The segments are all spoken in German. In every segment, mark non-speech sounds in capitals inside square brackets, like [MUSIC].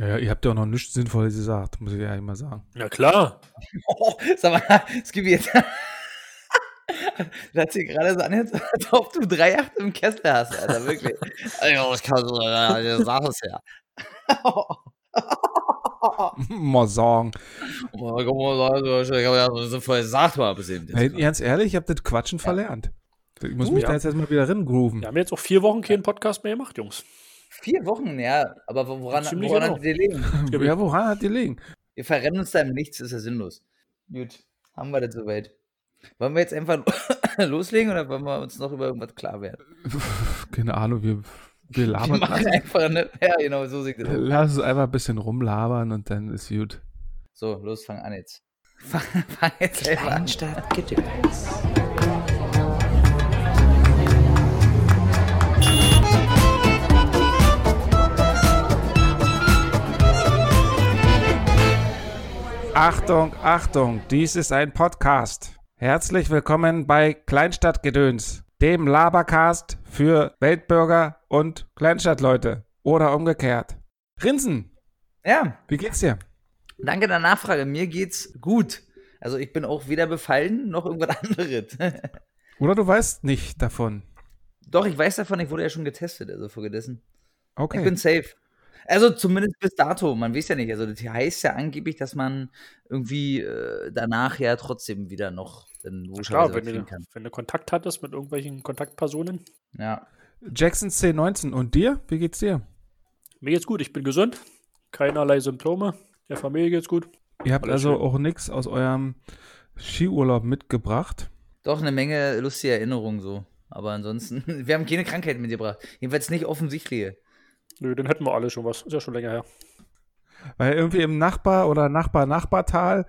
Ja, ihr habt ja auch noch nichts Sinnvolles gesagt, muss ich ja immer sagen. Ja, klar. Oh, [LAUGHS] sag mal, es gibt jetzt. [LAUGHS] Das sich gerade so an, als ob du drei Yacht im Kessel hast, Alter, wirklich. Ja, ich kann so, ja, sag es ja. [LAUGHS] mal sagen. Oh, mal, Ich habe ja so voll gesagt, mal bis eben. Hey, ganz ehrlich, ich habe das Quatschen verlernt. Ich muss Uh, mich ja. da jetzt erstmal wieder ringrooven. Wir haben jetzt auch vier Wochen keinen Podcast mehr gemacht, Jungs. Vier Wochen, ja, aber woran, woran genau. hat ihr liegen? [LAUGHS] Ja, woran hat die liegen? Wir verrennen uns da im Nichts, ist ja sinnlos. Gut, haben wir das soweit. Wollen wir jetzt einfach [COUGHS] loslegen oder wollen wir uns noch über irgendwas klar werden? [LAUGHS] Keine Ahnung, wir, wir Wir labern. machen einfach, ne? [LAUGHS] Ja, genau, so sieht das aus. Lass uns einfach ein bisschen rumlabern und dann ist gut. So, los, fang an jetzt. Fang, fang jetzt selber an. Achtung, Achtung, dies ist ein Podcast. Herzlich willkommen bei Kleinstadtgedöns, dem Labercast für Weltbürger und Kleinstadtleute. Oder umgekehrt. Rinsen, Ja, wie geht's dir? danke der Nachfrage. Mir geht's gut. Also ich bin auch weder befallen noch irgendwas [LAUGHS] anderes. Oder du weißt nicht davon. Doch, ich weiß davon, ich wurde ja schon getestet, also vorgedessen. Ich Okay. bin safe. Also zumindest bis dato, man weiß ja nicht. Also das heißt ja angeblich, dass man irgendwie äh, danach ja trotzdem wieder noch dann Klar, logischerweise wenn du, kriegen kann. wenn du Kontakt hattest mit irgendwelchen Kontaktpersonen. Ja. Jackson C19 und dir? Wie geht's dir? Mir geht's gut, ich bin gesund. Keinerlei Symptome. Der Familie geht's gut. Ihr habt Alles also schön. auch nichts aus eurem Skiurlaub mitgebracht. Doch eine Menge lustige Erinnerungen so. Aber ansonsten, [LAUGHS] wir haben keine Krankheiten mitgebracht. Jedenfalls nicht offensichtliche. Nö, dann hätten wir alle schon was. Ist ja schon länger her. Weil irgendwie im Nachbar- oder Nachbar-Nachbartal,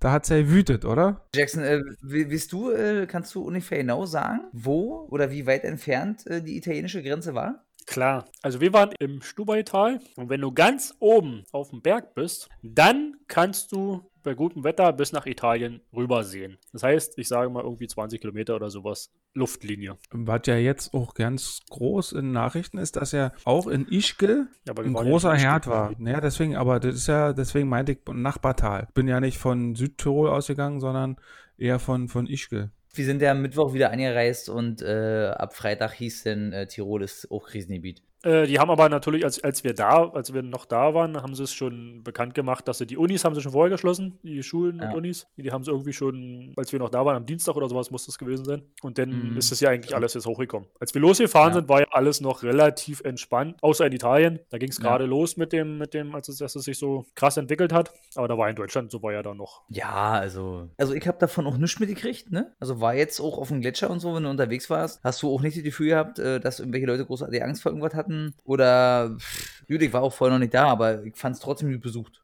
da hat's ja wütet, oder? Jackson, äh, wi- willst du, äh, kannst du ungefähr genau sagen, wo oder wie weit entfernt äh, die italienische Grenze war? Klar. Also wir waren im Stubaital und wenn du ganz oben auf dem Berg bist, dann kannst du bei gutem Wetter bis nach Italien rübersehen. Das heißt, ich sage mal irgendwie 20 Kilometer oder sowas Luftlinie. Was ja jetzt auch ganz groß in Nachrichten ist, dass ja auch in Ischgl Ja, ein ja großer in Herd war. Naja, deswegen, aber das ist ja, deswegen meinte ich Nachbartal. Bin ja nicht von Südtirol ausgegangen, sondern eher von, von Ischgl. Wir sind ja am Mittwoch wieder angereist und äh, ab Freitag hieß denn, äh, Tirol ist auch Krisengebiet. Äh, die haben aber natürlich, als, als wir da, als wir noch da waren, haben sie es schon bekannt gemacht, dass sie die Unis haben sie schon vorher geschlossen, die Schulen Ja. und Unis. Die haben sie irgendwie schon, als wir noch da waren, am Dienstag oder sowas muss das gewesen sein. Und dann Mhm. ist es ja eigentlich alles jetzt hochgekommen. Als wir losgefahren Ja. sind, war ja alles noch relativ entspannt, außer in Italien. Da ging es Ja. gerade los mit dem, mit dem, als es, dass es sich so krass entwickelt hat. Aber da war in Deutschland, so war ja da noch. Ja, also. Also ich habe davon auch nichts mitgekriegt, ne? Also war jetzt auch auf dem Gletscher und so, wenn du unterwegs warst, hast du auch nicht das Gefühl gehabt, äh, dass irgendwelche Leute großartig Angst vor irgendwas hatten? Oder pff, war auch vorher noch nicht da, aber ich fand es trotzdem gut besucht.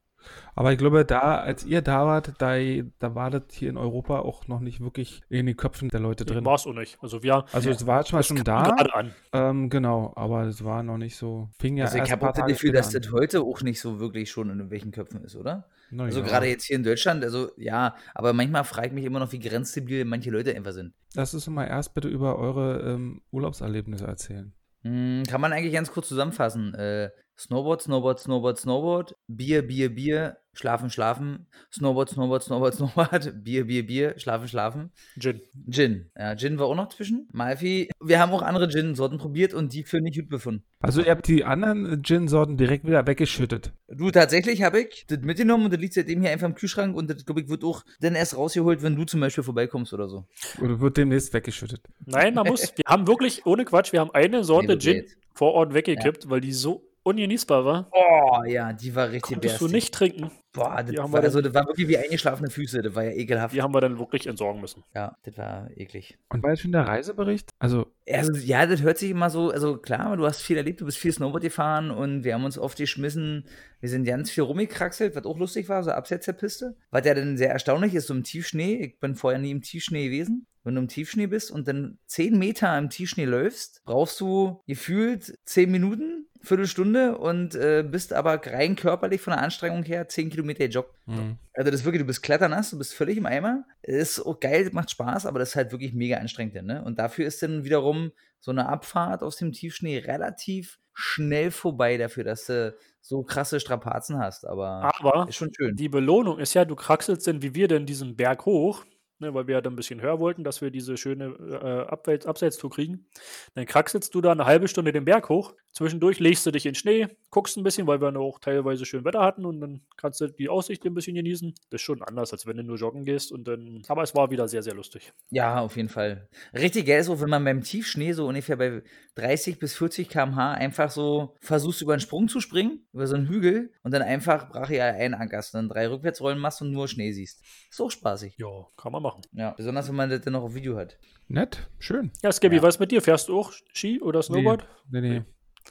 Aber ich glaube, da, als ihr da wart, da, da war das hier in Europa auch noch nicht wirklich in den Köpfen der Leute drin. War es auch nicht. Also wir Also es war zwar schon da, gerade an. ähm, genau, aber es war noch nicht so. Fing ja also ich habe auch das Gefühl, dass das heute auch nicht so wirklich schon in irgendwelchen Köpfen ist, oder? Na Also ja. gerade jetzt hier in Deutschland, also ja, aber manchmal frage ich mich immer noch, wie grenzstabil manche Leute einfach sind. Lass uns mal erst bitte über eure ähm, Urlaubserlebnisse erzählen. Hm, kann man eigentlich ganz kurz zusammenfassen. Äh, Snowboard, Snowboard, Snowboard, Snowboard, Bier, Bier, Bier, Schlafen, Schlafen, Snowboard, Snowboard, Snowboard, [LAUGHS] Snowboard, Bier, Bier, Bier, Schlafen, Schlafen. Gin. Gin. Ja, Gin war auch noch zwischen. Malfi. Wir haben auch andere Gin-Sorten probiert und die für nicht gut befunden. Also ihr habt die anderen Gin-Sorten direkt wieder weggeschüttet. Du, tatsächlich habe ich das mitgenommen und das liegt seitdem hier einfach im Kühlschrank und das, glaube ich, wird auch dann erst rausgeholt, wenn du zum Beispiel vorbeikommst oder so. Oder wird demnächst weggeschüttet. Nein, man muss, wir haben wirklich, ohne Quatsch, wir haben eine Sorte Nee, Gin geht. vor Ort weggekippt, weil die so ungenießbar war. Oh, ja, die war richtig Konntest du bärstig. nicht trinken. Boah, das war, wir also, das war wirklich wie eingeschlafene Füße. Das war ja ekelhaft. Die haben wir dann wirklich entsorgen müssen. Ja, das war eklig. Und war jetzt schon der Reisebericht? Also, Also, ja, das hört sich immer so, also klar, du hast viel erlebt, du bist viel Snowboard gefahren und wir haben uns oft geschmissen. Wir sind ganz viel rumgekraxelt, was auch lustig war, so abseits der Piste. Was ja dann sehr erstaunlich ist, so im Tiefschnee. Ich bin vorher nie im Tiefschnee gewesen. Wenn du im Tiefschnee bist und dann 10 Meter im Tiefschnee läufst, brauchst du gefühlt 10 Minuten Viertelstunde und äh, bist aber rein körperlich von der Anstrengung her 10 Kilometer gejoggt. Mhm. Also das ist wirklich, du bist kletternass, du bist völlig im Eimer. Ist auch geil, macht Spaß, aber das ist halt wirklich mega anstrengend. Ne? Und dafür ist dann wiederum so eine Abfahrt aus dem Tiefschnee relativ schnell vorbei dafür, dass du so krasse Strapazen hast. Aber Aber ist schon schön. die Belohnung ist ja, du kraxelst denn wie wir denn diesen Berg hoch, ne, weil wir ja dann ein bisschen höher wollten, dass wir diese schöne äh, Abseitstour kriegen. Dann kraxelst du da eine halbe Stunde den Berg hoch. Zwischendurch legst du dich in Schnee, guckst ein bisschen, weil wir noch auch teilweise schön Wetter hatten und dann kannst du die Aussicht ein bisschen genießen. Das ist schon anders, als wenn du nur joggen gehst und dann. Aber es war wieder sehr, sehr lustig. Ja, auf jeden Fall. Richtig geil ist auch, wenn man beim Tiefschnee so ungefähr bei 30 bis 40 km/h einfach so versuchst, über einen Sprung zu springen, über so einen Hügel und dann einfach brachial einankerst und dann drei Rückwärtsrollen machst und nur Schnee siehst. Ist auch spaßig. Ja, kann man machen. Ja, besonders wenn man das dann noch auf Video hat. Nett, schön. Ja, Skibby, Ja. was mit dir? Fährst du auch Ski oder Snowboard? Nee, nee.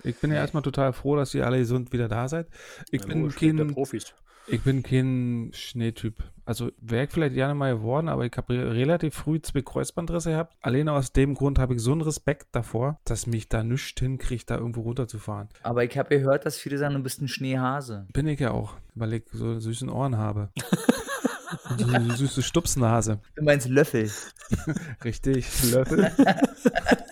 Ich bin ja erstmal total froh, dass ihr alle gesund wieder da seid. Ich, Ja, bin, kein, Profis. ich bin kein Schneetyp. Also wäre ich vielleicht gerne mal geworden, aber ich habe re relativ früh zwei Kreuzbandrisse gehabt. Alleine aus dem Grund habe ich so einen Respekt davor, dass mich da nichts hinkriegt, da irgendwo runterzufahren. Aber ich habe gehört, dass viele sagen, du bist ein Schneehase. Bin ich ja auch, weil ich so süßen Ohren habe. Und so eine süße Stupsnase. Du meinst Löffel. [LAUGHS] Richtig, Löffel. [LAUGHS]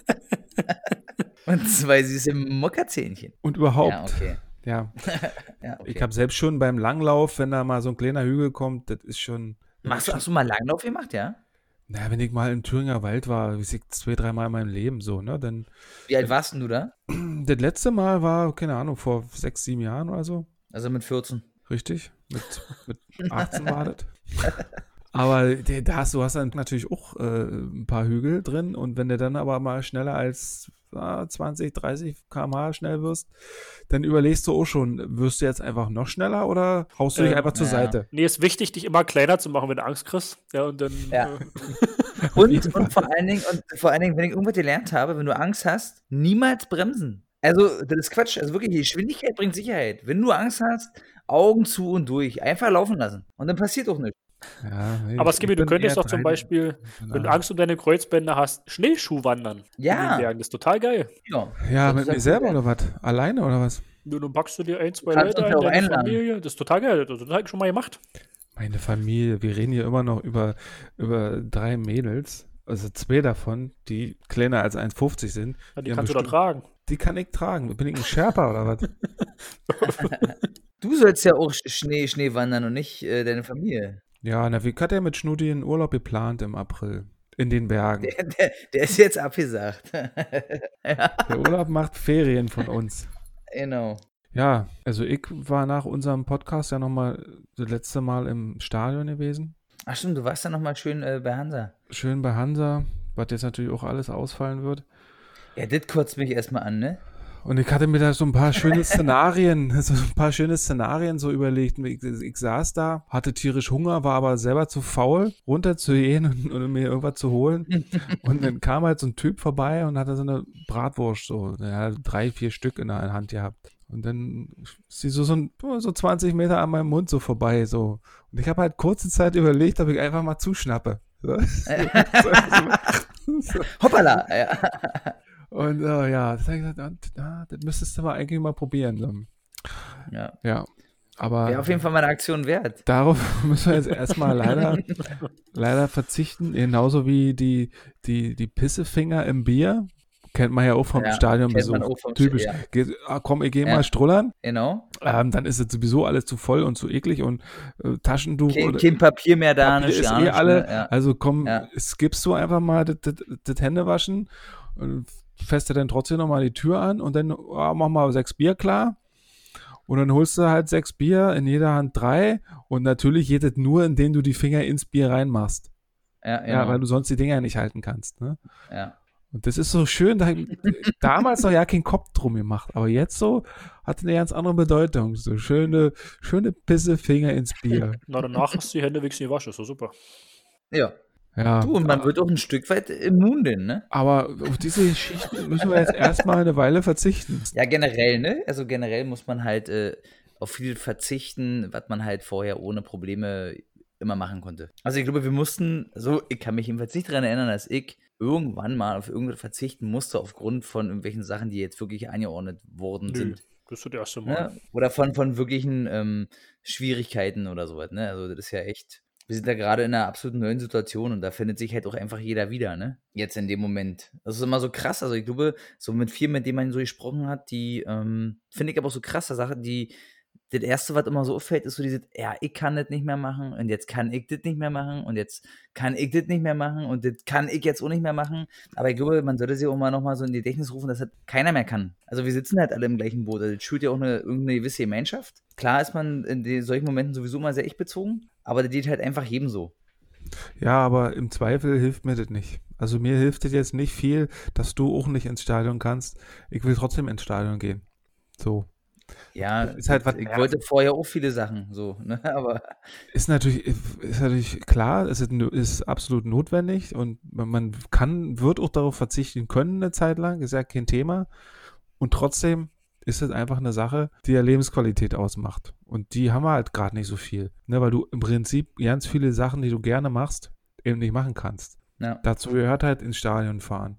Und zwei süße Mockerzähnchen. Und überhaupt. Ja, okay. Ja, [LAUGHS] Ja, okay. ich habe selbst schon beim Langlauf, wenn da mal so ein kleiner Hügel kommt, das ist schon. Machst du, hast du mal Langlauf gemacht, ja? Na, wenn ich mal im Thüringer Wald war, wie ich zwei, dreimal in meinem Leben so, ne? Dann Wie alt warst denn du da? [CLEARS THROAT] das letzte Mal war, keine Ahnung, vor sechs, sieben Jahren oder so. Also mit 14. Richtig? Mit, mit [LAUGHS] 18 war das. Aber der- da hast du hast dann natürlich auch äh, ein paar Hügel drin und wenn du dann aber mal schneller als 20, 30 km/h schnell wirst, dann überlegst du auch schon, wirst du jetzt einfach noch schneller oder haust du dich Ähm, einfach zur ja. Seite? Nee, ist wichtig, dich immer kleiner zu machen, wenn du Angst kriegst. Ja, und dann. Ja. Äh, [LAUGHS] Und, und, vor allen Dingen, und vor allen Dingen, wenn ich irgendwas gelernt habe, wenn du Angst hast, niemals bremsen. Also, das ist Quatsch. Also wirklich, die Geschwindigkeit bringt Sicherheit. Wenn du Angst hast, Augen zu und durch. Einfach laufen lassen. Und dann passiert auch nichts. Ja, nee, aber Skibby, du könntest doch zum Beispiel, wenn du. Angst um deine Kreuzbänder hast, Schneeschuh wandern. In den Ja, Bergen. Das ist total geil. ja. Ja, mit mir selber oder was? Alleine oder was? Nur dann packst du dir ein, zwei Kannst Leute ein, auch deine einladen. Familie. Das ist total geil. Das, habe ich schon mal gemacht. Meine Familie, wir reden hier immer noch über, über drei Mädels, also zwei davon, die kleiner als 1,50 sind. Ja, die haben kannst du da bestimmt- tragen. Die kann ich tragen. Bin ich ein Sherpa oder was? [LAUGHS] Du sollst ja auch Schnee, Schnee wandern und nicht äh, deine Familie. Ja, na, wie hat er mit Schnudi einen Urlaub geplant im April? In den Bergen. Der, der, der ist jetzt abgesagt. [LAUGHS] ja, Der Urlaub macht Ferien von uns. genau. Ja, also ich war nach unserem Podcast ja nochmal das letzte Mal im Stadion gewesen. Ach stimmt, du warst ja noch mal schön äh, bei Hansa. Schön bei Hansa, was jetzt natürlich auch alles ausfallen wird. Ja, das kotzt mich erstmal an, ne? Und ich hatte mir da so ein paar schöne [LAUGHS] Szenarien, [LAUGHS] so ein paar schöne Szenarien so überlegt. Ich, ich saß da, hatte tierisch Hunger, war aber selber zu faul, runterzugehen [LAUGHS] und, und mir irgendwas zu holen. Und dann kam halt so ein Typ vorbei und hatte so eine Bratwurst, so ja, drei, vier Stück in der Hand gehabt. Und dann ist sie so, so, ein, so 20 Meter an meinem Mund so vorbei. So. Und ich habe halt kurze Zeit überlegt, ob ich einfach mal zuschnappe. So. so. Hoppala! Ja. Und äh, ja, das, hab ich gesagt, das müsstest du mal eigentlich mal probieren. So. ja. Ja, aber Wäre auf jeden Fall mal eine Aktion wert. darauf [LAUGHS] müssen wir jetzt erstmal leider, leider verzichten. Genauso wie die, die, die Pissefinger im Bier. Kennt man ja auch vom Ja, Stadionbesuch. Typisch. Ja. Geh, ah, komm, ich gehe Ja. mal strullern. Genau. Ähm, dann ist es sowieso alles zu voll und zu eklig und äh, Taschentuch Kein, oder kein Papier mehr da, Papier nicht ist eh alle. ne? Also komm, skippst du einfach mal das Händewaschen und fährst du dann trotzdem nochmal die Tür an und dann oh, mach mal sechs Bier klar. Und dann holst du halt sechs Bier, in jeder Hand drei. Und natürlich geht es nur, indem du die Finger ins Bier reinmachst. Ja, genau. Ja, weil du sonst die Dinger nicht halten kannst. Ne? ja. Und das ist so schön, da [LAUGHS] damals noch ja keinen Kopf drum gemacht, aber jetzt so hat eine ganz andere Bedeutung. So schöne, schöne Pisse Finger ins Bier. Na, danach hast du die Hände wenigstens gewaschen. Ist doch super. ja. Ja. Du, und man wird auch ein Stück weit immun denn, ne? Aber auf diese Geschichten müssen wir jetzt erstmal eine Weile verzichten. Ja, generell, ne? Also generell muss man halt äh, auf viel verzichten, was man halt vorher ohne Probleme immer machen konnte. Also ich glaube, wir mussten, so, ich kann mich jedenfalls nicht daran erinnern, dass ich irgendwann mal auf irgendwas verzichten musste aufgrund von irgendwelchen Sachen, die jetzt wirklich angeordnet worden Nö, sind. das ist das erste Mal. Ne? Oder von, von wirklichen ähm, Schwierigkeiten oder sowas. Ne? Also das ist ja echt. Wir sind da gerade in einer absolut neuen Situation und da findet sich halt auch einfach jeder wieder, ne? Jetzt in dem Moment. Das ist immer so krass. Also ich glaube, so mit vielen, mit denen man so gesprochen hat, die ähm, finde ich aber auch so krasse Sachen, die das erste, was immer so auffällt, ist so dieses, ja, ich kann das nicht mehr machen und jetzt kann ich das nicht mehr machen und jetzt kann ich das nicht mehr machen und das kann ich jetzt auch nicht mehr machen. Aber ich glaube, man sollte sich auch mal nochmal so in die Gedächtnis rufen, dass das keiner mehr kann. Also wir sitzen halt alle im gleichen Boot. Also das schult ja auch eine, irgendeine gewisse Gemeinschaft. Klar ist man in solchen Momenten sowieso mal sehr ich-bezogen, aber das geht halt einfach jedem so. Ja, aber im Zweifel hilft mir das nicht. Also mir hilft es jetzt nicht viel, dass du auch nicht ins Stadion kannst. Ich will trotzdem ins Stadion gehen. So. Ja, Ist halt was ich nervt. wollte vorher auch viele Sachen, so, ne? [LAUGHS] Aber Ist natürlich, ist natürlich klar, es ist, ist absolut notwendig und man man kann, wird auch darauf verzichten können eine Zeit lang, ist ja kein Thema. Und trotzdem ist es einfach eine Sache, die ja Lebensqualität ausmacht. Und die haben wir halt gerade nicht so viel. Ne, weil du im Prinzip ganz viele Sachen, die du gerne machst, eben nicht machen kannst. ja. Dazu gehört halt ins Stadion fahren,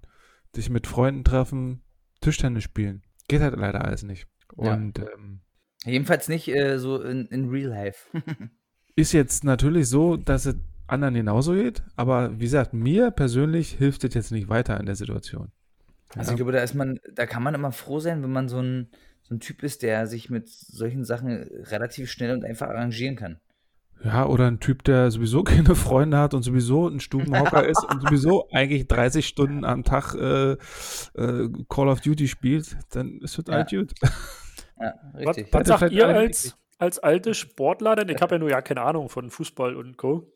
dich mit Freunden treffen, Tischtennis spielen. Geht halt leider alles nicht. Ja. Und ähm, Jedenfalls nicht äh, so in, in Real Life. [LAUGHS] ist jetzt natürlich so, dass es anderen genauso geht, aber wie gesagt, mir persönlich hilft es jetzt nicht weiter in der Situation. Also Ja. ich glaube, da ist man, da kann man immer froh sein, wenn man so ein, so ein Typ ist, der sich mit solchen Sachen relativ schnell und einfach arrangieren kann. Ja, oder ein Typ, der sowieso [LAUGHS] keine Freunde hat und sowieso ein Stubenhocker ist und sowieso eigentlich 30 Stunden am Tag äh, äh, Call of Duty spielt, dann ist das Ja. halt gut. Ja, Was, richtig. was Hatte sagt ihr als, als alte Sportler denn? Ich habe ja nur ja keine Ahnung von Fußball und Co.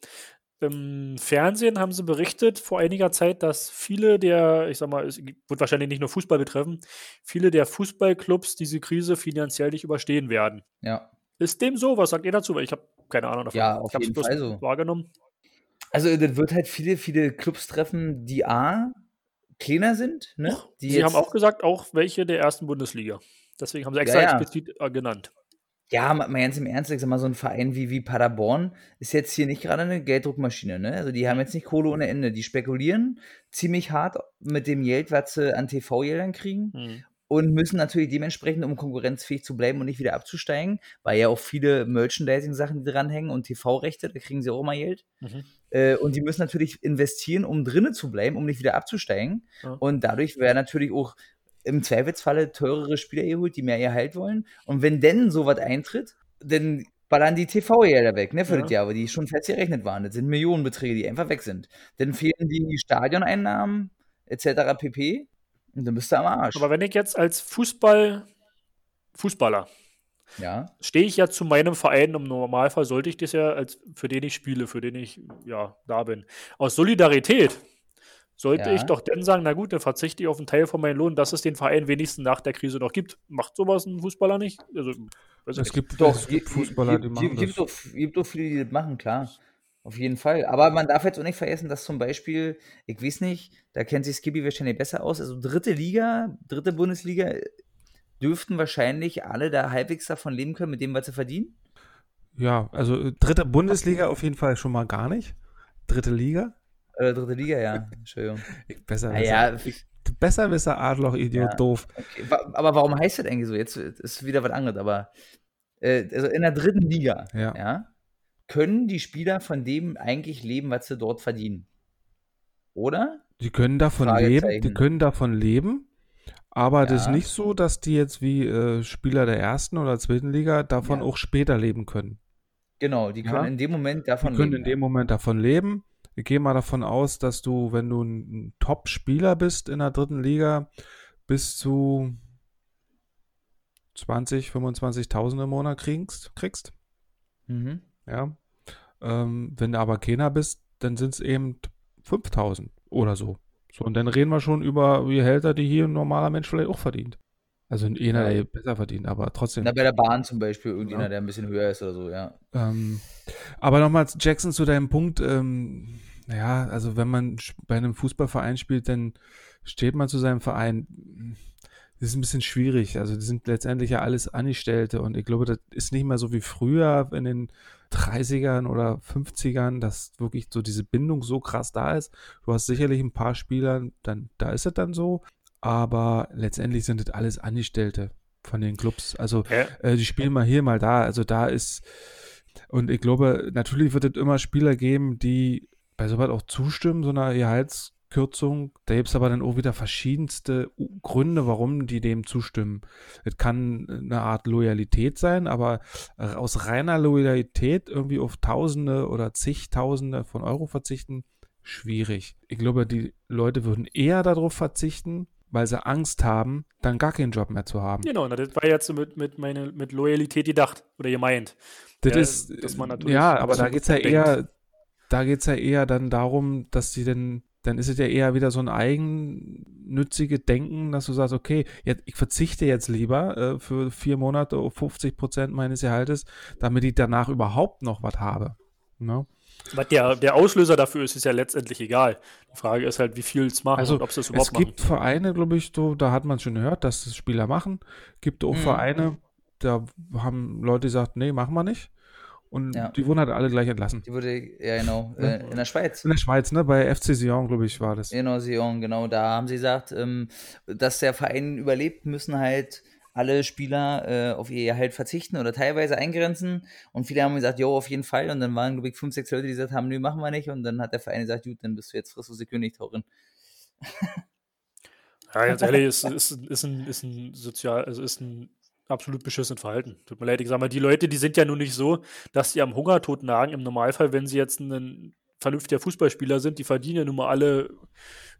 Im Fernsehen haben sie berichtet vor einiger Zeit, dass viele der, ich sag mal, es wird wahrscheinlich nicht nur Fußball betreffen, viele der Fußballclubs diese Krise finanziell nicht überstehen werden. Ja. Ist dem so? Was sagt ihr dazu? Weil ich habe keine Ahnung davon. Ja, auf ich hab's jeden bloß Fall so. wahrgenommen. Also das wird halt viele, viele Clubs treffen, die A, kleiner sind, ne? Die Sie haben auch gesagt, auch welche der ersten Bundesliga. Deswegen haben sie extra Ja, ja. explizit äh, genannt. Ja, mal, mal ganz im Ernst, ich sag mal, so ein Verein wie, wie Paderborn ist jetzt hier nicht gerade eine Gelddruckmaschine, ne? Also die haben jetzt nicht Kohle ohne Ende. Die spekulieren ziemlich hart mit dem Geld, was sie an TV-Geldern kriegen Hm. Und müssen natürlich dementsprechend, um konkurrenzfähig zu bleiben und nicht wieder abzusteigen, weil ja auch viele Merchandising-Sachen dranhängen und TV-Rechte, da kriegen sie auch immer Geld. Mhm. Äh, und die müssen natürlich investieren, um drinnen zu bleiben, um nicht wieder abzusteigen. Ja. Und dadurch wäre natürlich auch im Zweifelsfalle teurere Spieler geholt, die mehr Gehalt wollen. Und wenn denn sowas eintritt, dann ballern die TV-Gelder weg, ne, für Ja. das Jahr, weil die schon fest gerechnet waren. Das sind Millionenbeträge, die einfach weg sind. Dann fehlen die Stadioneinnahmen etc. pp. Und dann bist du am Arsch. Aber wenn ich jetzt als Fußball, Fußballer ja, stehe ich ja zu meinem Verein. Im Normalfall sollte ich das ja, als, für den ich spiele, für den ich ja da bin. Aus Solidarität sollte Ja. ich doch dann sagen, na gut, dann verzichte ich auf einen Teil von meinem Lohn, dass es den Verein wenigstens nach der Krise noch gibt. Macht sowas ein Fußballer nicht? Also, Es nicht. gibt, doch, es gibt gibt- Fußballer, die gibt- machen gibt, das. Doch, gibt doch viele, die das machen, klar. Auf jeden Fall. Aber man darf jetzt auch nicht vergessen, dass zum Beispiel, ich weiß nicht, da kennt sich Skippy wahrscheinlich besser aus, also dritte Liga, dritte Bundesliga, äh, dürften wahrscheinlich alle da halbwegs davon leben können, mit dem, was sie verdienen. Ja, also äh, dritte Bundesliga auf jeden Fall schon mal gar nicht. Dritte Liga? Äh, dritte Liga, ja. Entschuldigung. [LAUGHS] Ich, besser Naja, besser wisser Adloch, Idiot, Ja. doof. okay. Aber warum heißt das eigentlich so? Jetzt ist wieder was anderes, aber äh, also in der dritten Liga, Ja. ja, können die Spieler von dem eigentlich leben, was sie dort verdienen. Oder? Die können davon leben, die können davon leben, aber das ist Ja. nicht so, dass die jetzt wie äh, Spieler der ersten oder zweiten Liga davon Ja. auch später leben können. Genau, die Ja. können in dem Moment Die davon können leben. in dem Moment davon leben. Ich gehe mal davon aus, dass du, wenn du ein, ein Top-Spieler bist in der dritten Liga, bis zu 20, 25.000 im Monat kriegst, kriegst. Mhm. Ja. Ähm, wenn du aber keiner bist, dann sind es eben 5000 oder so. So, und dann reden wir schon über Gehälter, die hier ein normaler Mensch vielleicht auch verdient. Also einer, Ja. der besser verdient, aber trotzdem. Na, bei der Bahn zum Beispiel, irgendjemand, Ja. der ein bisschen höher ist oder so, ja. Ähm, aber nochmal, Jackson, zu deinem Punkt, ähm, ja, also wenn man bei einem Fußballverein spielt, dann steht man zu seinem Verein. Das ist ein bisschen schwierig. Also die sind letztendlich ja alles Angestellte und ich glaube, das ist nicht mehr so wie früher in den 30ern oder 50ern, dass wirklich so diese Bindung so krass da ist. Du hast sicherlich ein paar Spieler, dann, da ist es dann so, aber letztendlich sind das alles Angestellte von den Clubs. Also Ja. äh, die spielen mal hier, mal da. Also da ist, und ich glaube, natürlich wird es immer Spieler geben, die bei sowas auch zustimmen, so einer Gehaltskürzung. Da gibt es aber dann auch wieder verschiedenste Gründe, warum die dem zustimmen. Es kann eine Art Loyalität sein, aber aus reiner Loyalität irgendwie auf Tausende oder zigtausende von Euro verzichten, schwierig. Ich glaube, die Leute würden eher darauf verzichten, weil sie Angst haben, dann gar keinen Job mehr zu haben. Genau, na, das war jetzt so mit, mit, meine, mit Loyalität gedacht oder gemeint. Das Ja, ist, dass man natürlich ja, aber da bisschen geht's ja denkt. eher, da geht's ja eher dann darum, dass sie denn, dann ist es ja eher wieder so ein eigennützige Denken, dass du sagst, okay, jetzt, ich verzichte jetzt lieber äh, für vier Monate auf 50 Prozent meines Gehaltes, damit ich danach überhaupt noch was habe. Ne? Was der, der Auslöser dafür ist, ist ja letztendlich egal. Die Frage ist halt, wie viel es machen Also und ob es es überhaupt machen. gibt Vereine, glaube ich, so, da hat man schon gehört, dass das Spieler machen. Gibt auch Mhm. Vereine, da haben Leute gesagt, nee, machen wir nicht. Und Ja. die wurden halt alle gleich entlassen. Die wurde, ja genau, äh, in der Schweiz. In der Schweiz, ne? Bei FC Sion, glaube ich, war das. Genau, Sion, genau. Da haben sie gesagt, ähm, dass der Verein überlebt, müssen halt alle Spieler äh, auf ihr Gehalt verzichten oder teilweise eingrenzen. Und viele haben gesagt, jo, auf jeden Fall. Und dann waren, glaube ich, fünf, sechs Leute, die gesagt haben, nö, machen wir nicht. Und dann hat der Verein gesagt, gut, dann bist du jetzt fristlose Königtaurin. Ja, ganz ehrlich, [LAUGHS] ist, ist, ist, ein, ist ein sozial, also ist ein absolut beschissenes Verhalten. Tut mir leid, ich sag mal, die Leute, die sind ja nun nicht so, dass die am Hungertod nagen. Im Normalfall, wenn sie jetzt ein vernünftiger Fußballspieler sind, die verdienen ja nun mal alle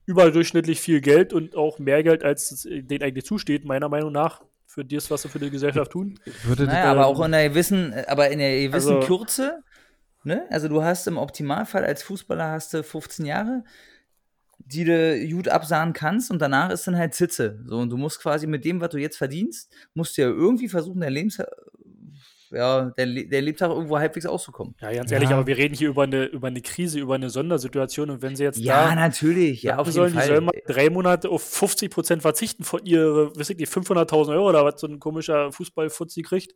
überdurchschnittlich viel Geld und auch mehr Geld, als es denen eigentlich zusteht, meiner Meinung nach, für das, was sie für die Gesellschaft tun. Würde Naja, aber auch in einer gewissen, aber in einer gewissen Also- Kürze, ne? Also du hast im Optimalfall als Fußballer hast du 15 Jahre, die du gut absahen kannst und danach ist dann halt Sitze. So, und du musst quasi mit dem, was du jetzt verdienst, musst du ja irgendwie versuchen, dein Lebens, ja, der, Le- der Lebtag irgendwo halbwegs auszukommen. Ja, ganz Ja. ehrlich, aber wir reden hier über eine, über eine Krise, über eine Sondersituation und wenn sie jetzt Ja, da natürlich, ja, auf jeden sollen, Fall. die sollen mal drei Monate auf 50 Prozent verzichten von ihre, weiß ich nicht, 500.000 Euro oder was so ein komischer Fußballfutzi kriegt.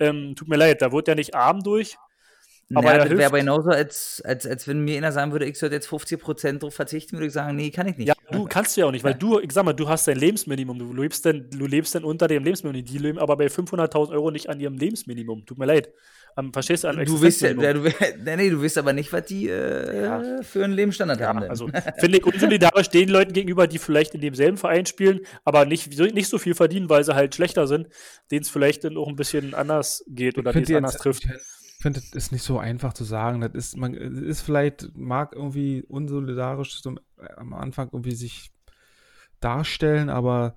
Ähm, tut mir leid, da wird ja nicht arm durch. Aber naja, das wäre aber genauso, als, als, als wenn mir einer sagen würde, ich sollte jetzt 50% drauf verzichten, würde ich sagen, nee, kann ich nicht. Ja, du kannst ja auch nicht, weil du, ich sag mal, du hast dein Lebensminimum, du lebst denn, du lebst denn unter dem Lebensminimum, die leben aber bei 500.000 Euro nicht an ihrem Lebensminimum. Tut mir leid. Am, verstehst du? Am Du weißt ja, du, [LAUGHS] nee, nee, du weißt aber nicht, was die äh, Ja. für einen Lebensstandard haben. Ja, denn. also [LAUGHS] finde ich unsolidarisch den Leuten gegenüber, die vielleicht in demselben Verein spielen, aber nicht, so- nicht so viel verdienen, weil sie halt schlechter sind, denen es vielleicht dann auch ein bisschen anders geht oder die es anders trifft. Ich finde, das ist nicht so einfach zu sagen. Das ist, man ist vielleicht, mag irgendwie unsolidarisch zum, am Anfang irgendwie sich darstellen, aber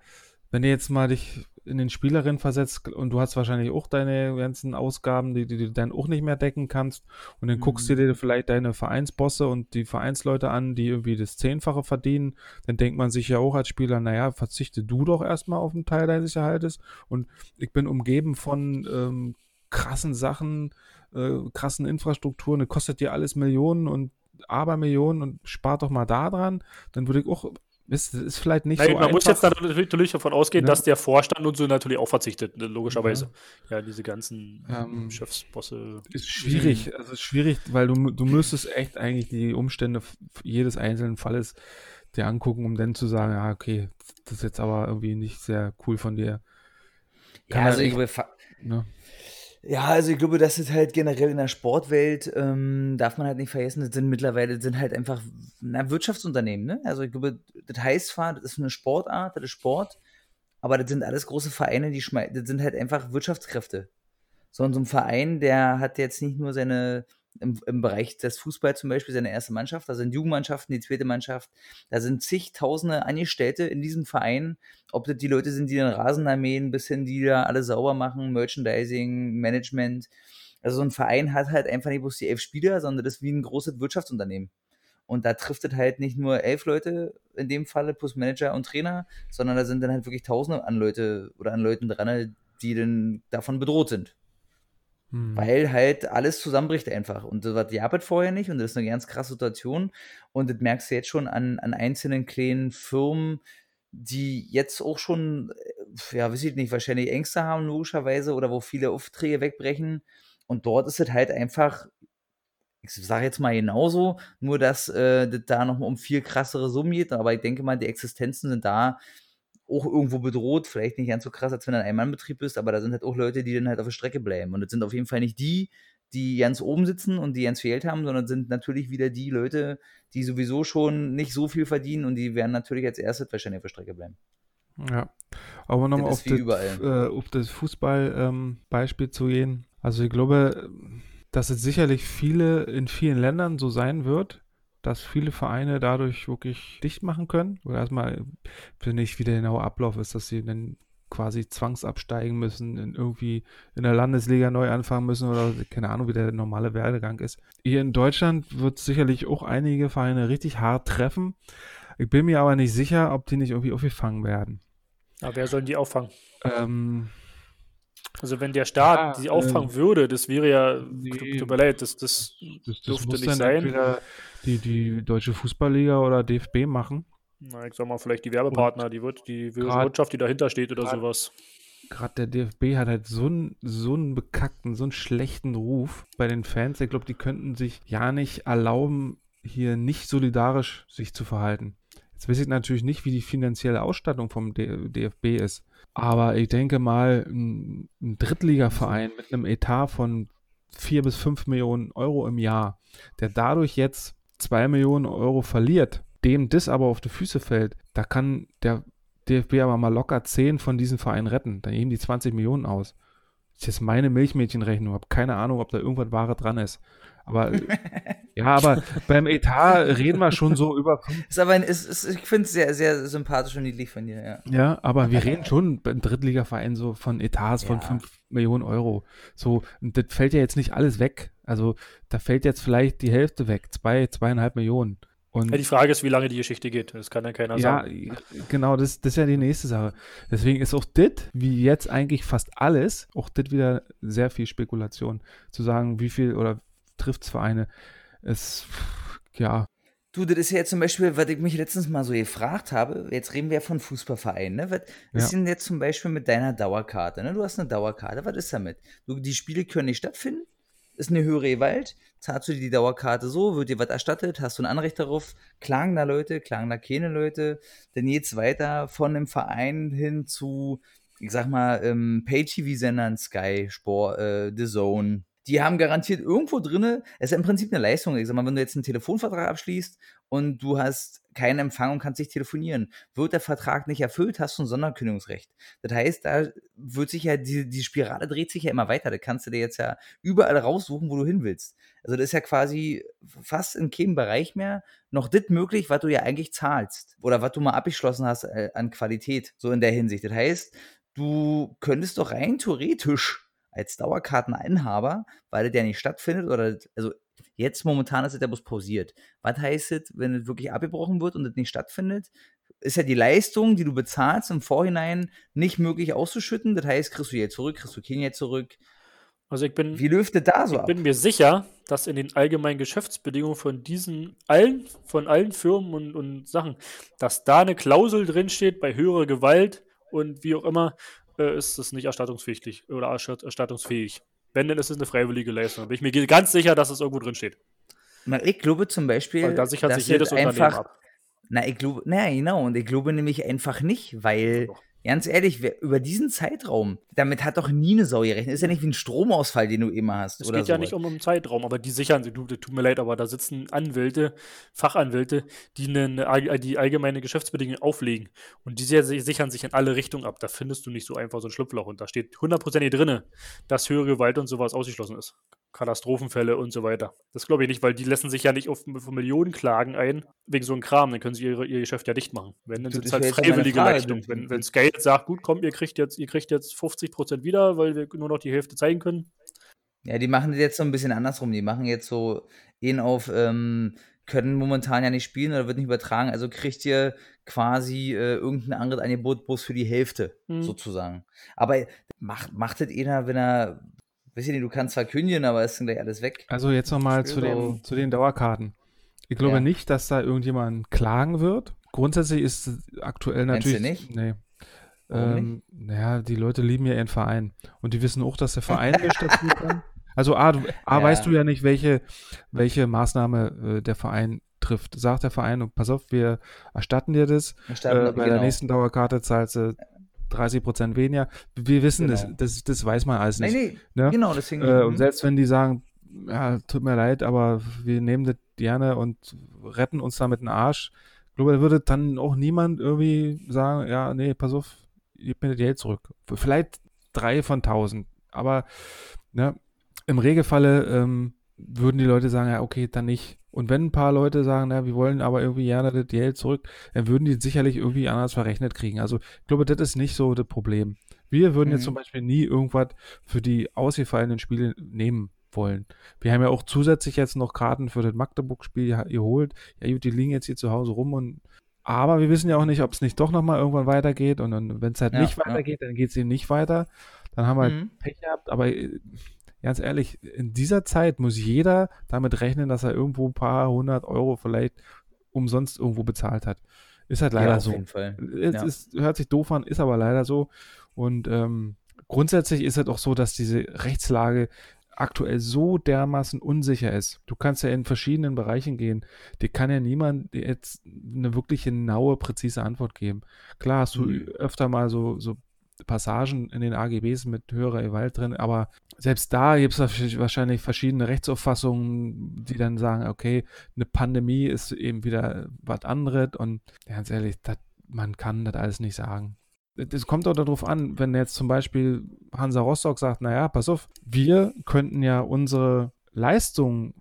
wenn du jetzt mal dich in den Spielerin versetzt und du hast wahrscheinlich auch deine ganzen Ausgaben, die, die du dann auch nicht mehr decken kannst und dann guckst du dir vielleicht deine Vereinsbosse und die Vereinsleute an, die irgendwie das Zehnfache verdienen, dann denkt man sich ja auch als Spieler, naja, verzichte du doch erstmal auf einen Teil deines Gehaltes und ich bin umgeben von ähm, krassen Sachen, äh, krassen Infrastrukturen, das kostet dir alles Millionen und Abermillionen und spart doch mal da dran, dann würde ich auch, ist, ist vielleicht nicht Nein, so man einfach. muss jetzt natürlich davon ausgehen, Ja. dass der Vorstand und so natürlich auch verzichtet, ne, logischerweise. Ja, diese ganzen Ähm, Chefsbosse. Ist schwierig, also ist schwierig, weil du, du müsstest echt eigentlich die Umstände jedes einzelnen Falles dir angucken, um dann zu sagen, ja, okay, das ist jetzt aber irgendwie nicht sehr cool von dir. Ja, Kann also er ich, Ne? Ja, also ich glaube, das ist halt generell in der Sportwelt, ähm, darf man halt nicht vergessen, das sind mittlerweile, das sind halt einfach na, Wirtschaftsunternehmen, ne? Also ich glaube, das heißt zwar, das ist eine Sportart, das ist Sport, aber das sind alles große Vereine, die schmeißen, das sind halt einfach Wirtschaftskräfte. So, und so ein Verein, der hat jetzt nicht nur seine, im, im Bereich des Fußballs zum Beispiel, seine erste Mannschaft, da sind Jugendmannschaften, die zweite Mannschaft, da sind zigtausende Angestellte in diesem Verein, ob das die Leute sind, die den Rasen mähen, bis hin, die da alles sauber machen, Merchandising, Management. Also so ein Verein hat halt einfach nicht bloß die elf Spieler, sondern das ist wie ein großes Wirtschaftsunternehmen. Und da trifft es halt nicht nur elf Leute in dem Falle plus Manager und Trainer, sondern da sind dann halt wirklich Tausende an Leute oder an Leuten dran, die dann davon bedroht sind. Hm. Weil halt alles zusammenbricht einfach. Und das war die Arbeit vorher nicht und das ist eine ganz krasse Situation. Und das merkst du jetzt schon an, an einzelnen kleinen Firmen, die jetzt auch schon äh, ja, weiß ich nicht, wahrscheinlich Ängste haben, logischerweise, oder wo viele Aufträge wegbrechen. Und dort ist es halt einfach, ich sage jetzt mal genauso, nur dass äh, das da noch um viel krassere Summen geht. Aber ich denke mal, die Existenzen sind da auch irgendwo bedroht. Vielleicht nicht ganz so krass, als wenn du ein Ein-Mann-Betrieb bist, aber da sind halt auch Leute, die dann halt auf der Strecke bleiben. Und das sind auf jeden Fall nicht die, die ganz oben sitzen und die ganz viel Geld haben, sondern sind natürlich wieder die Leute, die sowieso schon nicht so viel verdienen und die werden natürlich als erstes wahrscheinlich auf der Strecke bleiben. Ja, aber nochmal auf, äh, auf das Fußball-Beispiel zu gehen. Also ich glaube, dass es sicherlich viele in vielen Ländern so sein wird, dass viele Vereine dadurch wirklich dicht machen können. Oder erstmal, ich weiß nicht, wie der genaue Ablauf ist, dass sie dann quasi zwangsabsteigen müssen, in irgendwie in der Landesliga neu anfangen müssen oder keine Ahnung, wie der normale Werdegang ist. Hier in Deutschland wird sicherlich auch einige Vereine richtig hart treffen. Ich bin mir aber nicht sicher, ob die nicht irgendwie aufgefangen werden. Aber wer soll die auffangen? Ähm, Also wenn der Staat Ja, die auffangen würde, das wäre ja, nee. tut mir leid, das, das das, das Dürfte nicht sein. die, die Deutsche Fußballliga oder DFB machen. na, ich sag mal, vielleicht die Werbepartner, die, wird, die Grad- Wirtschaft, die dahinter steht oder grad- sowas. Gerade der DFB hat halt so einen, so einen bekackten, so einen schlechten Ruf bei den Fans. Ich glaube, die könnten sich ja nicht erlauben, hier nicht solidarisch sich zu verhalten. Jetzt weiß ich natürlich nicht, wie die finanzielle Ausstattung vom DFB ist. Aber ich denke mal, ein, ein Drittligaverein mit einem Etat von 4 bis 5 Millionen Euro im Jahr, der dadurch jetzt 2 Millionen Euro verliert, dem das aber auf die Füße fällt, da kann der DFB aber mal locker 10 von diesen Vereinen retten. Dann nehmen die 20 Millionen aus. Das ist jetzt meine Milchmädchenrechnung. Habe keine Ahnung, ob da irgendwas Wahre dran ist. Aber [LAUGHS] ja, aber beim Etat reden wir schon so über Ist aber ein, ist, ist, ich finde es sehr, sehr sympathisch und niedlich von dir, ja. Ja, aber wir reden schon beim Drittligaverein so von Etats von Ja. 5 Millionen Euro. So, und das fällt ja jetzt nicht alles weg. Also, da fällt jetzt vielleicht die Hälfte weg. Zwei, zweieinhalb Millionen. Und Ja, die Frage ist, wie lange die Geschichte geht. Das kann ja keiner ja, sagen. genau, das, das ist ja die nächste Sache. Deswegen ist auch das, wie jetzt eigentlich fast alles, auch das wieder sehr viel Spekulation. Zu sagen, wie viel oder trifft Vereine, ist, ja, Du, das ist ja zum Beispiel, was ich mich letztens mal so gefragt habe, jetzt reden wir ja von Fußballvereinen, ne? Was ist Ja. denn jetzt zum Beispiel mit deiner Dauerkarte, ne? Du hast eine Dauerkarte, was ist damit? Du, die Spiele können nicht stattfinden, ist eine höhere Gewalt, zahlst du dir die Dauerkarte so, wird dir was erstattet, hast du ein Anrecht darauf, klagen da Leute, klagen da keine Leute, dann geht's weiter von einem Verein hin zu, ich sag mal, ähm, Pay-TV-Sendern, Sky, Sport, äh, The Zone, die haben garantiert irgendwo drinne, es ist im Prinzip eine Leistung. Ich sag mal, wenn du jetzt einen Telefonvertrag abschließt und du hast keinen Empfang und kannst nicht telefonieren, wird der Vertrag nicht erfüllt, hast du ein Sonderkündigungsrecht. Das heißt, da wird sich ja, die, die Spirale dreht sich ja immer weiter. Da kannst du dir jetzt ja überall raussuchen, wo du hin willst. Also das ist ja quasi fast in keinem Bereich mehr noch das möglich, was du ja eigentlich zahlst. Oder was du mal abgeschlossen hast äh, an Qualität, so in der Hinsicht. Das heißt, du könntest doch rein theoretisch als Dauerkarteninhaber, weil ja nicht stattfindet, oder also jetzt momentan ist ja bloß pausiert. Was heißt es, wenn es wirklich abgebrochen wird und es nicht stattfindet? Ist ja die Leistung, die du bezahlst, im Vorhinein nicht möglich auszuschütten. Das heißt, kriegst du Geld zurück, kriegst du kein Geld zurück. Also ich bin, Wie läuft das da so ich ab? bin mir sicher, dass in den allgemeinen Geschäftsbedingungen von diesen allen, von allen Firmen und, und Sachen, dass da eine Klausel drin steht, bei höherer Gewalt und wie auch immer, äh, ist es nicht erstattungsfähig oder erstatt- erstattungsfähig. Wenn, dann ist es eine freiwillige Leistung. Bin ich mir ganz sicher, dass es irgendwo drin steht. Na, ich glaube zum Beispiel, Weil da sichert dass sich jedes es Unternehmen einfach, ab. Na, ich glaube, na genau, und ich glaube nämlich einfach nicht, weil, Doch. Ganz ehrlich, wer, über diesen Zeitraum, damit hat doch nie eine Sau gerechnet. Ist ja nicht wie ein Stromausfall, den du immer hast. Es geht ja sowas. nicht um einen Zeitraum, aber die sichern sich. Du, tut mir leid, aber da sitzen Anwälte, Fachanwälte, die eine, die allgemeine Geschäftsbedingungen auflegen. Und die si- sichern sich in alle Richtungen ab. Da findest du nicht so einfach so ein Schlupfloch. Und da steht hundertprozentig drin, dass höhere Gewalt und sowas ausgeschlossen ist. Katastrophenfälle und so weiter. Das glaube ich nicht, weil die lassen sich ja nicht auf, auf Millionen klagen ein, wegen so einem Kram. Dann können sie ihre, ihr Geschäft ja dicht machen. Wenn, dann sind es halt freiwillige. Leistungen. Wenn, wenn jetzt sagt, gut, komm, ihr kriegt jetzt, ihr kriegt jetzt 50% wieder, weil wir nur noch die Hälfte zeigen können, Ja, die machen das jetzt so ein bisschen andersrum. Die machen jetzt so ihn auf, ähm, können momentan ja nicht spielen oder wird nicht übertragen. Also kriegt ihr quasi äh, irgendein anderes Angebot bloß für die Hälfte, Mhm. sozusagen. Aber macht, macht das einer, wenn er, weiß ich nicht, du kannst zwar kündigen, aber ist dann gleich alles weg. Also jetzt nochmal zu den, zu den Dauerkarten. Ich glaube Ja. nicht, dass da irgendjemand klagen wird. Grundsätzlich ist es aktuell Meinst du natürlich. nicht? Nee. Ähm, naja, die Leute lieben ja ihren Verein. Und die wissen auch, dass der Verein [LAUGHS] nicht dazu kann. Also A, du, A Ja. weißt du ja nicht, welche, welche Maßnahme äh, der Verein trifft. Sagt der Verein, und pass auf, wir erstatten dir das. Erstatten, Äh, bei genau. der nächsten Dauerkarte zahlst du 30 Prozent weniger. Wir wissen Genau. das, das, das weiß man alles nicht. Nee, nee, ne? genau, deswegen. Äh, mhm. und selbst wenn die sagen, ja, tut mir leid, aber wir nehmen das gerne und retten uns damit den Arsch, ich glaube, da würde dann auch niemand irgendwie sagen, ja, nee, pass auf, gib mir das Geld zurück. Vielleicht drei von tausend, aber ne, im Regelfalle ähm, würden die Leute sagen, ja, okay, dann nicht. Und wenn ein paar Leute sagen, na, wir wollen aber irgendwie gerne das Geld zurück, dann würden die sicherlich irgendwie anders verrechnet kriegen. Also ich glaube, das ist nicht so das Problem. Wir würden jetzt Mhm. zum Beispiel nie irgendwas für die ausgefallenen Spiele nehmen wollen. Wir haben ja auch zusätzlich jetzt noch Karten für das Magdeburg-Spiel ge- geholt. Ja, gut, die liegen jetzt hier zu Hause rum und aber wir wissen ja auch nicht, ob es nicht doch nochmal irgendwann weitergeht und, und wenn es halt Ja, nicht ja. weitergeht, dann geht es eben nicht weiter. Dann haben wir halt Mhm. Pech gehabt, aber äh, ganz ehrlich, in dieser Zeit muss jeder damit rechnen, dass er irgendwo ein paar hundert Euro vielleicht umsonst irgendwo bezahlt hat. Ist halt leider ja, auf so. jeden Fall. Es Ja. ist, hört sich doof an, ist aber leider so. Und ähm, grundsätzlich ist es auch so, dass diese Rechtslage aktuell so dermaßen unsicher ist. Du kannst ja in verschiedenen Bereichen gehen. Dir kann ja niemand jetzt eine wirklich genaue, präzise Antwort geben. Klar hast du Mhm. öfter mal so, so Passagen in den AGBs mit höherer Gewalt drin, aber selbst da gibt es wahrscheinlich verschiedene Rechtsauffassungen, die dann sagen, okay, eine Pandemie ist eben wieder was anderes und ganz ehrlich, das, man kann das alles nicht sagen. Es kommt auch darauf an, wenn jetzt zum Beispiel Hansa Rostock sagt, naja, pass auf, wir könnten ja unsere Leistung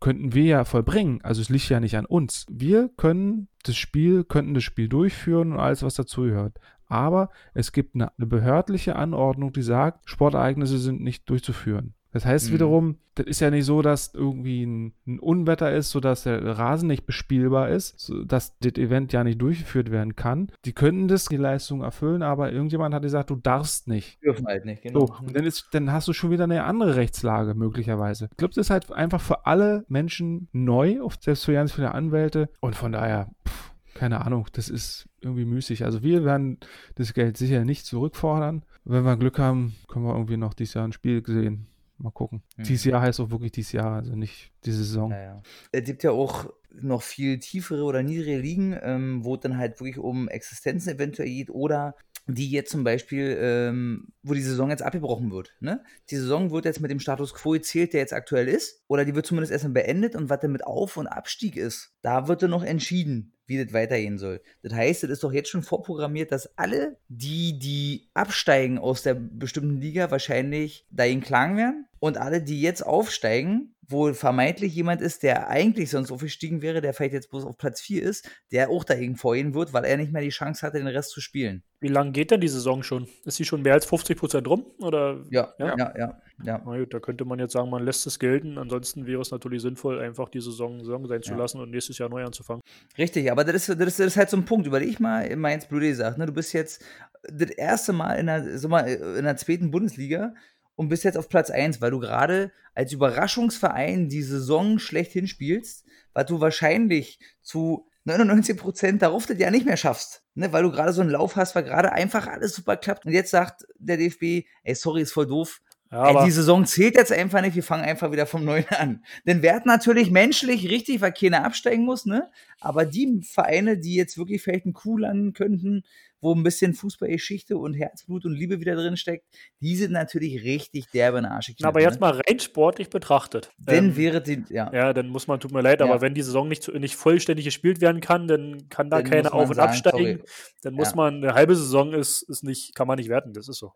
könnten wir ja vollbringen. Also es liegt ja nicht an uns. Wir können das Spiel, könnten das Spiel durchführen und alles, was dazugehört. Aber es gibt eine, eine behördliche Anordnung, die sagt, Sportereignisse sind nicht durchzuführen. Das heißt Mhm. wiederum, das ist ja nicht so, dass irgendwie ein, ein Unwetter ist, sodass der Rasen nicht bespielbar ist, dass das Event ja nicht durchgeführt werden kann. Die könnten das, die Leistung erfüllen, aber irgendjemand hat gesagt, du darfst nicht. Dürfen halt nicht, genau. So, und dann, ist, dann hast du schon wieder eine andere Rechtslage möglicherweise. Ich glaube, das ist halt einfach für alle Menschen neu, selbst für ganz viele Anwälte. Und von daher, pff, keine Ahnung, das ist irgendwie müßig. Also wir werden das Geld sicher nicht zurückfordern. Wenn wir Glück haben, können wir irgendwie noch dieses Jahr ein Spiel sehen. Mal gucken. Hm. Dieses Jahr heißt auch wirklich dieses Jahr, also nicht diese Saison. Naja. Es gibt ja auch noch viel tiefere oder niedrigere Ligen, ähm, wo es dann halt wirklich um Existenzen eventuell geht oder die jetzt zum Beispiel, ähm, wo die Saison jetzt abgebrochen wird. Ne? Die Saison wird jetzt mit dem Status quo gezählt, der jetzt aktuell ist, oder die wird zumindest erstmal beendet und was dann mit Auf- und Abstieg ist, da wird dann noch entschieden, wie das weitergehen soll. Das heißt, es ist doch jetzt schon vorprogrammiert, dass alle, die, die absteigen aus der bestimmten Liga, wahrscheinlich dagegen klagen werden und alle, die jetzt aufsteigen, wo vermeintlich jemand ist, der eigentlich sonst aufgestiegen wäre, der vielleicht jetzt bloß auf Platz 4 ist, der auch dagegen vorgehen wird, weil er nicht mehr die Chance hatte, den Rest zu spielen. Wie lange geht denn die Saison schon? Ist sie schon mehr als 50 Prozent rum? Oder? Ja, Ja. ja, ja, ja. Na gut, da könnte man jetzt sagen, man lässt es gelten. Ansonsten wäre es natürlich sinnvoll, einfach die Saison Saison sein zu Ja. lassen und nächstes Jahr neu anzufangen. Richtig, aber das ist, das, ist, das ist halt so ein Punkt. Überleg mal, mal ins Blöde gesagt, ne? du bist jetzt das erste Mal in der, sag mal, in der zweiten Bundesliga und bist jetzt auf Platz 1, weil du gerade als Überraschungsverein die Saison schlechthin spielst, weil du wahrscheinlich zu 99 Prozent darauf das ja nicht mehr schaffst, ne? weil du gerade so einen Lauf hast, weil gerade einfach alles super klappt und jetzt sagt der DFB, ey, sorry, ist voll doof, Ja, Ey, die Saison zählt jetzt einfach nicht, wir fangen einfach wieder vom Neuen an. Denn wer hat natürlich menschlich richtig, weil keiner absteigen muss, ne? Aber die Vereine, die jetzt wirklich vielleicht einen Coup landen könnten, wo ein bisschen Fußballgeschichte und Herzblut und Liebe wieder drin steckt, die sind natürlich richtig derbe in den Arsch geknallt, aber jetzt ne? mal rein sportlich betrachtet. Denn Ähm, wäre die, ja. Ja, dann muss man, tut mir leid, Ja. aber wenn die Saison nicht, nicht vollständig gespielt werden kann, dann kann da Dann keiner auf und sagen, absteigen. sorry. Dann muss Ja. man, eine halbe Saison ist, ist nicht, kann man nicht werten, das ist so.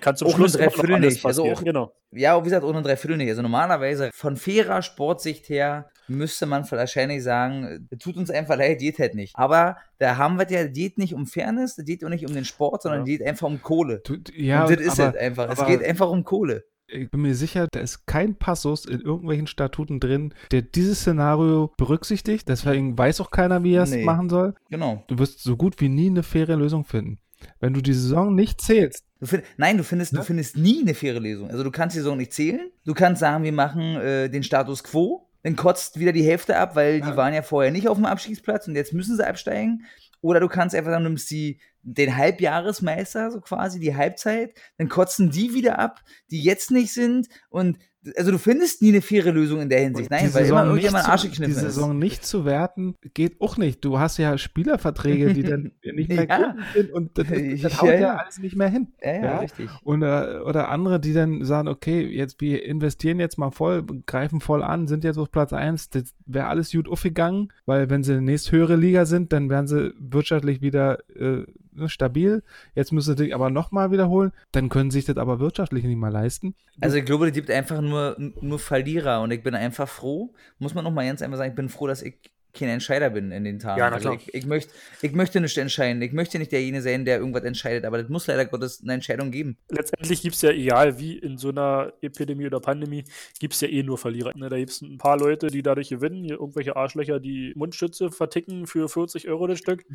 Kann zum Auch Schluss Dreiviertel alles nicht, also auch- genau. Ja, wie gesagt, ohne ein Dreiviertel nicht. Also normalerweise von fairer Sportsicht her müsste man wahrscheinlich sagen, tut uns einfach leid, geht halt nicht. Aber da haben wir ja, geht nicht um Fairness, geht auch nicht um den Sport, sondern Ja. geht einfach um Kohle. Du, ja, und das ist aber es einfach. es aber- geht einfach um Kohle. ich bin mir sicher, da ist kein Passus in irgendwelchen Statuten drin, der dieses Szenario berücksichtigt. Deswegen weiß auch keiner, wie er es Nee. machen soll. Genau. Du wirst so gut wie nie eine faire Lösung finden. Wenn du die Saison nicht zählst, Du find, nein, du findest, Ja. du findest nie eine faire Lösung. Also du kannst die Saison nicht zählen. Du kannst sagen, wir machen äh, den Status quo. Dann kotzt wieder die Hälfte ab, weil die Ja. waren ja vorher nicht auf dem Abstiegsplatz und jetzt müssen sie absteigen. Oder du kannst einfach sagen, du nimmst die, den Halbjahresmeister, so quasi, die Halbzeit, dann kotzen die wieder ab, die jetzt nicht sind und also du findest nie eine faire Lösung in der Hinsicht. Nein, Die weil immer Saison irgendjemand nicht Arsch zu- Die gekniffen ist. Saison nicht zu werten, geht auch nicht. Du hast ja Spielerverträge, die dann [LAUGHS] nicht mehr Ja. sind und das, das Ja, haut ja, ja. alles nicht mehr hin. Ja, ja, Ja. richtig. Oder, oder andere, die dann sagen, okay, jetzt wir investieren jetzt mal voll, greifen voll an, sind jetzt auf Platz 1, das wäre alles gut aufgegangen, weil wenn sie in der nächsthöhere Liga sind, dann wären sie wirtschaftlich wieder äh, stabil. Jetzt müssen sie aber nochmal wiederholen, dann können sie sich das aber wirtschaftlich nicht mal leisten. Also ich glaube, es gibt einfach nur, nur Verlierer und ich bin einfach froh, muss man noch mal ganz einfach sagen, ich bin froh, dass ich kein Entscheider bin in den Tagen. Ja, na also klar. ich, ich, möcht, ich möchte nicht entscheiden, ich möchte nicht derjenige sein, der irgendwas entscheidet, aber das muss leider Gottes eine Entscheidung geben. Letztendlich gibt es ja, egal wie in so einer Epidemie oder Pandemie, gibt es ja eh nur Verlierer. Ne, da gibt es ein paar Leute, die dadurch gewinnen, hier irgendwelche Arschlöcher, die Mundschütze verticken für 40 Euro das Stück. [LAUGHS]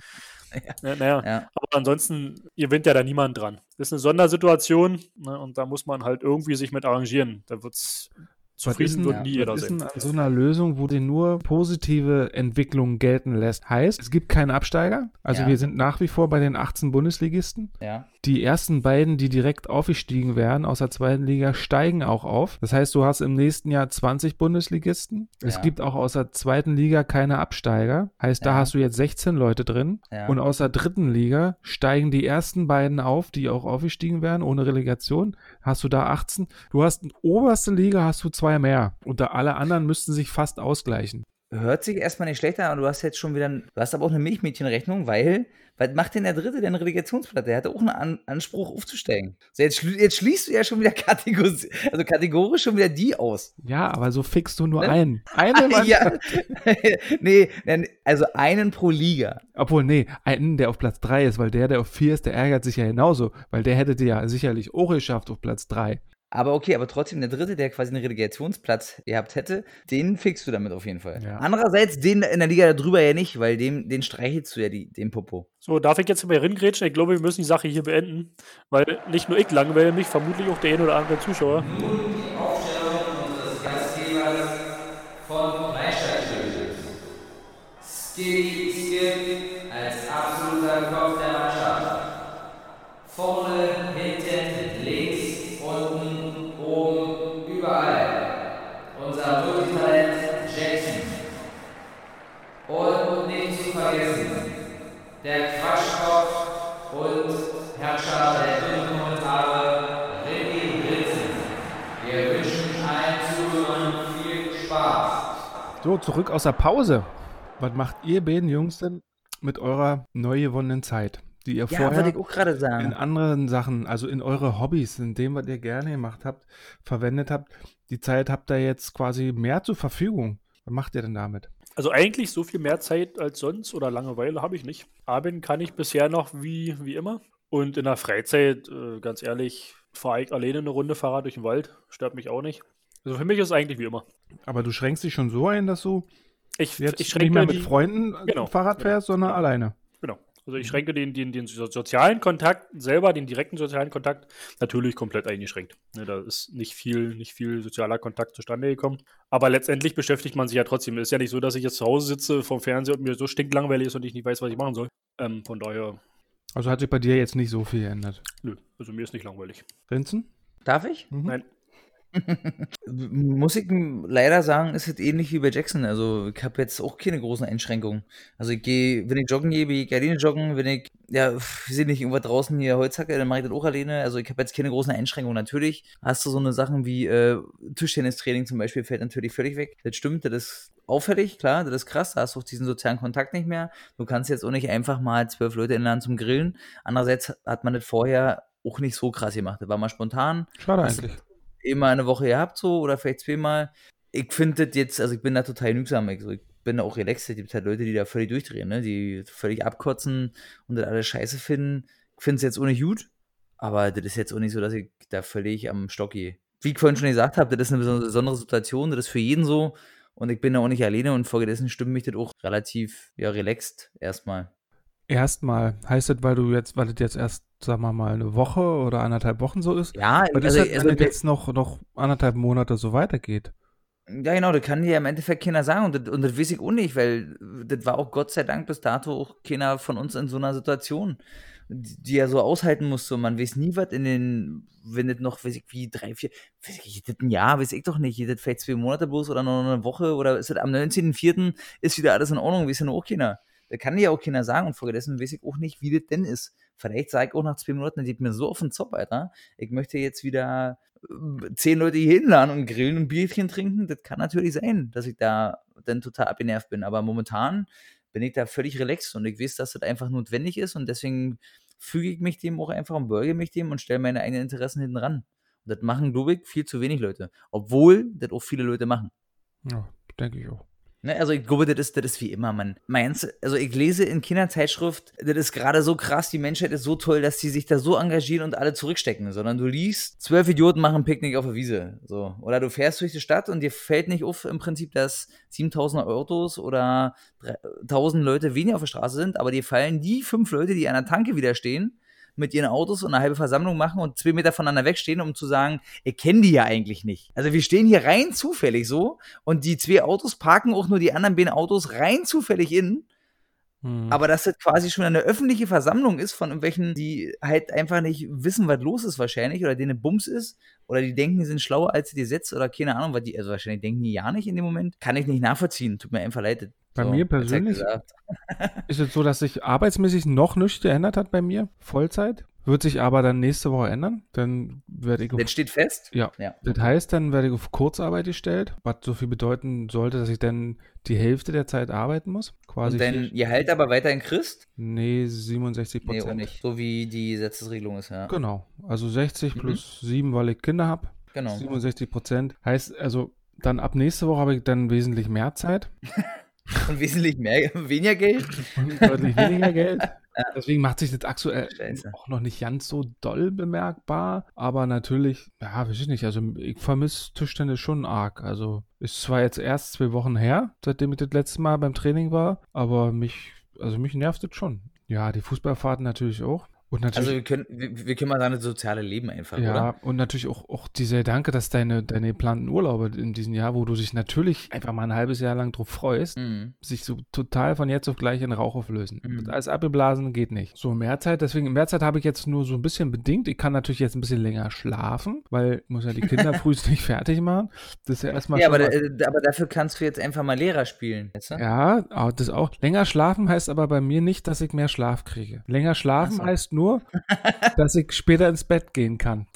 Ja. Naja, Ja. aber ansonsten gewinnt ja da niemand dran. Das ist eine Sondersituation ne, und da muss man halt irgendwie sich mit arrangieren. Da wird's zufrieden wird nie jeder ist sein. an so einer Lösung, wo die nur positive Entwicklungen gelten lässt? Heißt, es gibt keinen Absteiger. Also Ja. wir sind nach wie vor bei den 18 Bundesligisten. Ja. Die ersten beiden, die direkt aufgestiegen wären aus der zweiten Liga, steigen auch auf. Das heißt, du hast im nächsten Jahr 20 Bundesligisten. Es Ja. gibt auch aus der zweiten Liga keine Absteiger. Heißt, da hast du jetzt 16 Leute drin. Ja. Und aus der dritten Liga steigen die ersten beiden auf, die auch aufgestiegen wären, ohne Relegation. Hast du da 18. Du hast in oberste Liga hast du zwei mehr. Und da alle anderen müssten sich fast ausgleichen. Hört sich erstmal nicht schlecht an, aber du hast jetzt schon wieder, ein- du hast aber auch eine Milchmädchenrechnung, weil, was macht denn der Dritte, der einen Relegationsplatz? Der hatte auch einen An Anspruch aufzusteigen. So, jetzt, schlü- jetzt schließt du ja schon wieder [LAUGHS] kategorisch, also kategorisch schon wieder die aus. Ja, aber so fixst du nur Ne? einen. Eine [LAUGHS] Mannschaft. ja. [LAUGHS] nee, also einen pro Liga. Obwohl, nee, einen, der auf Platz 3 ist, weil der, der auf 4 ist, der ärgert sich ja genauso, weil der hätte dir ja sicherlich auch geschafft auf Platz 3. Aber okay, aber trotzdem der Dritte, der quasi einen Relegationsplatz gehabt hätte, den fixst du damit auf jeden Fall. Ja. Andererseits den in der Liga darüber ja nicht, weil dem, den streichelst du ja die, den Popo. So, darf ich jetzt mal ringrätschen? Ich glaube, wir müssen die Sache hier beenden, weil nicht nur ich langweile mich, vermutlich auch der ein oder andere Zuschauer. Skip, Skip So, zurück aus der Pause. Was macht ihr beiden Jungs denn mit eurer neu gewonnenen Zeit, die ihr Ja, vorher ich auch gerade in sagen. anderen Sachen, also in eure Hobbys, in dem, was ihr gerne gemacht habt, verwendet habt, die Zeit habt ihr jetzt quasi mehr zur Verfügung. Was macht ihr denn damit? Also eigentlich so viel mehr Zeit als sonst oder Langeweile habe ich nicht. Abend kann ich bisher noch wie, wie immer. Und in der Freizeit, äh, ganz ehrlich, fahre ich alleine eine Runde Fahrrad durch den Wald. Stört mich auch nicht. Also für mich ist es eigentlich wie immer. Aber du schränkst dich schon so ein, dass du Ich, jetzt ich nicht schränke mehr mit die, Freunden äh, Genau, Fahrrad genau, fährst, sondern genau. alleine. Genau. Also ich schränke den, den, den so- sozialen Kontakt selber, den direkten sozialen Kontakt, natürlich komplett eingeschränkt. Ne, da ist nicht viel, nicht viel sozialer Kontakt zustande gekommen. Aber letztendlich beschäftigt man sich ja trotzdem. Es ist ja nicht so, dass ich jetzt zu Hause sitze vom Fernseher und mir so stinklangweilig ist und ich nicht weiß, was ich machen soll. Ähm, von daher, Also hat sich bei dir jetzt nicht so viel geändert. nö, also mir ist nicht langweilig. Rinzen? Darf ich? Mhm. Nein. [LAUGHS] Muss ich leider sagen, ist es ähnlich wie bei Jackson. Also ich habe jetzt auch keine großen Einschränkungen. Also ich gehe, wenn ich joggen gehe, gehe ich alleine joggen. Wenn ich, ja, ich sehe nicht irgendwas draußen hier Holzhacke, dann mache ich das auch alleine. Also ich habe jetzt keine großen Einschränkungen. Natürlich hast du so eine Sachen wie äh, Tischtennistraining zum Beispiel fällt natürlich völlig weg. Das stimmt, das ist auffällig, klar, das ist krass. Da hast du auch diesen sozialen Kontakt nicht mehr. Du kannst jetzt auch nicht einfach mal zwölf Leute einladen zum Grillen. Andererseits hat man das vorher auch nicht so krass gemacht. Das war mal spontan Schade eigentlich. Immer eine Woche gehabt, so, oder vielleicht zweimal. Ich finde das jetzt, also ich bin da total genügsam. Ich, ich bin da auch relaxed. Es gibt halt Leute, die da völlig durchdrehen, ne? die völlig abkotzen und das alles scheiße finden. Ich finde es jetzt ohne gut, aber das ist jetzt auch nicht so, dass ich da völlig am Stock gehe. Wie ich vorhin schon gesagt habe, das ist eine beson- besondere Situation, das ist für jeden so. Und ich bin da auch nicht alleine und folgedessen stimmt mich das auch relativ ja, relaxed erstmal. Erstmal heißt das, weil du jetzt, weil das jetzt erst, sagen wir mal, eine Woche oder anderthalb Wochen so ist. Ja, Aber das also, ist, also wenn das jetzt noch, noch anderthalb Monate so weitergeht. Ja, genau, das kann dir ja im Endeffekt keiner sagen und das, und das weiß ich auch nicht, weil das war auch Gott sei Dank bis dato auch keiner von uns in so einer Situation. die er so aushalten muss. So, man weiß nie, was in den, wenn das noch, weiß ich, wie drei, vier, weiß ich, das ein Jahr, weiß ich doch nicht, das vielleicht zwei Monate bloß oder noch eine Woche oder ist das am 19.04. ist wieder alles in Ordnung, weiß ja auch keiner. Da kann ja auch keiner sagen und folgedessen weiß ich auch nicht, wie das denn ist. Vielleicht sage ich auch nach zwei Monaten, das geht mir so auf den Zopf, Alter. Ich möchte jetzt wieder äh, zehn Leute hier hinladen und grillen und Bierchen trinken. Das kann natürlich sein, dass ich da dann total abgenervt bin. Aber momentan bin ich da völlig relaxed und ich weiß, dass das einfach notwendig ist und deswegen füge ich mich dem auch einfach und beuge mich dem und stelle meine eigenen Interessen hinten ran. Und das machen, glaube ich, viel zu wenig Leute. Obwohl das auch viele Leute machen. Ja, denke ich auch. Ne, also ich glaube, das ist, das ist wie immer, man. Meinst also ich lese in Kinderzeitschrift, das ist gerade so krass, die Menschheit ist so toll, dass die sich da so engagieren und alle zurückstecken, sondern du liest, zwölf Idioten machen Picknick auf der Wiese, so. Oder du fährst durch die Stadt und dir fällt nicht auf im Prinzip, dass 7000 Autos oder 1000 Leute weniger auf der Straße sind, aber dir fallen die fünf Leute, die an der Tanke wieder stehen, mit ihren Autos und eine halbe Versammlung machen und zwei Meter voneinander wegstehen, um zu sagen, ihr kennt die ja eigentlich nicht. Also wir stehen hier rein zufällig so und die zwei Autos parken auch nur die anderen beiden Autos rein zufällig in. Hm. Aber dass das quasi schon eine öffentliche Versammlung ist von irgendwelchen, die halt einfach nicht wissen, was los ist wahrscheinlich oder denen Bums ist oder die denken, die sind schlauer als die Gesetz oder keine Ahnung, was die, also wahrscheinlich denken die ja nicht in dem Moment, kann ich nicht nachvollziehen. Tut mir einfach leid. Bei So, mir persönlich [LAUGHS] ist es so, dass sich arbeitsmäßig noch nichts geändert hat bei mir. Vollzeit. Wird sich aber dann nächste Woche ändern. Dann werde ich auf, Das steht fest? ja. Ja. Das heißt, dann werde ich auf Kurzarbeit gestellt, was so viel bedeuten sollte, dass ich dann die Hälfte der Zeit arbeiten muss. Quasi Und dann vier- ihr halt aber weiterhin Christ? nee, 67 Nee, Prozent. auch nicht. So wie die Gesetzesregelung ist, ja. Genau. Also 60 Mhm. plus 7, weil ich Kinder habe. Genau. 67 Prozent. Heißt, also dann ab nächste Woche habe ich dann wesentlich mehr Zeit [LAUGHS] [LAUGHS] Und wesentlich mehr, weniger Geld? und deutlich weniger Geld. [LAUGHS] Deswegen macht sich das aktuell Scheiße. auch noch nicht ganz so doll bemerkbar. Aber natürlich, ja, weiß ich nicht. Also ich vermisse Tischtennis schon arg. Also ist zwar jetzt erst zwei Wochen her, seitdem ich das letzte Mal beim Training war, aber mich, also mich nervt das schon. Ja, die Fußballfahrten natürlich auch. Also wir können, wir, wir können mal das soziale Leben einfach, Ja, oder? und natürlich auch, auch dieser Gedanke, dass deine, deine geplanten Urlaube in diesem Jahr, wo du dich natürlich einfach mal ein halbes Jahr lang drauf freust, Mhm. sich so total von jetzt auf gleich in Rauch auflösen. Mhm. Alles abgeblasen geht nicht. So, Mehrzeit, deswegen, Mehrzeit habe ich jetzt nur so ein bisschen bedingt. Ich kann natürlich jetzt ein bisschen länger schlafen, weil ich muss ja die Kinder [LAUGHS] frühst nicht fertig machen. Das ist ja erstmal Ja, aber, äh, aber dafür kannst du jetzt einfach mal Lehrer spielen. Weißt du? ja, aber das auch. Länger schlafen heißt aber bei mir nicht, dass ich mehr Schlaf kriege. Länger schlafen so. heißt nur, [LAUGHS] dass ich später ins Bett gehen kann.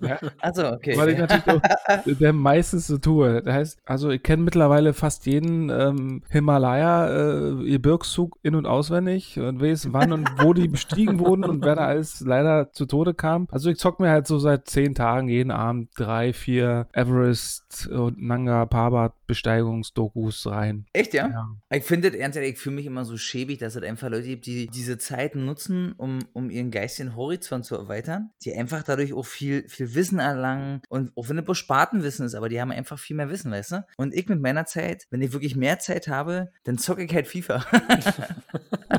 Ja, Also, okay. Weil ich natürlich auch [LAUGHS] der meistens so tue. Das heißt, also ich kenne mittlerweile fast jeden ähm, Himalaya-Gebirgszug in- und auswendig und weiß, wann und wo die bestiegen wurden und wer da alles leider zu Tode kam. Also ich zock mir halt so seit zehn Tagen jeden Abend drei, vier Everest und Nanga Parbat Besteigungsdokus rein. Echt, ja? Ja. Ich finde ernsthaft, ich fühle mich immer so schäbig, dass es einfach Leute gibt, die diese Zeiten nutzen, um, um ihren geistigen Horizont zu erweitern, die einfach dadurch auch viel, viel Wissen erlangen und auch wenn es bloß Spartenwissen ist, aber die haben einfach viel mehr Wissen, weißt du? Und ich mit meiner Zeit, wenn ich wirklich mehr Zeit habe, dann zocke ich halt FIFA. [LAUGHS]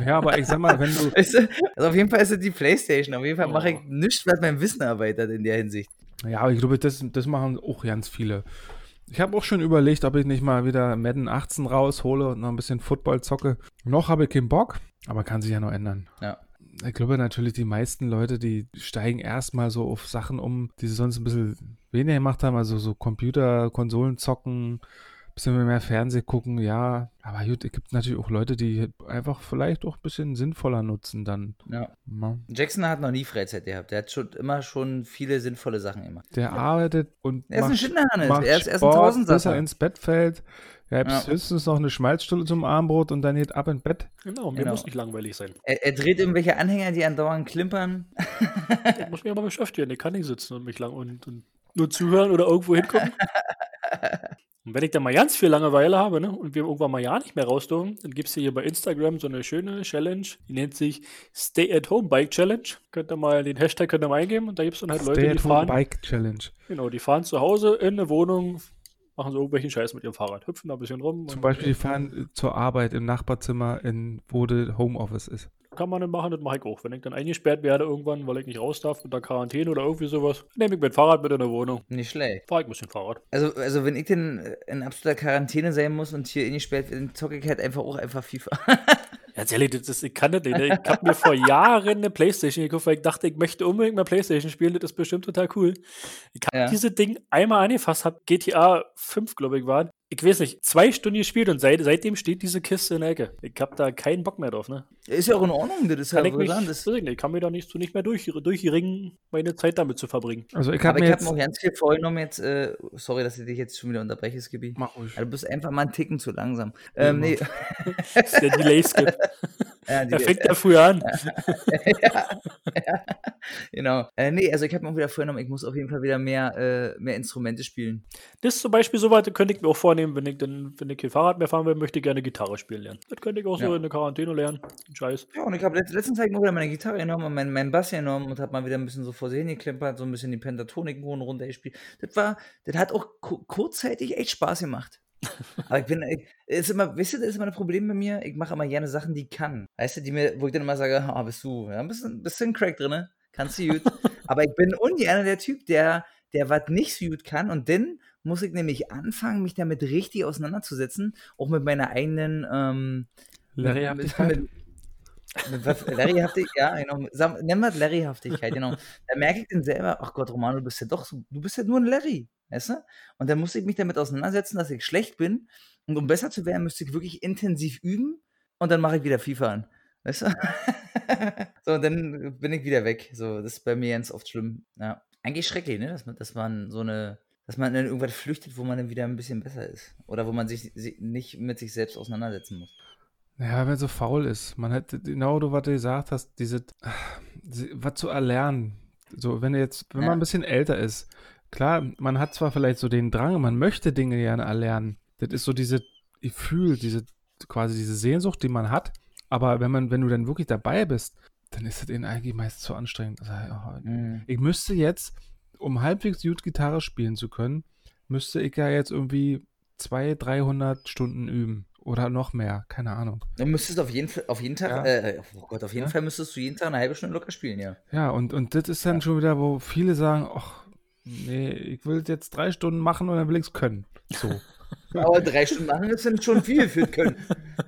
Ja, aber ich sag mal, wenn du [LAUGHS] weißt du? Also auf jeden Fall ist es die Playstation, auf jeden Fall mache ich Oh. nichts, was mein Wissen erweitert in der Hinsicht. Ja, aber ich glaube, das, das machen auch ganz viele. Ich habe auch schon überlegt, ob ich nicht mal wieder Madden 18 raushole und noch ein bisschen Football zocke. Noch habe ich keinen Bock, aber kann sich ja noch ändern. Ja. Ich glaube natürlich, die meisten Leute, die steigen erstmal so auf Sachen um, die sie sonst ein bisschen weniger gemacht haben, also so Computer, Konsolen zocken, bisschen mehr Fernseh gucken, ja. Aber gut, es gibt natürlich auch Leute, die einfach vielleicht auch ein bisschen sinnvoller nutzen dann. Ja. Ja. Jackson hat noch nie Freizeit gehabt. Der hat schon immer schon viele sinnvolle Sachen gemacht. Der arbeitet und Er ist ein macht Schinderhannes. macht Er ist, er ist ein Sport, bis er ins Bett fällt. Er hat Ja. höchstens noch eine Schmalzstulle zum Armbrot und dann geht ab ins Bett. Genau, mir Genau. muss nicht langweilig sein. Er, er dreht irgendwelche Anhänger, die andauernd klimpern. Ich muss mich aber beschäftigen. Ich kann nicht sitzen und mich lang und, und nur zuhören oder irgendwo hingucken. [LAUGHS] Und wenn ich dann mal ganz viel Langeweile habe ne, und wir irgendwann mal ja nicht mehr raus dürfen, dann gibt es hier bei Instagram so eine schöne Challenge, die nennt sich Stay at Home Bike Challenge. Könnt ihr mal den Hashtag könnt ihr mal eingeben und da gibt es dann halt Leute, Stay die at Home fahren, Bike Challenge. genau, die fahren zu Hause in eine Wohnung, machen so irgendwelchen Scheiß mit ihrem Fahrrad, hüpfen da ein bisschen rum. Zum und, Beispiel, die äh, fahren zur Arbeit im Nachbarzimmer, in, wo das Homeoffice ist. Kann man dann machen, das mache ich auch. Wenn ich dann eingesperrt werde irgendwann, weil ich nicht raus darf unter Quarantäne oder irgendwie sowas, nehme ich mein Fahrrad mit in der Wohnung. Nicht schlecht. Fahre ich ein bisschen Fahrrad. Also, also wenn ich denn in absoluter Quarantäne sein muss und hier eingesperrt bin, dann zocke ich halt einfach auch einfach FIFA. [LAUGHS] Ganz ehrlich, das ist, ich kann das nicht. ne? Ich habe mir vor Jahren eine Playstation gekauft, weil ich dachte, ich möchte unbedingt mal Playstation spielen. Das ist bestimmt total cool. Ich habe Ja. dieses Ding einmal angefasst, hab GTA 5, glaube ich, war. Ich weiß nicht, zwei Stunden gespielt und seit, seitdem steht diese Kiste in der Ecke. Ich habe da keinen Bock mehr drauf, ne? Ist ja auch in Ordnung, das ist ja weiß ich, ich kann mir da nicht, so nicht mehr durch, durchringen, meine Zeit damit zu verbringen. Also ich habe mir ich jetzt... mir auch ganz viel vorgenommen jetzt, äh, sorry, dass ich dich jetzt schon wieder unterbreche, Skibi. Mach ruhig. Ja, du bist einfach mal einen Ticken zu langsam. Ähm, nee. Das ist der Delay-Skip. [LAUGHS] Ja, die- Er fängt ja früher an. ja, [LAUGHS] ja, genau. Äh, nee, also ich habe mir auch wieder vorgenommen, ich muss auf jeden Fall wieder mehr, äh, mehr Instrumente spielen. Das ist zum Beispiel so weit, könnte ich mir auch vornehmen, wenn ich dann, wenn ich kein Fahrrad mehr fahren will, möchte ich gerne Gitarre spielen lernen. Das könnte ich auch so Ja. in der Quarantäne lernen. Scheiß. Ja, und ich habe letzt, letztens hab ich wieder meine Gitarre genommen und meinen mein Bass genommen und habe mal wieder ein bisschen so vor sich hingeklimpert, so ein bisschen die Pentatoniken runtergespielt. Das war, das hat auch ku- kurzzeitig echt Spaß gemacht. [LAUGHS] Aber ich bin, ich, ist immer, wisst ihr, das ist immer ein Problem bei mir. Ich mache immer gerne Sachen, die ich kann. Weißt du, die mir, wo ich dann immer sage, ah, bist du, ja, ein bisschen, bisschen Crack drin? Kannst du gut. [LAUGHS] Aber ich bin ungern der Typ, der, der was nicht so gut kann und dann muss ich nämlich anfangen, mich damit richtig auseinanderzusetzen, auch mit meiner eigenen, ähm, Larryhaftigkeit? Larryhaftig, ja, genau. Nennen wir es Larryhaftigkeit, genau. Da merke ich dann selber, ach Gott, Romano, du bist ja doch so, du bist ja nur ein Larry, weißt du? Und dann muss ich mich damit auseinandersetzen, dass ich schlecht bin. Und um besser zu werden, müsste ich wirklich intensiv üben und dann mache ich wieder FIFA an. Weißt du? [LAUGHS] so, und dann bin ich wieder weg. So, das ist bei mir ganz oft schlimm. Ja. Eigentlich schrecklich, ne? Dass man, dass man so eine, dass man in irgendwas flüchtet, wo man dann wieder ein bisschen besser ist. Oder wo man sich si- nicht mit sich selbst auseinandersetzen muss. Ja, wenn so faul ist. Man hätte genau du, was du gesagt hast, diese, was zu erlernen. So, wenn jetzt, wenn Ja. man ein bisschen älter ist, klar, man hat zwar vielleicht so den Drang, man möchte Dinge gerne erlernen. Das ist so diese Gefühl, diese, quasi diese Sehnsucht, die man hat. Aber wenn man, wenn du dann wirklich dabei bist, dann ist das ihnen eigentlich meist zu anstrengend. Also, oh, Mhm. ich müsste jetzt, um halbwegs gut Gitarre spielen zu können, müsste ich ja jetzt irgendwie 200, 300 Stunden üben. Oder noch mehr, keine Ahnung. Du müsstest auf jeden, Fall- auf jeden Tag, Ja. äh, oh Gott, auf jeden Ja. Fall müsstest du jeden Tag eine halbe Stunde locker spielen, ja. Ja, und, und das ist dann schon wieder, wo viele sagen, ach, nee, ich will jetzt drei Stunden machen und dann will ich es können. So. [LAUGHS] Aber drei Stunden machen ist dann schon viel für können.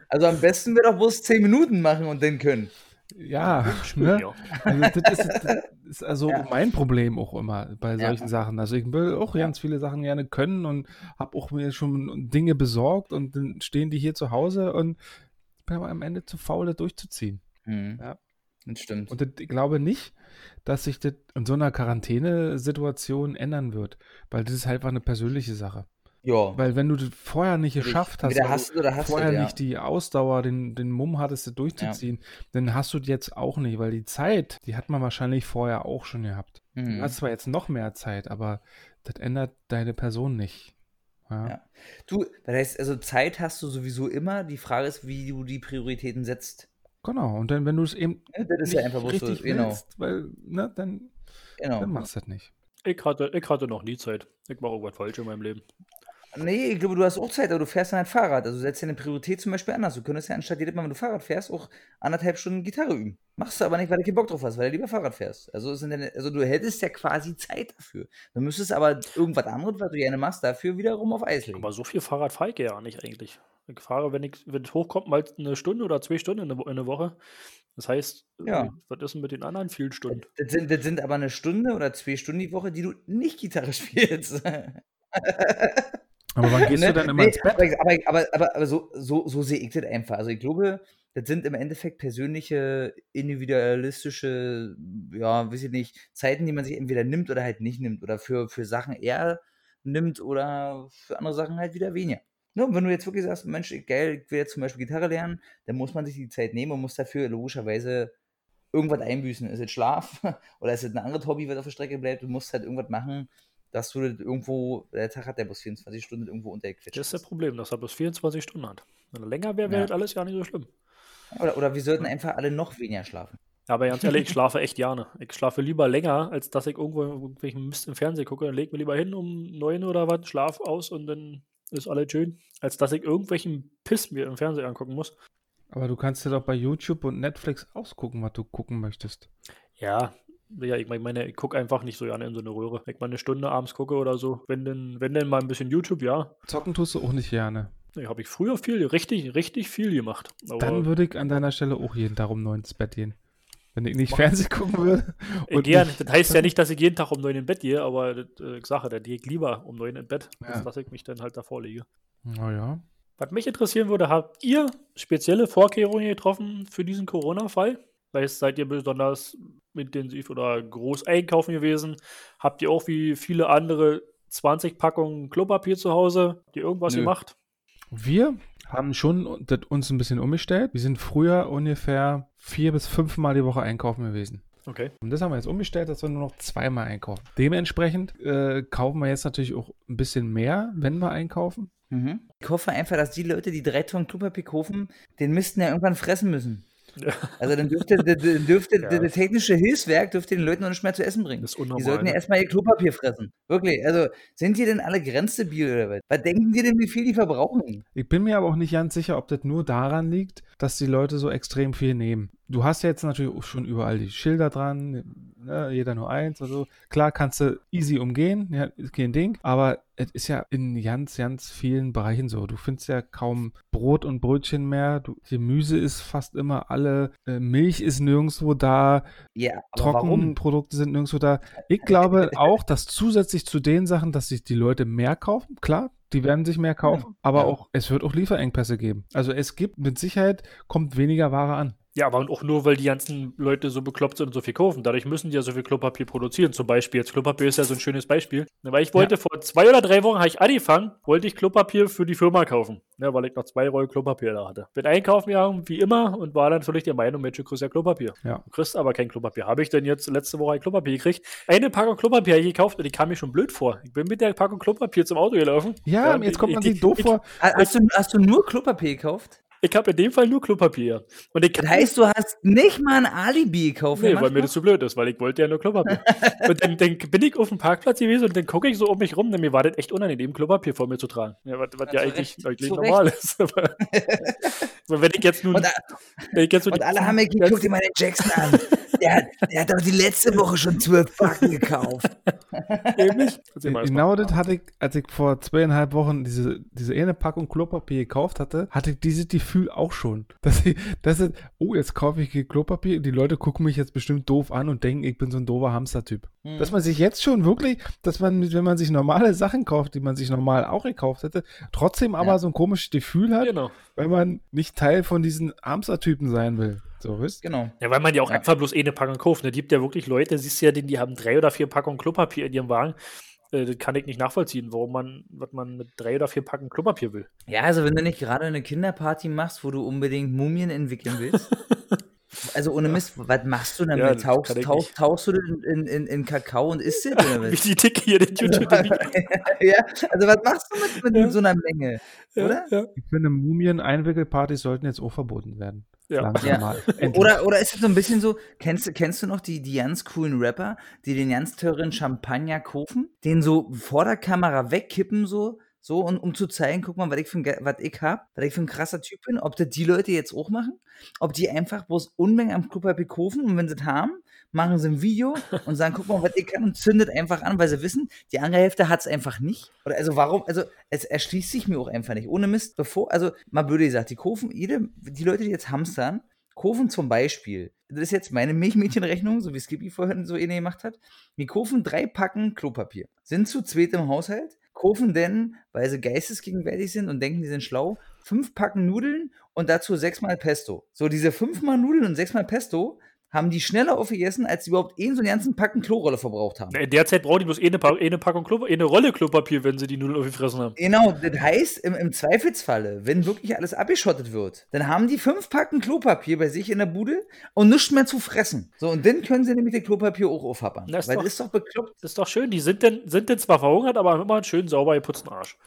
Also am besten wäre doch bloß zehn Minuten machen und dann können. Ja, ne? Ja. Also das ist, das ist also Ja. mein Problem auch immer bei Ja. solchen Sachen. Also ich will auch ganz viele Sachen gerne können und habe auch mir schon Dinge besorgt und dann stehen die hier zu Hause und bin aber am Ende zu faul, das durchzuziehen. Mhm. Ja. Das stimmt. Und das, ich glaube nicht, dass sich das in so einer Quarantänesituation ändern wird, weil das ist halt einfach eine persönliche Sache. Ja. Weil wenn du das vorher nicht geschafft hast, hast du oder hast du, vorher ja. nicht die Ausdauer, den, den Mumm hattest, das durchzuziehen, dann hast du das jetzt auch nicht, weil die Zeit, die hat man wahrscheinlich vorher auch schon gehabt. Du Mhm. hast zwar jetzt noch mehr Zeit, aber das ändert deine Person nicht. Ja. Ja. Du, das heißt, also Zeit hast du sowieso immer. Die Frage ist, wie du die Prioritäten setzt. Genau, und dann, wenn du es eben Ja, das ist nicht ja einfach richtig genau. willst, weil, ne, dann, genau. dann machst du das nicht. Ich hatte, ich hatte noch nie Zeit. Ich mache irgendwas falsch in meinem Leben. Nee, ich glaube, du hast auch Zeit, aber du fährst dann halt Fahrrad. Also setzt deine Priorität zum Beispiel anders. Du könntest ja anstatt jedes Mal, wenn du Fahrrad fährst, auch anderthalb Stunden Gitarre üben. Machst du aber nicht, weil du keinen Bock drauf hast, weil du lieber Fahrrad fährst. Also, deine, also du hättest ja quasi Zeit dafür. Du müsstest aber irgendwas anderes, was du gerne machst, dafür wiederum auf Eis legen. Aber so viel Fahrrad fahre ich ja nicht eigentlich. Ich fahre, wenn ich, wenn es hochkommt, mal eine Stunde oder zwei Stunden in der, Wo- in der Woche. Das heißt, Ja. äh, was ist denn mit den anderen vielen Stunden? Das sind, das sind aber eine Stunde oder zwei Stunden die Woche, die du nicht Gitarre [LAUGHS] spielst. Aber wann gehst Ne? du dann immer Nee, ins Bett? Aber, aber, aber, aber, so, so, so sehe ich das einfach. Also ich glaube, das sind im Endeffekt persönliche, individualistische, ja, weiß ich nicht, Zeiten, die man sich entweder nimmt oder halt nicht nimmt. Oder für, für Sachen eher nimmt oder für andere Sachen halt wieder weniger. Ne, und wenn du jetzt wirklich sagst, Mensch, geil, ich will jetzt zum Beispiel Gitarre lernen, dann muss man sich die Zeit nehmen und muss dafür logischerweise irgendwas einbüßen. Ist es Schlaf [LAUGHS] oder ist es ein anderes Hobby, was auf der Strecke bleibt? Du musst halt irgendwas machen, dass du das irgendwo, der Tag hat der bloß 24 Stunden irgendwo untergequetscht. Das ist das. Problem, dass er bloß 24 Stunden hat. Wenn er länger wäre, wäre Ja. das alles gar nicht so schlimm. Oder, oder wir sollten einfach alle noch weniger schlafen. Aber ganz ehrlich, ich [LAUGHS] schlafe echt gerne. Ich schlafe lieber länger, als dass ich irgendwo irgendwelchen Mist im Fernsehen gucke. Dann leg mir lieber hin um neun oder was, schlaf aus und dann ist alles schön. Als dass ich irgendwelchen Piss mir im Fernsehen angucken muss. Aber du kannst dir doch bei YouTube und Netflix ausgucken, was du gucken möchtest. Ja, ja, ich mein- meine, ich gucke einfach nicht so gerne in so eine Röhre. Wenn ich mal eine Stunde abends gucke oder so, wenn denn, wenn denn mal ein bisschen YouTube, ja. Zocken tust du auch nicht gerne. Nee, habe ich früher viel, richtig, richtig viel gemacht. Aber Dann würde ich an deiner Stelle auch jeden Tag um neun ins Bett gehen. Wenn ich nicht Fernsehen gucken würde. und gern. nicht- Das heißt ja nicht, dass ich jeden Tag um neun in Bett gehe, aber das, äh, ich sage, da gehe ich lieber um neun in Bett, Ja. als dass ich mich dann halt davor lege. Naja. Was mich interessieren würde, habt ihr spezielle Vorkehrungen getroffen für diesen Corona-Fall? Weißt, seid ihr besonders intensiv oder groß einkaufen gewesen? Habt ihr auch wie viele andere 20 Packungen Klopapier zu Hause? Habt ihr irgendwas Nö. gemacht? Wir haben schon uns ein bisschen umgestellt. Wir sind früher ungefähr vier bis fünfmal die Woche einkaufen gewesen. Okay. Und das haben wir jetzt umgestellt, dass wir nur noch zweimal einkaufen. Dementsprechend äh, kaufen wir jetzt natürlich auch ein bisschen mehr, wenn wir einkaufen. Mhm. Ich hoffe einfach, dass die Leute, die drei Tonnen Klopapier kaufen, den müssten ja irgendwann fressen müssen. Also dann dürfte, d- d- dürfte Ja. das technische Hilfswerk dürfte den Leuten noch nicht mehr zu essen bringen. Das ist Die unnormal. sollten ja erstmal ihr Klopapier fressen. Wirklich. Also sind die denn alle grenzstabil oder was? Was denken die denn, wie viel die verbrauchen? Ich bin mir aber auch nicht ganz sicher, ob das nur daran liegt, dass die Leute so extrem viel nehmen. Du hast ja jetzt natürlich auch schon überall die Schilder dran, ne, jeder nur eins oder so. Klar kannst du easy umgehen, ja, ist kein Ding, aber es ist ja in ganz, ganz vielen Bereichen so. Du findest ja kaum Brot und Brötchen mehr, du, Gemüse ist fast immer alle, äh, Milch ist nirgendwo da, warum? Trockenprodukte sind nirgendwo da. Ich glaube [LAUGHS] auch, dass zusätzlich zu den Sachen, dass sich die Leute mehr kaufen, klar, die werden sich mehr kaufen, aber auch, es wird auch Lieferengpässe geben. Also es gibt mit Sicherheit, kommt weniger Ware an. Ja, aber auch nur, weil die ganzen Leute so bekloppt sind und so viel kaufen. Dadurch müssen die ja so viel Klopapier produzieren. Zum Beispiel, jetzt Klopapier ist ja so ein schönes Beispiel. Ne, Weil ich wollte vor zwei oder drei Wochen, habe ich angefangen, wollte ich Klopapier für die Firma kaufen. Ne, weil ich noch zwei Rollen Klopapier da hatte. Bin einkaufen gegangen, wie immer, und war dann völlig der Meinung, Mensch, du kriegst ja Klopapier. Ja. Du kriegst aber kein Klopapier. Habe ich denn jetzt letzte Woche ein Klopapier gekriegt? Eine Packung Klopapier habe ich gekauft und die kam mir schon blöd vor. Ich bin mit der Packung Klopapier zum Auto gelaufen. Ja, und jetzt kommt man ich- sich doof ich, vor. Ha- Hast du, hast du nur Klopapier gekauft? Ich habe in dem Fall nur Klopapier. Und ich Das heißt, du hast nicht mal ein Alibi gekauft. Nee, weil macht mir das zu blöd ist, weil ich wollte ja nur Klopapier. [LAUGHS] und dann, dann bin ich auf dem Parkplatz gewesen und dann gucke ich so um mich rum, denn mir war das echt unangenehm, Klopapier vor mir zu tragen. Ja, was, was ja, eigentlich, Recht, eigentlich normal ist. Aber, [LAUGHS] so, wenn ich jetzt nun. Und, wenn ich jetzt so und die- alle haben mir geguckt, guck dir mal den Jackson an. Der, hat- der hat doch die letzte Woche schon zwölf Packen gekauft. [LAUGHS] Eben nicht. Erzähl mal Genau das hatte ich, als ich vor zweieinhalb Wochen diese, diese eine Packung Klopapier gekauft hatte, hatte ich dieses Gefühl auch schon. [LAUGHS] Dass ich, dass ich, oh, jetzt kaufe ich Klopapier, die Leute gucken mich jetzt bestimmt doof an und denken, ich bin so ein doofer Hamstertyp. Hm. Dass man sich jetzt schon wirklich, dass man, wenn man sich normale Sachen kauft, die man sich normal auch gekauft hätte, trotzdem aber Ja. so ein komisches Gefühl hat, Genau. weil man nicht Teil von diesen Hamstertypen sein will. So, wisst? Genau. Ja, weil man ja auch Ja. einfach bloß eine Packung kauft. Ne? gibt ja wirklich Leute, siehst du ja, die, die haben drei oder vier Packungen Klopapier in ihrem Wagen. Äh, das kann ich nicht nachvollziehen, warum man, was man mit drei oder vier Packungen Klopapier will. Ja, also wenn du nicht gerade eine Kinderparty machst, wo du unbedingt Mumien entwickeln willst. [LAUGHS] Also ohne Mist, was machst du damit? Ja, tauchst, ich tauchst, du den in, in, in Kakao und isst [LAUGHS] es oder Wie die Dicke hier den YouTube. [LAUGHS] ja, also was machst du mit, mit Ja. so einer Menge? Oder? Ja, Ich finde, Mumien-Einwickelpartys sollten jetzt auch verboten werden. Ja. Langsam Ja. Oder, oder ist es so ein bisschen so, kennst, du- kennst du noch die, die ganz coolen Rapper, die den ganz teuren Champagner kaufen, den so vor der Kamera wegkippen, so, so, und, um zu zeigen, guck mal, was ich, für ein, was ich hab, was ich für ein krasser Typ bin, ob das die Leute jetzt auch machen, ob die einfach bloß Unmengen am Klopapier kaufen und wenn sie es haben, machen sie ein Video und sagen, guck mal, was ich kann und zündet einfach an, weil sie wissen, die andere Hälfte hat es einfach nicht. Oder also warum, also es erschließt sich mir auch einfach nicht. Ohne Mist, bevor, also mal blöd gesagt, die kaufen, jede, die Leute, die jetzt hamstern, kaufen zum Beispiel, das ist jetzt meine Milchmädchenrechnung, so wie Skippy vorhin so eine gemacht hat, wir kaufen drei Packen Klopapier, sind zu zweit im Haushalt, kaufen denn, weil sie geistesgegenwärtig sind und denken, die sind schlau, fünf Packen Nudeln und dazu sechsmal Pesto. So, diese fünfmal Nudeln und sechsmal Pesto haben die schneller aufgegessen, als sie überhaupt einen so einen ganzen Packen Klorolle verbraucht haben. In der Zeit brauchen die bloß eine, pa eine Packung Klopapier, eine Rolle Klopapier, wenn sie die Nudeln aufgefressen haben. Genau, das heißt, im, im Zweifelsfalle, wenn wirklich alles abgeschottet wird, dann haben die fünf Packen Klopapier bei sich in der Bude und nichts mehr zu fressen. So, und dann können sie nämlich das Klopapier auch aufhappern. Das ist Weil doch- das ist doch bekloppt. Das ist doch schön. Die sind denn, sind denn zwar verhungert, aber haben immer einen schön sauber geputzten Arsch.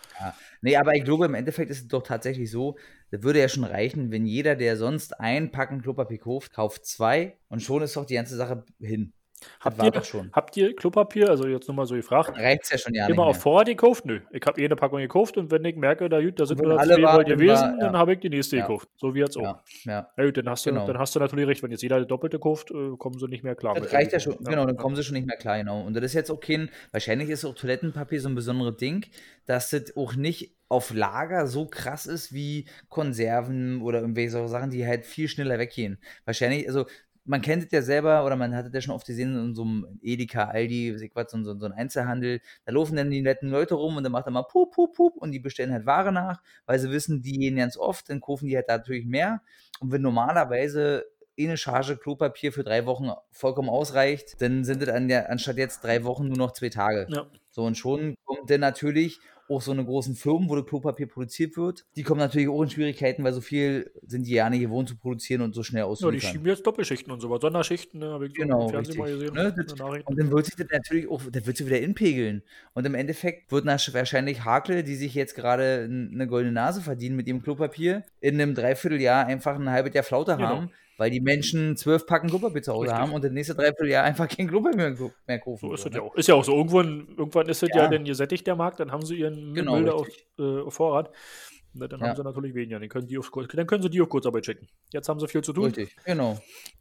Nee, aber ich glaube, im Endeffekt ist es doch tatsächlich so, das würde ja schon reichen, wenn jeder, der sonst ein Packen Klopapier kauft, kauft zwei und schon ist doch die ganze Sache hin. Habt war ihr, doch schon. habt ihr Klopapier, also jetzt nur mal so gefragt, Reicht's ja schon ja immer auf. Vorrat gekauft? Nö. Ich habe eh eine Packung gekauft und wenn ich merke, da, gut, da sind nur zwei dann gewesen, war- dann ja. habe ich die nächste Ja. gekauft. So wie jetzt auch. Ja, ja. Ja, gut, dann hast, du, Genau. dann hast du natürlich recht, wenn jetzt jeder das Doppelte kauft, äh, kommen sie nicht mehr klar. Das reicht ja schon, genau, dann kommen sie schon nicht mehr klar, genau. Und das ist jetzt auch kein, wahrscheinlich ist auch Toilettenpapier so ein besonderes Ding, dass das auch nicht auf Lager so krass ist wie Konserven oder irgendwelche so Sachen, die halt viel schneller weggehen. Wahrscheinlich, also man kennt es ja selber oder man hat es ja schon oft gesehen in so einem Edeka, Aldi, ich was, so, so, so ein Einzelhandel. Da laufen dann die netten Leute rum und dann macht er mal pup, pup, pup und die bestellen halt Ware nach, weil sie wissen, die gehen ganz oft, dann kaufen die halt natürlich mehr. Und wenn normalerweise eine Charge Klopapier für drei Wochen vollkommen ausreicht, dann sind es an der, anstatt jetzt drei Wochen nur noch zwei Tage. Ja. So, und schon kommt dann natürlich auch so eine großen Firmen, wo das Klopapier produziert wird, die kommen natürlich auch in Schwierigkeiten, weil so viel sind die ja nicht gewohnt zu produzieren und so schnell Ja, die auszuliefern. schieben jetzt Doppelschichten und so was. Sonderschichten, ne, habe ich Genau, im Fernsehen mal richtig. gesehen. Ne, das- und dann wird sich das natürlich auch, das wird sich wieder inpegeln. Und im Endeffekt wird wahrscheinlich Hakel, die sich jetzt gerade eine goldene Nase verdienen mit ihrem Klopapier, in einem Dreivierteljahr einfach ein halbes Jahr Flaute Genau. haben, weil die Menschen zwölf Packen Klopapier zu Hause haben und das nächste Dreivierteljahr einfach kein Klopapier mehr, mehr kaufen. So ist würden, es ja ne? auch. Ist ja auch so. Irgendwann, irgendwann ist es ja. Ja. dann gesättigt, der Markt, dann haben sie ihren Genau, Müll auf, äh, Vorrat. Ne, dann Ja. haben sie natürlich weniger. Dann können, die auf, dann können sie die auf Kurzarbeit schicken. Jetzt haben sie viel zu tun. Richtig, genau.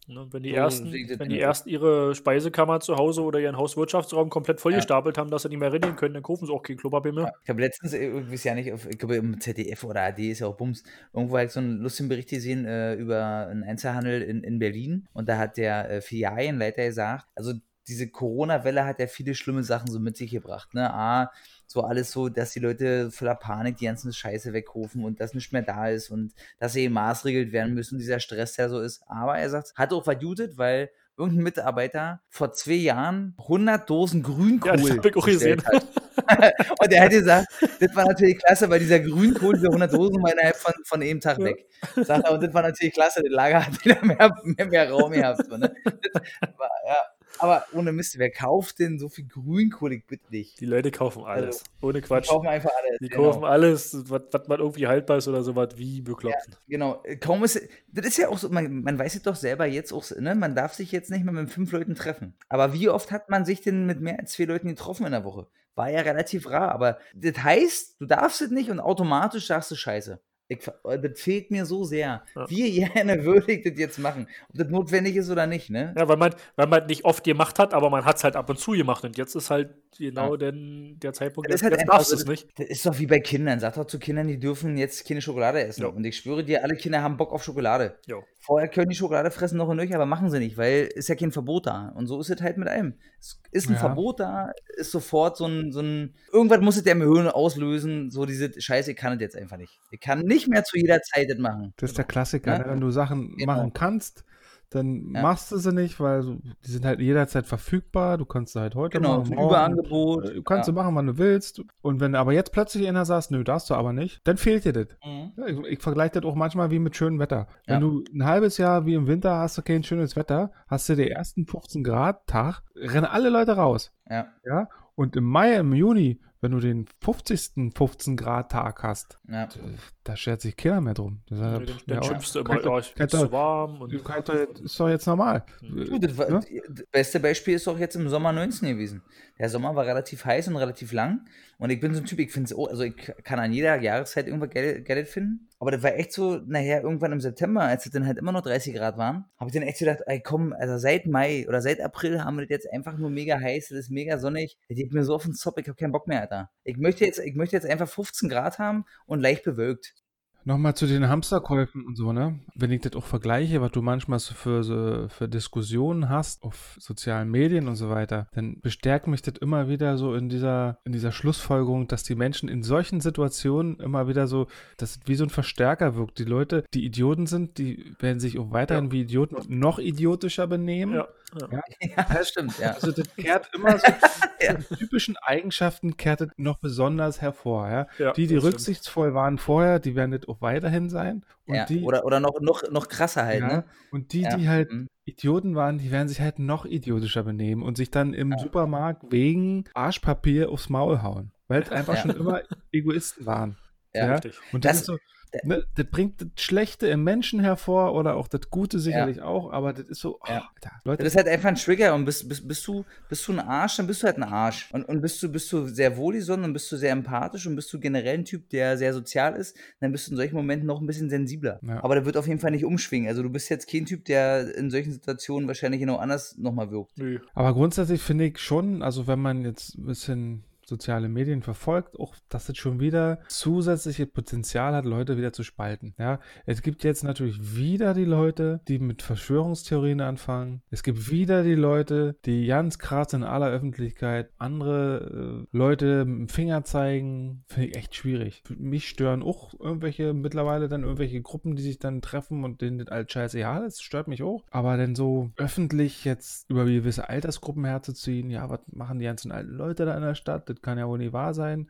Ne, wenn die, So ersten, wenn die erst ihre Speisekammer zu Hause oder ihren Hauswirtschaftsraum komplett vollgestapelt haben, dass sie nicht mehr rennen können, dann kaufen sie auch kein Klopapier mehr. Ich habe letztens, äh, ich weiß ja nicht, auf, ich glaube im ZDF oder AD ist ja auch Bums, irgendwo habe ich so einen lustigen Bericht gesehen äh, über einen Einzelhandel in, in Berlin und da hat der äh, Filialienleiter gesagt, also diese Corona-Welle hat ja viele schlimme Sachen so mit sich gebracht. Ne? A, so alles so, dass die Leute voller Panik die ganzen Scheiße wegrufen und dass nichts mehr da ist und dass sie maßregelt werden müssen, dieser Stress, der so ist. Aber er sagt, hat auch was jutet, weil irgendein Mitarbeiter vor zwei Jahren 100 Dosen Grünkohl Ja, das ich auch gesehen. hat. [LAUGHS] und er hat gesagt, das war natürlich klasse, weil dieser Grünkohl, diese 100 Dosen, war innerhalb von, von einem Tag weg. Sagt er, und das war natürlich klasse, das Lager hat [LAUGHS] wieder mehr, mehr, mehr Raum gehabt. So, ne? das war, ja. Aber ohne Mist, wer kauft denn so viel Grünkohl? Ich bitte dich. Die Leute kaufen alles. Ohne Die Quatsch. kaufen einfach alles. Die genau. kaufen alles, was, was man irgendwie haltbar ist oder sowas, wie bekloppt. Genau, kaum ist, das ist ja auch so, man, man weiß es doch selber jetzt auch, ne, man darf sich jetzt nicht mehr mit fünf Leuten treffen. Aber wie oft hat man sich denn mit mehr als zwei Leuten getroffen in der Woche? War ja relativ rar, aber das heißt, du darfst es nicht und automatisch sagst du Scheiße. Ich, äh, das fehlt mir so sehr. Ja. Wie gerne [LAUGHS] würde ich das jetzt machen? Ob das notwendig ist oder nicht, ne? Ja, weil man, weil man nicht oft gemacht hat, aber man hat es halt ab und zu gemacht. Und jetzt ist halt genau denn der Zeitpunkt, Das jetzt, ist halt jetzt einfach darfst es nicht. Das ist doch wie bei Kindern. Sag doch zu Kindern, die dürfen jetzt keine Schokolade essen. Ja. Und ich schwöre dir, alle Kinder haben Bock auf Schokolade. Jo. Vorher können die Schokolade fressen noch und nöcher, aber machen sie nicht, weil ist ja kein Verbot da. Und so ist es halt mit allem. Es ist ein Ja. Verbot da, ist sofort so ein, so ein, irgendwas muss es der Hirn auslösen, so diese Scheiße, ich kann es jetzt einfach nicht. Ich kann nicht mehr zu jeder Zeit das machen. Das ist der Klassiker. Ja. Ne? Wenn du Sachen Genau. machen kannst, dann Ja. machst du sie nicht, weil die sind halt jederzeit verfügbar. Du kannst sie halt heute Genau, machen. morgen. Überangebot. Äh, Du kannst ja. du machen, wann du willst. Und wenn du aber jetzt plötzlich einer sagst, nö, darfst du aber nicht, dann fehlt dir das. Mhm. Ich, ich vergleiche das auch manchmal wie mit schönem Wetter. Wenn Ja. du ein halbes Jahr wie im Winter hast du kein schönes Wetter, hast du den ersten 15 Grad Tag, rennen alle Leute raus. Ja, Ja. Und im Mai, im Juni, wenn du den 50. 15 Grad Tag hast, ja. Da schert sich keiner mehr drum. Das ist Nee, halt- dann dann ja, schimpfst du immer, ja, ich bin zu warm. Und, kann- kann- ist doch jetzt normal. Du, das, war, Ja? das beste Beispiel ist doch jetzt im Sommer 19 gewesen. Der Sommer war relativ heiß und relativ lang. Und ich bin so ein Typ, ich finde es, also ich kann an jeder Jahreszeit irgendwas Geld, Geld finden. Aber das war echt so, nachher irgendwann im September, als es dann halt immer noch 30 Grad waren, habe ich dann echt gedacht, ey komm, also seit Mai oder seit April haben wir das jetzt einfach nur mega heiß, das ist mega sonnig. Das geht mir so auf den Zopf, ich habe keinen Bock mehr, Alter. Ich möchte jetzt, ich möchte jetzt einfach 15 Grad haben und leicht bewölkt. Nochmal zu den Hamsterkäufen und so, ne? Wenn ich das auch vergleiche, was du manchmal so für, so für Diskussionen hast auf sozialen Medien und so weiter, dann bestärkt mich das immer wieder so in dieser, in dieser Schlussfolgerung, dass die Menschen in solchen Situationen immer wieder so, dass es wie so ein Verstärker wirkt. Die Leute, die Idioten sind, die werden sich auch weiterhin wie Idioten noch idiotischer benehmen. ja, ja. [LAUGHS] Ja, das stimmt, ja. Also das kehrt immer so, [LAUGHS] die typischen Eigenschaften kehrt das noch besonders hervor. Ja? Ja, die, die rücksichtsvoll waren vorher, die werden das auch weiterhin sein. Und ja. die, Oder, oder noch, noch, noch krasser halt, ja, ne? und die, Ja. die halt Mhm. Idioten waren, die werden sich halt noch idiotischer benehmen und sich dann im. Supermarkt wegen Arschpapier aufs Maul hauen. Weil es [LAUGHS] einfach schon immer Egoisten waren. Ja. Richtig. Und das, Das- ist so, ne, das bringt das Schlechte im Menschen hervor oder auch das Gute sicherlich auch, aber das ist so, oh, Ja. Alter, Leute, Das ist halt einfach ein Trigger und bist, bist, bist, du, bist du ein Arsch, dann bist du halt ein Arsch. Und, und bist, du, bist du sehr wohlgesonnen und bist du sehr empathisch und bist du generell ein Typ, der sehr sozial ist, dann bist du in solchen Momenten noch ein bisschen sensibler. Ja. Aber der wird auf jeden Fall nicht umschwingen. Also du bist jetzt kein Typ, der in solchen Situationen wahrscheinlich genau anders nochmal wirkt. Nö. Aber grundsätzlich finde ich schon, also wenn man jetzt ein bisschen soziale Medien verfolgt, auch dass es schon wieder zusätzliche Potenzial hat, Leute wieder zu spalten. Ja, es gibt jetzt natürlich wieder die Leute, die mit Verschwörungstheorien anfangen. Es gibt wieder die Leute, die ganz krass in aller Öffentlichkeit andere äh, Leute mit dem Finger zeigen. Finde ich echt schwierig. Mich stören auch irgendwelche mittlerweile dann irgendwelche Gruppen, die sich dann treffen und denen das alt scheiße ja, das stört mich auch. Aber dann so öffentlich jetzt über gewisse Altersgruppen herzuziehen, ja, was machen die ganzen alten Leute da in der Stadt? Das kann ja wohl nicht wahr sein.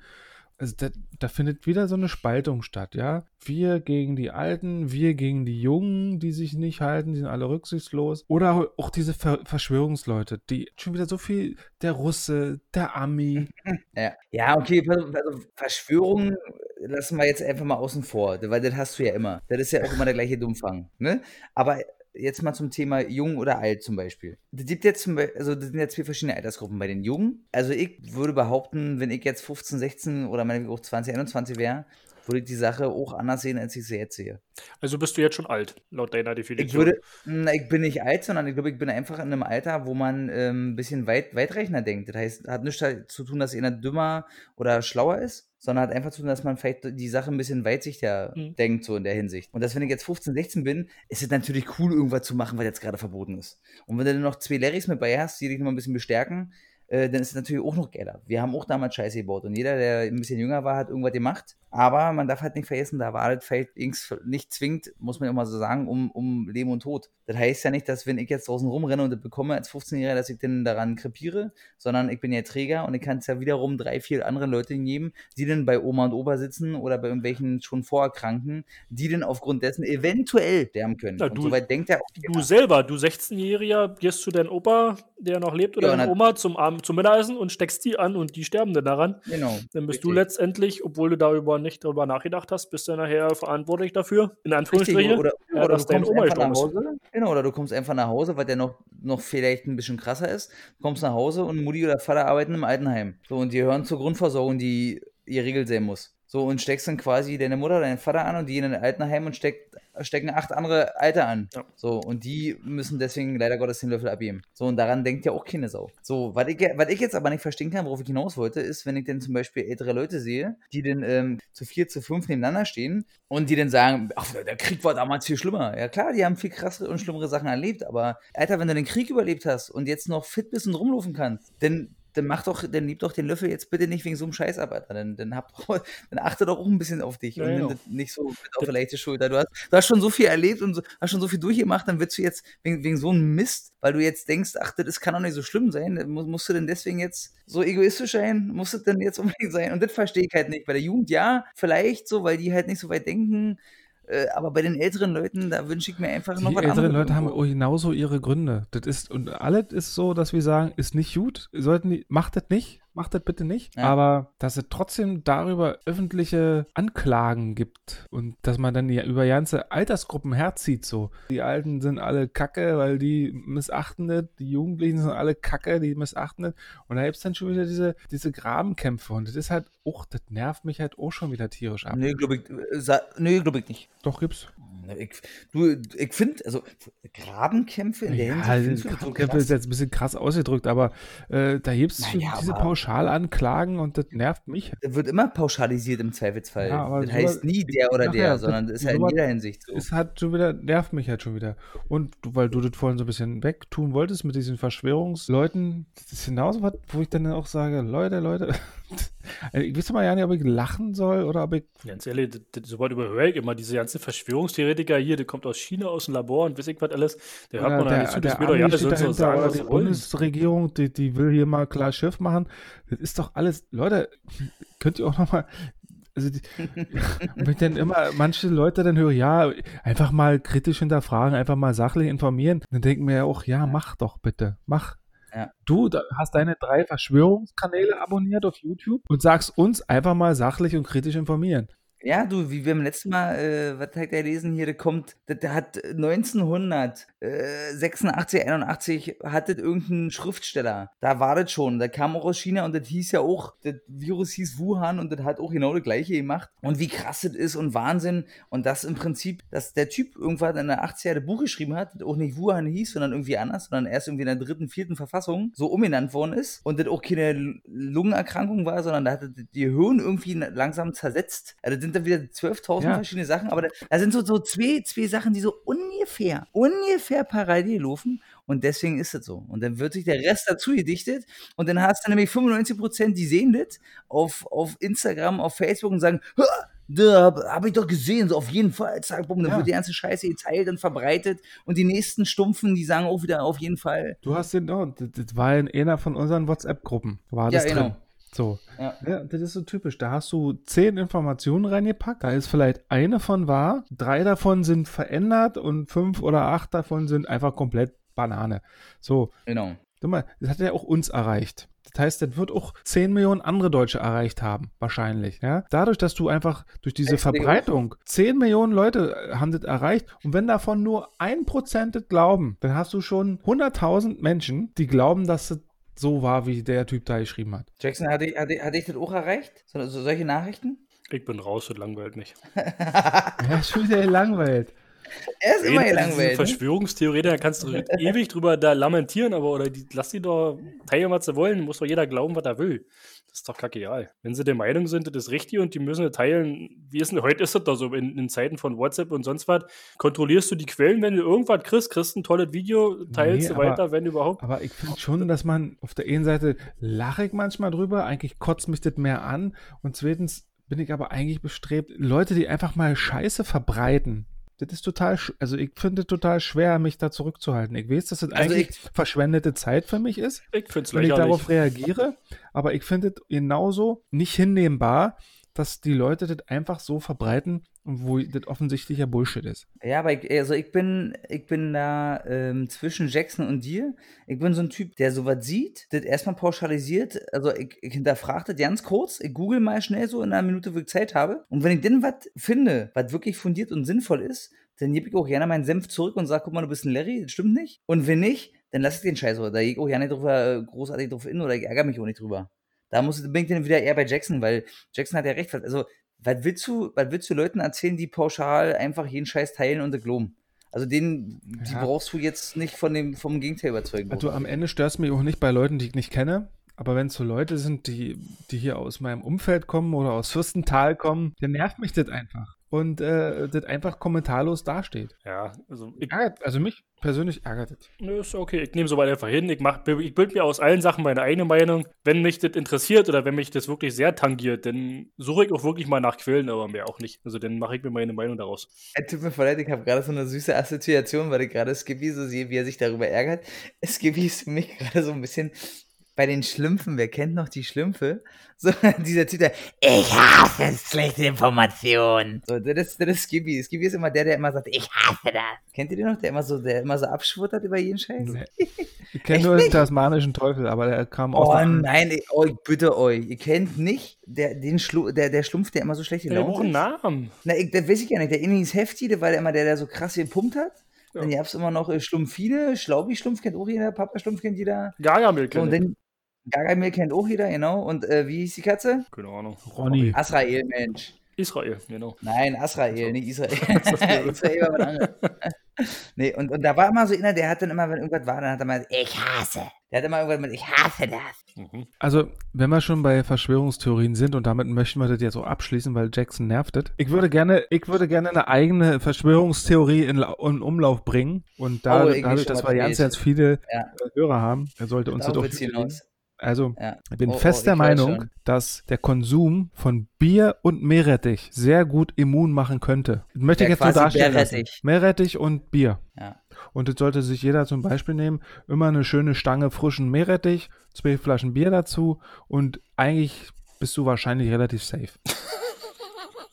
Also da, da findet wieder so eine Spaltung statt, ja. Wir gegen die Alten, wir gegen die Jungen, die sich nicht halten, die sind alle rücksichtslos. Oder auch diese Ver Verschwörungsleute, die schon wieder so viel, der Russe, der Ami. [LAUGHS] Ja, ja okay, also Verschwörungen lassen wir jetzt einfach mal außen vor, weil das hast du ja immer. Das ist ja auch immer der gleiche Dummfang. Ne? Aber jetzt mal zum Thema jung oder alt zum Beispiel. Das gibt jetzt zum Beispiel, also das sind ja zwei verschiedene Altersgruppen bei den Jungen. Also ich würde behaupten, wenn ich jetzt 15, 16 oder meinetwegen auch 20, 21 wäre, würde ich die Sache auch anders sehen, als ich sie jetzt sehe. Also bist du jetzt schon alt, laut deiner Definition. Ich würde, na, ich bin nicht alt, sondern ich glaube, ich bin einfach in einem Alter, wo man ähm, ein bisschen weit, weitreichender denkt. Das heißt, hat nichts zu tun, dass einer dümmer oder schlauer ist, sondern hat einfach zu tun, dass man vielleicht die Sache ein bisschen weitsichtiger Mhm. denkt, so in der Hinsicht. Und dass, wenn ich jetzt 15, 16 bin, ist es natürlich cool, irgendwas zu machen, was jetzt gerade verboten ist. Und wenn du dann noch zwei Larrys mit bei hast, die dich noch ein bisschen bestärken, äh, dann ist es natürlich auch noch geiler. Wir haben auch damals Scheiße gebaut und jeder, der ein bisschen jünger war, hat irgendwas gemacht. Aber man darf halt nicht vergessen, da war das vielleicht nicht zwingend, muss man ja mal so sagen, um, um Leben und Tod. Das heißt ja nicht, dass wenn ich jetzt draußen rumrenne und das bekomme als 15-Jähriger, dass ich dann daran krepiere, sondern ich bin ja Träger und ich kann es ja wiederum drei, vier andere Leute geben, die dann bei Oma und Opa sitzen oder bei irgendwelchen schon Vorerkrankten, die dann aufgrund dessen eventuell sterben können. Ja, du- soweit denkt er auch Du selber, du 16-Jähriger, gehst zu deinem Opa, der noch lebt, oder Ja, deiner Oma zum, Abend, zum Mittagessen und steckst die an und die sterben dann daran. Genau. Dann bist du Richtig. letztendlich, obwohl du darüber nicht darüber nachgedacht hast, bist du nachher verantwortlich dafür, in Anführungsstrichen. oder, ja, oder dass du dein kommst Oma einfach nach. Hause. Genau, oder du kommst einfach nach Hause, weil der noch, noch vielleicht ein bisschen krasser ist. Du kommst nach Hause und Mutti oder Vater arbeiten im Altenheim. So, und die gehören zur Grundversorgung, die geregelt sein muss. So, und steckst dann quasi deine Mutter oder deinen Vater an und die in ein Altenheim und steckt, stecken acht andere Alte an. Ja. So, und die müssen deswegen leider Gottes den Löffel abgeben. So, und daran denkt ja auch keine Sau. So, was ich, was ich jetzt aber nicht verstehen kann, worauf ich hinaus wollte, ist, wenn ich dann zum Beispiel ältere Leute sehe, die dann ähm, zu vier, zu fünf nebeneinander stehen und die dann sagen, ach, der Krieg war damals viel schlimmer. Ja klar, die haben viel krassere und schlimmere Sachen erlebt, aber Alter, wenn du den Krieg überlebt hast und jetzt noch fit bist und rumlaufen kannst, dann dann mach doch, dann lieb doch den Löffel jetzt bitte nicht wegen so einem Scheiß ab, Alter. Dann, dann, hab doch, [LAUGHS] dann achte doch auch ein bisschen auf dich Ja, und nimm das nicht so mit auf die leichte Schulter. Du hast, du hast schon so viel erlebt und so, hast schon so viel durchgemacht, dann willst du jetzt wegen, wegen so einem Mist, weil du jetzt denkst, ach, das kann doch nicht so schlimm sein, dann mu- musst du denn deswegen jetzt so egoistisch sein? Muss es denn jetzt [LAUGHS] unbedingt sein? Und das verstehe ich halt nicht. Bei der Jugend ja, vielleicht so, weil die halt nicht so weit denken. Äh, aber bei den älteren Leuten, da wünsche ich mir einfach noch Die was älteren Leute haben auch genauso ihre Gründe. Das ist, und alles ist so, dass wir sagen, ist nicht gut. Sollten die, macht das nicht, macht das bitte nicht. Ja. Aber dass es trotzdem darüber öffentliche Anklagen gibt und dass man dann ja über ganze Altersgruppen herzieht, so. Die Alten sind alle Kacke, weil die missachten das, die Jugendlichen sind alle Kacke, die missachten das. Und da gibt es dann schon wieder diese, diese Grabenkämpfe. Und das ist halt, auch, das nervt mich halt auch schon wieder tierisch ab. Nee, glaube ich, äh, nee, glaub ich nicht. Doch, gibt's. Ich, du, ich finde, also Grabenkämpfe in der Ja, Hinsicht du das so Grabenkämpfe ist jetzt ein bisschen krass ausgedrückt, aber äh, da gibt es Naja, diese Pauschalanklagen und das nervt mich. Das wird immer pauschalisiert im Zweifelsfall. Ja, aber das so- heißt nie der oder der, ja, sondern das ist ja in jeder Hinsicht so. Es hat schon wieder, nervt mich halt schon wieder. Und weil du das vorhin so ein bisschen wegtun wolltest mit diesen Verschwörungsleuten, das ist genauso was, wo ich dann auch sage, Leute, Leute, also [LAUGHS] [LAUGHS] ich weiß mal ja nicht, ob ich lachen soll oder ob ich, Ganz ehrlich, das, das, so weit überhöre ich immer. Diese ganzen Verschwörungstheoretiker hier, der kommt aus China, aus dem Labor und weiß ich was alles. Der hört man da der, nicht zu, das Ami ja, so sagen, oder die. Bundesregierung, die, die will hier mal klar Schiff machen. Das ist doch alles, Leute, könnt ihr auch noch mal also die, [LAUGHS] wenn ich dann immer manche Leute dann höre, ja, einfach mal kritisch hinterfragen, einfach mal sachlich informieren, dann denken wir ja auch, ja, mach doch bitte, mach. Ja. Du hast deine drei Verschwörungskanäle abonniert auf YouTube und sagst uns einfach mal sachlich und kritisch informieren. Ja, du, wie wir beim letzten Mal, äh, was hat der gelesen hier, der kommt, der, der hat 1986, 81 hat das irgendein Schriftsteller. Da war das schon. Der kam auch aus China und das hieß ja auch, das Virus hieß Wuhan und das hat auch genau das gleiche gemacht. Und wie krass das ist und Wahnsinn. Und das im Prinzip, dass der Typ irgendwann in der 80er das Buch geschrieben hat, das auch nicht Wuhan hieß, sondern irgendwie anders, sondern erst irgendwie in der dritten, vierten Verfassung so umbenannt worden ist und das auch keine Lungenerkrankung war, sondern da hat die Hirn irgendwie langsam zersetzt. Also das sind dann wieder 12.000 Ja. verschiedene Sachen, aber da, da sind so, so zwei, zwei Sachen, die so ungefähr, ungefähr parallel laufen und deswegen ist das so. Und dann wird sich der Rest dazu gedichtet und dann hast du nämlich 95 Prozent, die sehen das auf, auf Instagram, auf Facebook und sagen, "Ha, da habe hab ich doch gesehen, so auf jeden Fall, zack, bumm, dann Ja. wird die ganze Scheiße geteilt und verbreitet und die nächsten Stumpfen, die sagen auch wieder auf jeden Fall. Du hast den, oh, das, war in einer von unseren WhatsApp-Gruppen. War Ja, das genau. drin. So. Ja. Ja, das ist so typisch. Da hast du zehn Informationen reingepackt. Da ist vielleicht eine von wahr, drei davon sind verändert und fünf oder acht davon sind einfach komplett Banane. So, Genau. guck mal, das hat ja auch uns erreicht. Das heißt, das wird auch 10 Millionen andere Deutsche erreicht haben, wahrscheinlich. Ja? Dadurch, dass du einfach durch diese Deswegen- Verbreitung 10 Millionen Leute äh, haben das erreicht und wenn davon nur ein Prozent das glauben, dann hast du schon 100.000 Menschen, die glauben, dass das so war, wie der Typ da geschrieben hat. Jackson, hatte ich, hatte, hatte ich das auch erreicht? So, so solche Nachrichten? Ich bin raus, das langweilt nicht. [LAUGHS] [LAUGHS] Ja, schon wieder langweilt. [LAUGHS] Er ist immer Diese gelangweilt. Ne? Verschwörungstheorie, da kannst du [LAUGHS] ewig drüber da lamentieren, aber oder die, lass die doch teilen, was sie wollen. Muss doch jeder glauben, was er will. Das ist doch kackegal. Wenn sie der Meinung sind, das ist richtig und die müssen es teilen, wie ist denn, heute ist das doch so, in, in Zeiten von WhatsApp und sonst was, kontrollierst du die Quellen, wenn du irgendwas kriegst, kriegst ein tolles Video, teilst Nee, du aber- weiter, wenn überhaupt. Aber ich finde schon, dass man auf der einen Seite lache ich manchmal drüber, eigentlich kotzt mich das mehr an und zweitens bin ich aber eigentlich bestrebt, Leute, die einfach mal Scheiße verbreiten. Das ist total, also ich finde es total schwer, mich da zurückzuhalten. Ich weiß, dass das Also eigentlich verschwendete Zeit für mich ist, Ich wenn ich darauf reagiere, aber ich finde es genauso nicht hinnehmbar, dass die Leute das einfach so verbreiten, wo das offensichtlicher Bullshit ist. Ja, aber ich, also ich bin, ich bin da ähm, zwischen Jackson und dir. Ich bin so ein Typ, der sowas sieht, das erstmal pauschalisiert. Also ich, ich hinterfrage das ganz kurz. Ich google mal schnell so in einer Minute, wo ich Zeit habe. Und wenn ich dann was finde, was wirklich fundiert und sinnvoll ist, dann gebe ich auch gerne meinen Senf zurück und sage, guck mal, du bist ein Larry, das stimmt nicht. Und wenn nicht, dann lasse ich den Scheiß. Oder da gehe ich auch nicht drüber, äh, großartig drauf in oder ich ärgere mich auch nicht drüber. Da muss, bin ich dann wieder eher bei Jackson, weil Jackson hat ja recht. Also, was willst du, was willst du Leuten erzählen, die pauschal einfach jeden Scheiß teilen und glauben? Also den, die Ja. brauchst du jetzt nicht von dem, vom Gegenteil überzeugen. Also am Ende stört es mich auch nicht bei Leuten, die ich nicht kenne. Aber wenn es so Leute sind, die, die hier aus meinem Umfeld kommen oder aus Fürstental kommen, dann nervt mich das einfach. Und äh, das einfach kommentarlos dasteht. Ja, also ich, Ärgert, also mich persönlich ärgert es. Nö, ist okay. Ich nehme soweit einfach hin. Ich, mach, ich bilde mir aus allen Sachen meine eigene Meinung. Wenn mich das interessiert oder wenn mich das wirklich sehr tangiert, dann suche ich auch wirklich mal nach Quellen, aber mehr auch nicht. Also dann mache ich mir meine Meinung daraus. Ey, tut mir voll leid, ich habe gerade so eine süße Assoziation, weil ich gerade Skippy so sehe, wie er sich darüber ärgert. Skippy ist für mich gerade so ein bisschen bei den Schlümpfen. Wer kennt noch die Schlümpfe? So, [LAUGHS] dieser Typ, der, ich hasse schlechte Informationen. So, das ist, das ist Skippy. Skippy ist immer der, der immer sagt, ich hasse das. Kennt ihr den noch? Der immer so, der immer so abschwuttert über jeden Scheiß? Nee. [LAUGHS] Ich kenne nur den tasmanischen Teufel, aber der kam aus Oh nein, ich, oh, ich bitte euch. Ihr kennt nicht der, den Schlu der, der Schlumpf, der immer so schlecht Der gelaunt braucht einen ist? Namen. Na, ich, das weiß ich ja nicht. Der Innis Hefti, der war der immer der, der so krass gepumpt hat. Ja. Dann gab es immer noch äh, Schlumpfine, Schlaubi-Schlumpf kennt auch jeder, Papa-Schlumpf kennt jeder. Gargamel So, kenn und dann Gargamel kennt auch jeder, genau. Und äh, wie hieß die Katze? Keine Ahnung. Ronny. Asrael, Mensch. Israel, genau. Nein, Asrael, nicht Israel. [LAUGHS] [LAUGHS] Israel war was anderes. Nee, und, und da war immer so einer, der hat dann immer, wenn irgendwas war, dann hat er mal, ich hasse. Der hat immer irgendwas mit, ich hasse das. Mhm. Also, wenn wir schon bei Verschwörungstheorien sind und damit möchten wir das jetzt auch abschließen, weil Jackson nervt es. Ich würde gerne, ich würde gerne eine eigene Verschwörungstheorie in, in Umlauf bringen und da, Oh, ich dadurch, dass wir ganz, ganz viele Ja. Hörer haben, er sollte uns das wird's hinaus. Also, Ja. ich bin Oh, fest oh, der ich Meinung, dass der Konsum von Bier und Meerrettich sehr gut immun machen könnte. Das möchte ich Ja, jetzt so quasi darstellen Meerrettich. Meerrettich und Bier. Ja. Und das sollte sich jeder zum Beispiel nehmen. Immer eine schöne Stange frischen Meerrettich, zwei Flaschen Bier dazu und eigentlich bist du wahrscheinlich relativ safe. [LAUGHS]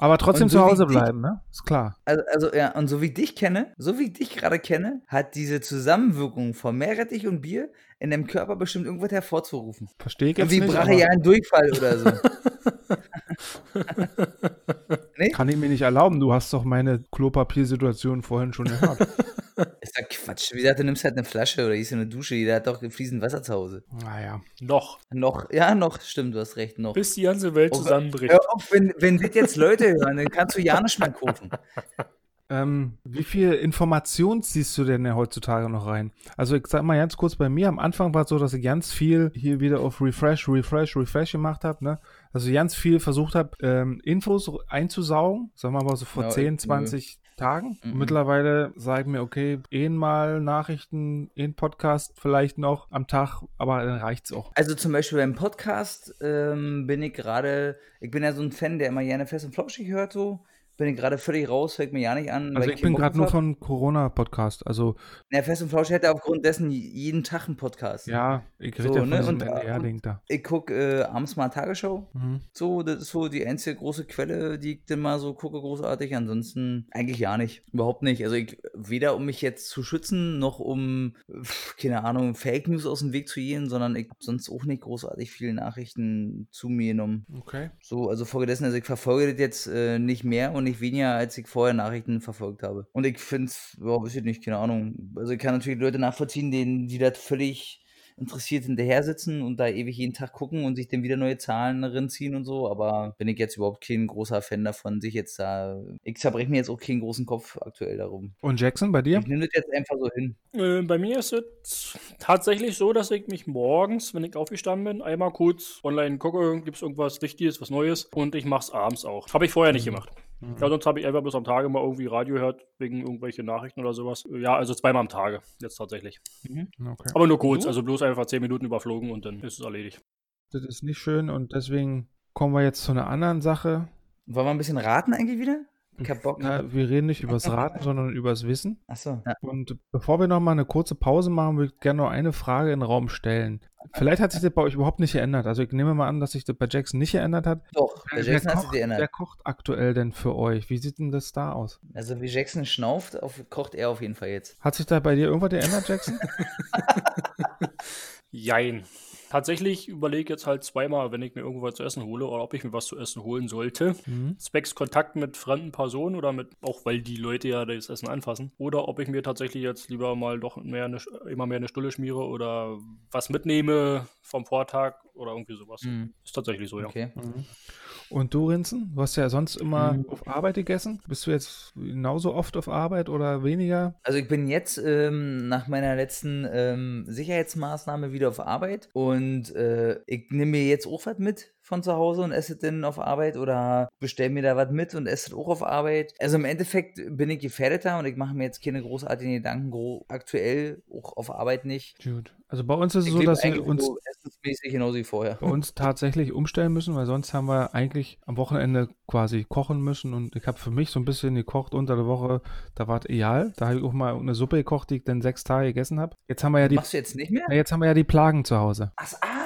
Aber trotzdem so zu wie Hause bleiben, ne? Ist klar. Also, also, ja, und so wie ich dich kenne, so wie ich dich gerade kenne, hat diese Zusammenwirkung von Meerrettich und Bier in deinem Körper bestimmt irgendwas hervorzurufen. Verstehe ich jetzt Irgendwie nicht. aber- brachialen Durchfall oder so. [LAUGHS] Kann ich mir nicht erlauben. Du hast doch meine Klopapiersituation vorhin schon gehört. [LAUGHS] Ist ja Quatsch. Wie gesagt, du nimmst halt eine Flasche oder gehst in eine Dusche. Jeder hat doch fließend Wasser zu Hause. naja. Noch. Noch, ja, noch, stimmt, du hast recht, noch. Bis die ganze Welt Oh, zusammenbricht. Hör auf, wenn, wenn das jetzt Leute hören, dann kannst du ja nicht mehr kaufen. [LAUGHS] Ähm, wie viel Information ziehst du denn heutzutage noch rein? Also ich sag mal ganz kurz bei mir, am Anfang war es so, dass ich ganz viel hier wieder auf Refresh, Refresh, Refresh gemacht habe, ne? Also ganz viel versucht habe, ähm, Infos einzusaugen, sagen wir mal so vor Ja, 10, nö. 20 Tagen. Mhm. Mittlerweile sage ich mir, okay, eh mal Nachrichten, eh Podcast vielleicht noch am Tag, aber dann reicht's auch. Also zum Beispiel beim Podcast ähm, bin ich gerade, ich bin ja so ein Fan, der immer gerne fest und flauschig hört, so. Bin ich gerade völlig raus, fällt mir ja nicht an. Also weil ich bin gerade nur von Corona-Podcast, also Ja, fest und flauschig hätte aufgrund dessen jeden Tag einen Podcast. ja, ich rede So, ja von ne, und, äh, NDR-Ding da. Ich gucke äh, abends mal Tagesschau. Mhm. So, das ist so die einzige große Quelle, die ich dann mal so gucke, großartig. Ansonsten eigentlich ja nicht. Überhaupt nicht. Also ich, weder um mich jetzt zu schützen, noch um, pf, keine Ahnung, Fake News aus dem Weg zu gehen, sondern ich habe sonst auch nicht großartig viele Nachrichten zu mir genommen. Okay. So, also folgedessen, also ich verfolge das jetzt äh, nicht mehr und nicht weniger, als ich vorher Nachrichten verfolgt habe. Und ich finde es, ja, weiß ich nicht, keine Ahnung. Also ich kann natürlich Leute nachvollziehen, denen, die das völlig interessiert hinterher sitzen und da ewig jeden Tag gucken und sich dann wieder neue Zahlen reinziehen und so, aber bin ich jetzt überhaupt kein großer Fan davon, sich jetzt da. Ich zerbreche mir jetzt auch keinen großen Kopf aktuell darum. Und Jackson, bei dir? Ich nehme das jetzt einfach so hin. Äh, bei mir ist es tatsächlich so, dass ich mich morgens, wenn ich aufgestanden bin, einmal kurz online gucke, gibt es irgendwas Richtiges, was Neues und ich mache es abends auch. Habe ich vorher nicht gemacht. Ja, sonst habe ich einfach bloß am Tage mal irgendwie Radio gehört, wegen irgendwelche Nachrichten oder sowas. Ja, also zweimal am Tage, jetzt tatsächlich. Okay. Aber nur kurz, also bloß einfach 10 Minuten überflogen und dann ist es erledigt. Das ist nicht schön und deswegen kommen wir jetzt zu einer anderen Sache. Wollen wir ein bisschen raten eigentlich wieder? Ich hab Bock. Na, wir reden nicht übers [LAUGHS] Raten, sondern übers Wissen. Achso. Ja. Und bevor wir nochmal eine kurze Pause machen, würde ich gerne noch eine Frage in den Raum stellen. Vielleicht hat sich das bei euch überhaupt nicht geändert. Also ich nehme mal an, dass sich das bei Jackson nicht geändert hat. Doch, Wer Jackson hat sich geändert. wer kocht aktuell denn für euch? Wie sieht denn das da aus? Also wie Jackson schnauft, auf, kocht er auf jeden Fall jetzt. Hat sich da bei dir irgendwas geändert, Jackson? [LAUGHS] [LAUGHS] Jein. Tatsächlich überlege ich jetzt halt zweimal, wenn ich mir irgendwo was zu essen hole oder ob ich mir was zu essen holen sollte. Mhm. Zwecks Kontakt mit fremden Personen oder mit, auch weil die Leute ja das Essen anfassen. Oder ob ich mir tatsächlich jetzt lieber mal doch mehr eine, immer mehr eine Stulle schmiere oder was mitnehme vom Vortag oder irgendwie sowas. Mhm. Ist tatsächlich so, ja. Okay. Und du, Rinzen? Du hast ja sonst immer Mhm. auf Arbeit gegessen. Bist du jetzt genauso oft auf Arbeit oder weniger? Also ich bin jetzt ähm, nach meiner letzten ähm, Sicherheitsmaßnahme wieder auf Arbeit und äh, ich nehme mir jetzt auch was mit von zu Hause und esse dann auf Arbeit oder bestelle mir da was mit und esse auch auf Arbeit. Also im Endeffekt bin ich gefährdeter und ich mache mir jetzt keine großartigen Gedanken, gro aktuell auch auf Arbeit nicht. Gut. Also bei uns ist es Ich so, dass wir uns so essensmäßig genauso wie vorher. bei uns [LAUGHS] tatsächlich umstellen müssen, weil sonst haben wir eigentlich am Wochenende quasi kochen müssen und ich habe für mich so ein bisschen gekocht unter der Woche, da war es egal. Da habe ich auch mal eine Suppe gekocht, die ich dann sechs Tage gegessen habe. Jetzt haben wir ja die, Machst du jetzt nicht mehr? na, jetzt haben wir ja die Plagen zu Hause. Ach, ah,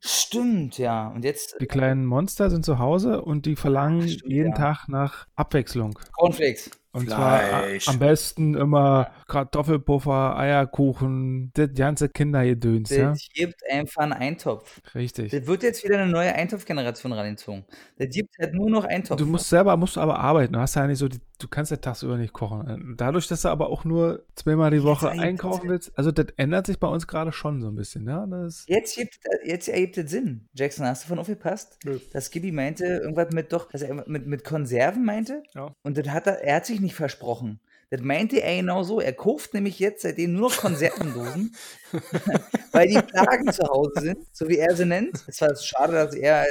stimmt, ja. Und jetzt Die kleinen Monster sind zu Hause und die verlangen stimmt, jeden ja. Tag nach Abwechslung. Cornflakes. Und zwar a- Fleisch. am besten immer Kartoffelpuffer, Eierkuchen, das ganze Kindergedöns, ja? Das gibt einfach einen Eintopf. Richtig. Das wird jetzt wieder eine neue Eintopfgeneration rangezogen. Das gibt halt nur noch Eintopf. Du musst selber, musst du aber arbeiten. Du hast ja nicht so, die, du kannst ja tagsüber nicht kochen. Dadurch, dass du aber auch nur zweimal die Woche einkaufen willst, also das ändert sich bei uns gerade schon so ein bisschen, ja? Das, Jetzt, gibt, jetzt ergibt es Sinn. Jackson, hast du davon aufgepasst? Nö. Dass Gibby meinte, irgendwas mit doch, dass er mit, mit Konserven meinte. Ja. Und das hat er, er hat sich nicht versprochen. Das meinte er genau so. Er kauft nämlich jetzt seitdem nur noch Konservendosen, [LAUGHS] weil die Plagen zu Hause sind, so wie er sie nennt. Es war schade, dass er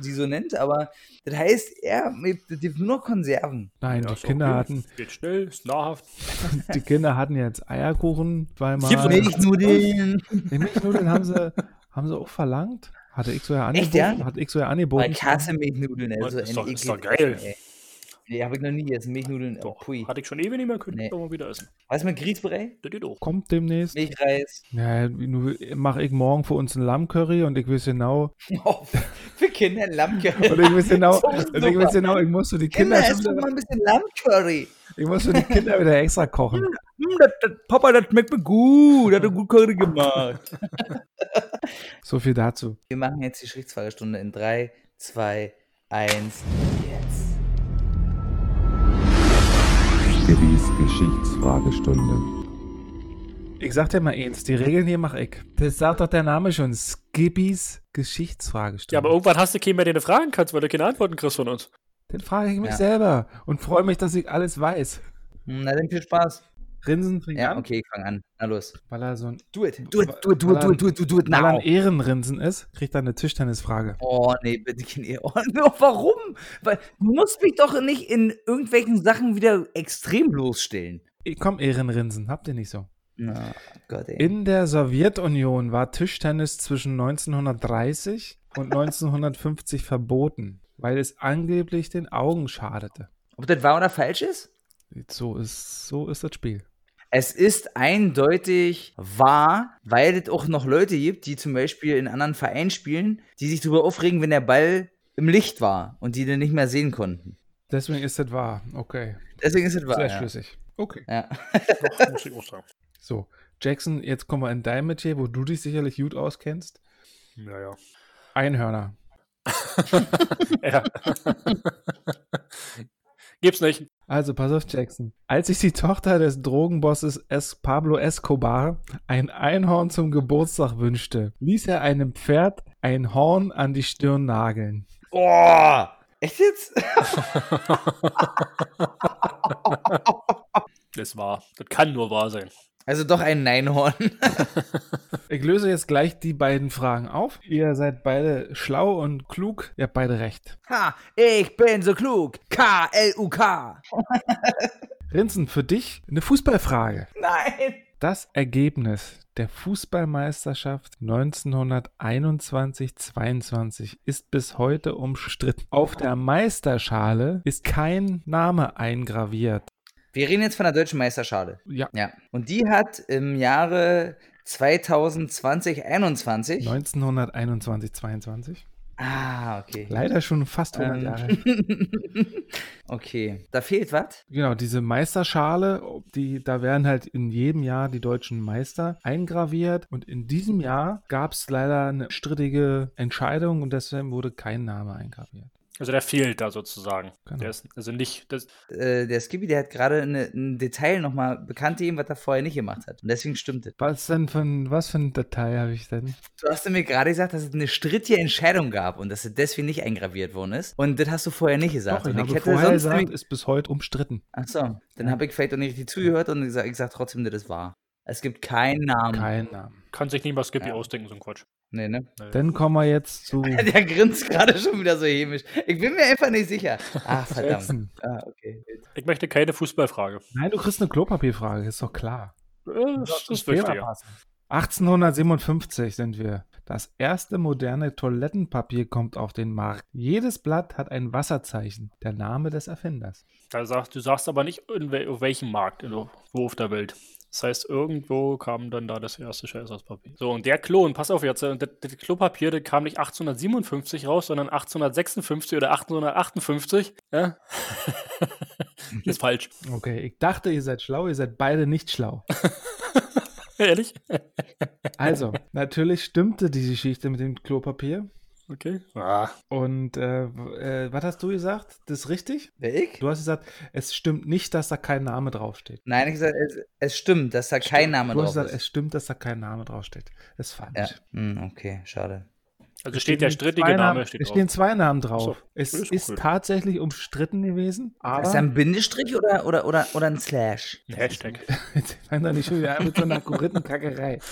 sie so nennt, aber das heißt, er gibt nur noch Konserven. nein, die Kinder hatten, Geht schnell, ist nahrhaft. [LAUGHS] die Kinder hatten jetzt Eierkuchen zweimal. Gibt's Milchnudeln. Die Milchnudeln haben sie, haben sie auch verlangt. Hatte ich so ja angeboten. Echt, ja? Hatte ich so ja Weil angeboten. ich hasse Milchnudeln. Also Ist doch- ist doch geil. Ey. Nee, habe ich noch nie gegessen. Milchnudeln, äh, Doch, pui. Hatte ich schon ewig nicht mehr, könnte ich nee. mal wieder essen. Weißt du, mit Grießbrei? Das geht auch. Kommt demnächst. Milchreis. Ja, mache ich morgen für uns ein Lammcurry und ich weiß genau. [LAUGHS] Oh, für Kinder ein Lammcurry. und ich weiß genau, [LAUGHS] und ich weiß genau, ich muss so die Kinder. Kinder, essen mal ein bisschen Lammcurry. Ich muss für die Kinder wieder extra kochen. Hm, das, das, Papa, das schmeckt mir gut. Hat er gut Curry gemacht. so viel dazu. Wir machen jetzt die Schichtsfragestunde in 3, 2, 1. Geschichtsfragestunde. Ich sag dir mal eins, die Regeln hier mach ich. Das sagt doch der Name schon. Skibbys Geschichtsfragestunde. Ja, aber irgendwann hast du keinen mehr, den du fragen kannst, weil du keine Antworten kriegst von uns. Den frage ich mich Ja. selber und freue mich, dass ich alles weiß. Na dann viel Spaß. Rinsen fängt Ja, an, okay, ich fang an. Na los. weil er so ein, Do it, do it, do it, do it, do it, do it, do it, do it weil er now. ein Ehrenrinsen ist, kriegt er eine Tischtennisfrage. Oh, nee, bitte keine [LAUGHS] oh, Warum? Weil du musst mich doch nicht in irgendwelchen Sachen wieder extrem bloßstellen. Ich komm, Ehrenrinsen, habt ihr nicht so. Na, Gott, ey. In der Sowjetunion war Tischtennis zwischen 1930 und 1950 verboten, weil es angeblich den Augen schadete. Ob das wahr oder falsch ist? So ist, so ist das Spiel. Es ist eindeutig wahr, weil es auch noch Leute gibt, die zum Beispiel in anderen Vereinen spielen, die sich darüber aufregen, wenn der Ball im Licht war und die den nicht mehr sehen konnten. Deswegen ist das wahr. Okay, Deswegen ist es wahr. sehr ja. schlüssig. Okay. Ja. Doch, muss ich auch sagen. So, Jackson, jetzt kommen wir in dein Metier, wo du dich sicherlich gut auskennst. Ja, ja. Einhörner. [LAUGHS] ja. [LAUGHS] Gibt's nicht. Also, pass auf, Jackson. Als sich die Tochter des Drogenbosses es Pablo Escobar ein Einhorn zum Geburtstag wünschte, ließ er einem Pferd ein Horn an die Stirn nageln. Oh! Echt jetzt? [LAUGHS] Das war. Das kann nur wahr sein. Also doch ein Neinhorn. [LAUGHS] Ich löse jetzt gleich die beiden Fragen auf. Ihr seid beide schlau und klug. Ihr habt beide recht. Ha, ich bin so klug. K-L-U-K. [LAUGHS] Rinzen, für dich eine Fußballfrage. Nein. Das Ergebnis der Fußballmeisterschaft 1921-22 ist bis heute umstritten. Auf der Meisterschale ist kein Name eingraviert. Wir reden jetzt von der deutschen Meisterschale. Ja, Ja. Und die hat im Jahre 2020, 21. 1921-22. Ah, okay. Leider schon fast 100 Ähm. Jahre. [LAUGHS] okay. Da fehlt was? Genau, diese Meisterschale, die, da werden halt in jedem Jahr die deutschen Meister eingraviert. Und in diesem Jahr gab es leider eine strittige Entscheidung und deswegen wurde kein Name eingraviert. Also der fehlt da sozusagen. Genau. Der ist also nicht. Das, Äh, der Skippy, der hat gerade eine- ein Detail nochmal bekannt gegeben, was er vorher nicht gemacht hat. Und deswegen stimmt es. Was denn für ein, was für ein Detail habe ich denn? Du hast mir gerade gesagt, dass es eine strittige Entscheidung gab und dass es deswegen nicht eingraviert worden ist. Und das hast du vorher nicht gesagt. Doch, ich und habe vorher gesagt, ist bis heute umstritten. Achso, dann habe ich vielleicht auch nicht richtig zugehört und gesagt, ich sage trotzdem, das ist wahr. Es gibt keinen Namen. Kein Name. kann sich niemand Skippy Ja. ausdenken, so ein Quatsch. Nee, ne? Dann kommen wir jetzt zu [LAUGHS] Der grinst gerade schon wieder so hämisch. Ich bin mir einfach nicht sicher. Ach, verdammt. Ah, okay. Ich möchte keine Fußballfrage. Nein, du kriegst eine Klopapierfrage, ist doch klar. Äh, Das, das ist passen. 1857 sind wir. Das erste moderne Toilettenpapier kommt auf den Markt. Jedes Blatt hat ein Wasserzeichen, der Name des Erfinders. Da sagst, du sagst aber nicht, in wel auf welchem Markt, in, wo auf der Welt. Das heißt, irgendwo kam dann da das erste Scheißhauspapier. So, und der Klon, pass auf jetzt, äh, das, das Klopapier, das kam nicht 1857 raus, sondern 1856 oder 1858. Ja? das [LAUGHS] ist falsch. Okay, ich dachte, ihr seid schlau, ihr seid beide nicht schlau. [LAUGHS] Ehrlich? Also, natürlich stimmte die Geschichte mit dem Klopapier. Okay. Ah. Und äh, äh, was hast du gesagt? Das ist richtig? Wer ich? Du hast gesagt, es stimmt nicht, dass da kein Name draufsteht. Nein, ich gesagt, es, es stimmt, dass da kein Name Du hast drauf gesagt, ist. es stimmt, dass da kein Name draufsteht. Das ist falsch. Ja. Hm, okay, schade. Also steht der strittige Name Namen, steht es stehen zwei Namen drauf. So, es ist ist cool. tatsächlich umstritten gewesen, aber ist da ein Bindestrich oder, oder, oder, oder ein Slash? Ein Hashtag. Jetzt fang doch nicht schon wieder mit so einer Algorithmenkackerei. [LAUGHS]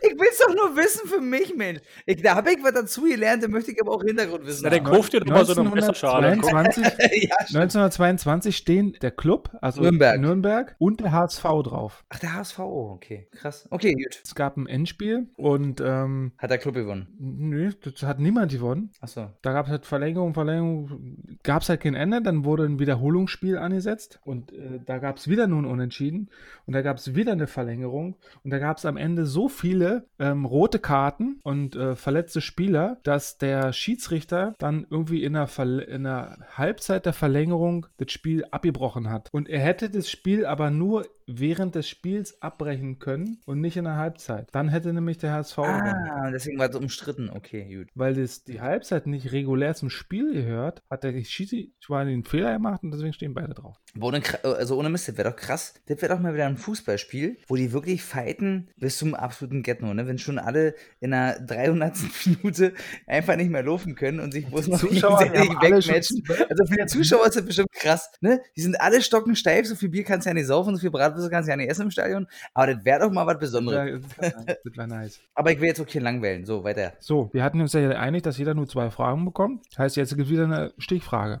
Ich will es doch nur wissen für mich, Mensch. Ich, da habe ich was dazu gelernt, da möchte ich aber auch Hintergrundwissen Na, dann haben. kauft ihr doch mal so eine Messerschale. Guck, [LAUGHS] 1922, ja, stimmt. 1922 stehen der Club, also Nürnberg. Nürnberg und der HSV drauf. Ach, der HSV, oh, okay. Krass. Okay, gut. Es gab ein Endspiel und ähm, Hat der Club gewonnen. nö, das hat niemand gewonnen. Achso. Da gab es halt Verlängerung, Verlängerung, gab es halt kein Ende, dann wurde ein Wiederholungsspiel angesetzt und äh, da gab es wieder nun Unentschieden und da gab es wieder eine Verlängerung und da gab es am Ende so viele ähm, rote Karten und äh, verletzte Spieler, dass der Schiedsrichter dann irgendwie in der, Verl in der Halbzeit der Verlängerung das Spiel abgebrochen hat. Und er hätte das Spiel aber nur während des Spiels abbrechen können und nicht in der Halbzeit. Dann hätte nämlich der HSV gewonnen. Ah, deswegen war es umstritten. Okay, gut. Weil das, die Halbzeit nicht regulär zum Spiel gehört, hat der Schiedsrichter einen Fehler gemacht und deswegen stehen beide drauf. Boah, kra- also ohne Mist, das wäre doch krass. Das wäre doch mal wieder ein Fußballspiel, wo die wirklich fighten bis zum absoluten Getno, ne? Wenn schon alle in der 300. [LAUGHS] Minute einfach nicht mehr laufen können und sich bloß noch Zuschauer, die schon- wegmatchen. Also für die Zuschauer ist das bestimmt krass, ne? Die sind alle stockensteif, so viel Bier kannst du ja nicht saufen, so viel Bratwürste kannst du ja nicht essen im Stadion. Aber das wäre doch mal was Besonderes. Das war nice. [LAUGHS] Aber ich will jetzt auch hier langweilen. So, weiter. So, wir hatten uns ja einig, dass jeder nur zwei Fragen bekommt. Heißt, jetzt gibt es wieder eine Stichfrage.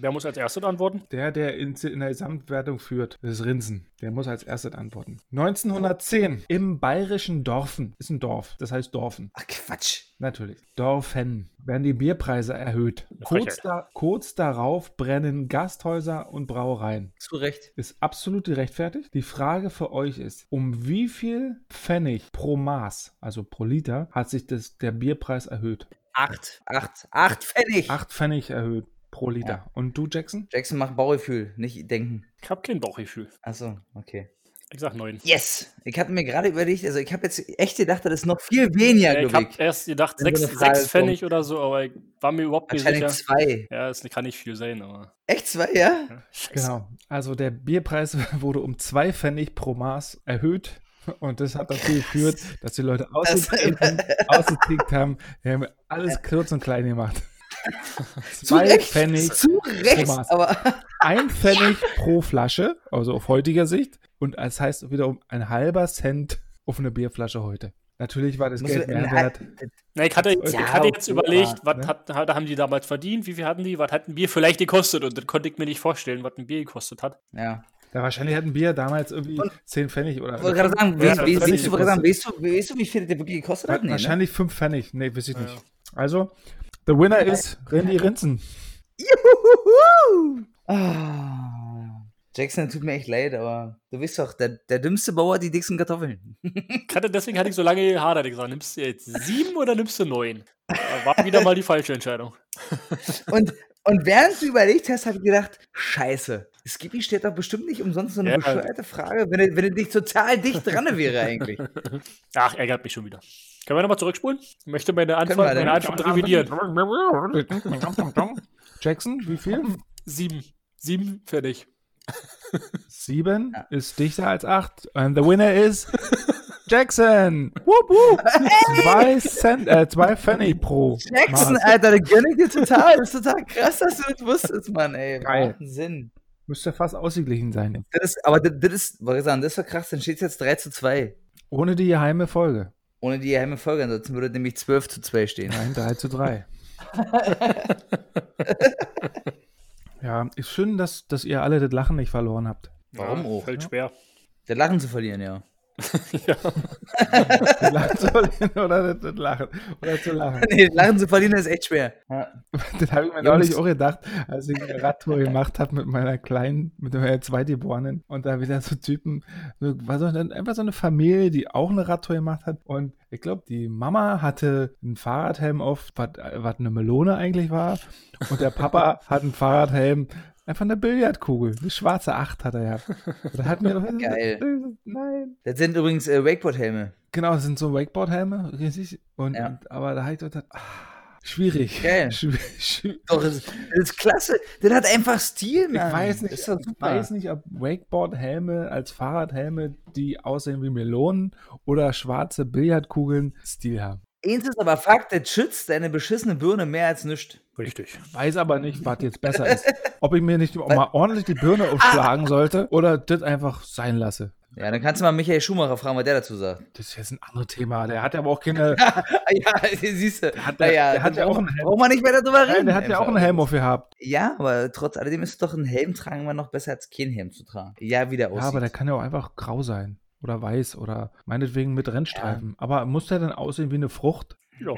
Wer muss als erstes antworten? Der, der in, in der Gesamtwertung führt, das ist Rinsen. Der muss als erstes antworten. 1910 im bayerischen Dorfen, ist ein Dorf, das heißt Dorfen, Ach, Quatsch. natürlich. Dorfen werden die Bierpreise erhöht. Kurz, da, kurz darauf brennen Gasthäuser und Brauereien. Zu Recht. Ist absolut gerechtfertigt. Die Frage für euch ist, um wie viel Pfennig pro Maß, also pro Liter, hat sich das, der Bierpreis erhöht? Acht. Acht. Acht Pfennig. Acht Pfennig erhöht pro Liter. Und du, Jackson? Jackson macht Baugefühl, nicht denken. Ich habe kein Bauchgefühl. Achso, okay. Ich sag neun. Yes! Ich hatte mir gerade überlegt, also ich habe jetzt echt gedacht, das ist noch viel weniger, Ja, ich habe erst gedacht, Wenn so sechs, sechs Pfennig oder so, aber ich war mir überhaupt nicht Wahrscheinlich sicher. zwei. Ja, es kann nicht viel sein, aber. Echt zwei, ja? Scheiße. Genau. Also der Bierpreis [LAUGHS] wurde um zwei Pfennig pro Maß erhöht. Und das hat dazu geführt, dass die Leute ausgetreten, ausgetreten [LAUGHS] haben. Die haben alles kurz und klein gemacht. [LAUGHS] Zwei Recht, Pfennig, zu Recht, Thomas. aber ein Pfennig pro Flasche, also auf heutiger Sicht. Und das heißt wiederum ein halber Cent auf eine Bierflasche heute. Natürlich war das Musst Geld mehr wert. Na, ich hatte, ich Ja, hatte jetzt überlegt, was ne? hat, haben die damals verdient, wie viel hatten die, was hat ein Bier vielleicht gekostet und das konnte ich mir nicht vorstellen, was ein Bier gekostet hat. ja. Ja, wahrscheinlich hat ein Bier damals irgendwie 10 Pfennig oder Ich wollte gerade sagen, Ja, weißt, weißt, du, wollte gerade sagen weißt, du, wie viel der wirklich gekostet hat? Nee, ne? wahrscheinlich 5 Pfennig. Nee, weiß ich nicht. Also, the winner ist Randy Rinzen. Juhuhu! Ah. Jackson, tut mir echt leid, aber du weißt doch, der, der dümmste Bauer hat die dicksten Kartoffeln. Hatte, deswegen hatte ich so lange gehadert. Ich gesagt, nimmst du jetzt sieben oder nimmst du neun? War wieder mal die falsche Entscheidung. [LAUGHS] Und, und während du überlegt hast, habe ich gedacht, scheiße, Skippy steht doch bestimmt nicht umsonst so eine Ja. bescheuerte Frage, wenn er, wenn er nicht total dicht dran wäre eigentlich. Ach, ärgert mich schon wieder. Können wir nochmal zurückspulen? Ich möchte meine Antwort, meine Antwort revidieren. [LAUGHS] Jackson, wie viel? Sieben. Sieben fertig. Sieben ist dichter als acht. And the winner is Jackson. Wupp, wupp. Zwei, Cent, äh, zwei Pfennig pro. Jackson, Maß. Alter, da gönn ich dir total. Das ist total krass, dass du das wusstest, Mann, ey. Geil. Wahnsinn. Müsste fast ausgeglichen sein. Das ist, aber das, das ist, wollte ich sagen, das ist doch krass, dann steht es jetzt 3 zu 2. Ohne die geheime Folge. Ohne die geheime Folge, ansonsten würde nämlich 12 zu 2 stehen. Nein, 3 zu 3. [LAUGHS] ja, ist schön, dass, dass ihr alle das Lachen nicht verloren habt. Warum ja, auch, Fällt schwer. Der Lachen zu verlieren, ja. [LAUGHS] ja. [LAUGHS] Lachen zu verlieren oder das, das Lachen. Oder zu lachen. nee, Lachen zu verlieren ist echt schwer. Ja. [LAUGHS] Das habe ich mir neulich auch gedacht, als ich eine Radtour gemacht habe mit meiner kleinen, mit meiner Zweitgeborenen und da wieder so Typen, so, war so einfach so eine Familie, die auch eine Radtour gemacht hat und ich glaube, die Mama hatte einen Fahrradhelm auf, was was eine Melone eigentlich war und der Papa hat einen Fahrradhelm, einfach eine Billardkugel, eine schwarze Acht hat er ja. Da hat mir [LAUGHS] Geil. Nein. Das sind übrigens äh, Wakeboard-Helme. Genau, das sind so Wakeboard-Helme, richtig. Und, Ja. und, aber da habe ich gedacht, ah, schwierig. Geil. [LAUGHS] Doch, das, das ist klasse. Das hat einfach Stil, Ich Mann. weiß nicht, ist doch ich weiß nicht, ob Wakeboard-Helme als Fahrradhelme, die aussehen wie Melonen oder schwarze Billardkugeln Stil haben. Eins ist aber Fakt, das schützt deine beschissene Birne mehr als nichts. Richtig. Weiß aber nicht, was jetzt besser [LAUGHS] ist. Ob ich mir nicht mal ordentlich die Birne aufschlagen sollte oder das einfach sein lasse. Ja, dann kannst du mal Michael Schumacher fragen, was der dazu sagt. Das ist jetzt ein anderes Thema. Der hat ja aber auch keine. [LAUGHS] ja, siehst du. hat- der- naja, der hat ja auch einen Helm. Brauchen wir nicht mehr darüber reden. Nein, der hat ja auch einen Helm aufgehabt. Ja, aber trotz alledem ist doch ein Helm tragen immer noch besser als kein Helm zu tragen. Ja, wie der aussieht. Ja, aber der kann ja auch einfach grau sein. Oder weiß oder meinetwegen mit Rennstreifen. Aber muss der dann aussehen wie eine Frucht? Ja.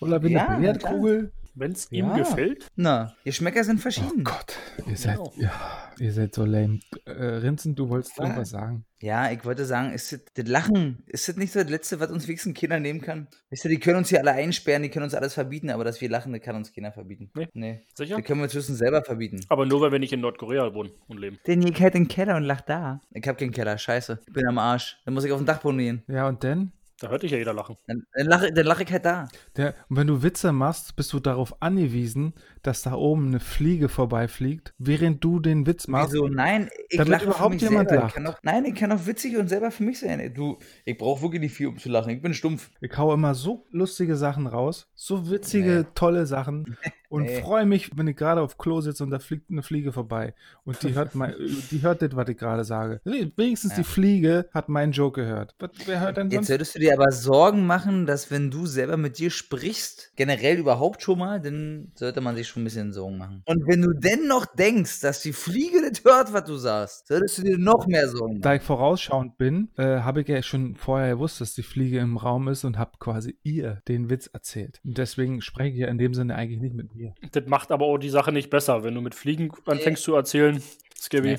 Oder wie Ja, eine Billardkugel? Wenn es ihm Ja. gefällt. Na, Geschmäcker sind Oh verschieden. Gott, ihr seid, Genau. ja, ihr seid so lame. Äh, Rinzen, du wolltest Ah. irgendwas sagen. Ja, ich wollte sagen, ist das, das Lachen, ist das nicht so das Letzte, was uns wenigstens Kinder nehmen kann? Weißt du, die können uns hier alle einsperren, die können uns alles verbieten, aber dass wir lachen, das kann uns keiner verbieten. Nee. Nee. Sicher? Das können wir uns höchstens selber verbieten. Aber nur, weil wir nicht in Nordkorea wohnen und leben. Den geht halt in den Keller und lacht da. Ich hab keinen Keller, scheiße. Ich bin am Arsch. Dann muss ich auf den Dachboden gehen. Ja, und dann? Da hört dich ja jeder lachen. Dann, dann lache dann lach ich halt da. Der, und wenn du Witze machst, bist du darauf angewiesen, dass da oben eine Fliege vorbeifliegt, während du den Witz machst. Wieso? Nein, ich Damit überhaupt jemand selber. lacht. Ich kann doch, nein, ich kann doch witzig und selber für mich sein. Du, ich brauche wirklich nicht viel, um zu lachen. Ich bin stumpf. Ich hau immer so lustige Sachen raus, so witzige, Nee. tolle Sachen [LAUGHS] und Nee. freue mich, wenn ich gerade auf Klo sitze und da fliegt eine Fliege vorbei und die hört mein, [LAUGHS] die hört das, was ich gerade sage. Wenigstens die Fliege hat meinen Joke gehört. Was, wer hört denn Jetzt sonst? solltest du dir aber Sorgen machen, dass wenn du selber mit dir sprichst, generell überhaupt schon mal, dann sollte man sich schon ein bisschen Sorgen machen. Und wenn du denn noch denkst, dass die Fliege nicht hört, was du sagst, solltest du dir noch mehr Sorgen machen. Da ich vorausschauend bin, äh, habe ich ja schon vorher gewusst, dass die Fliege im Raum ist und habe quasi ihr den Witz erzählt. Und deswegen spreche ich ja in dem Sinne eigentlich nicht mit mir. Das macht aber auch die Sache nicht besser, wenn du mit Fliegen anfängst zu erzählen. Skibby. Nee.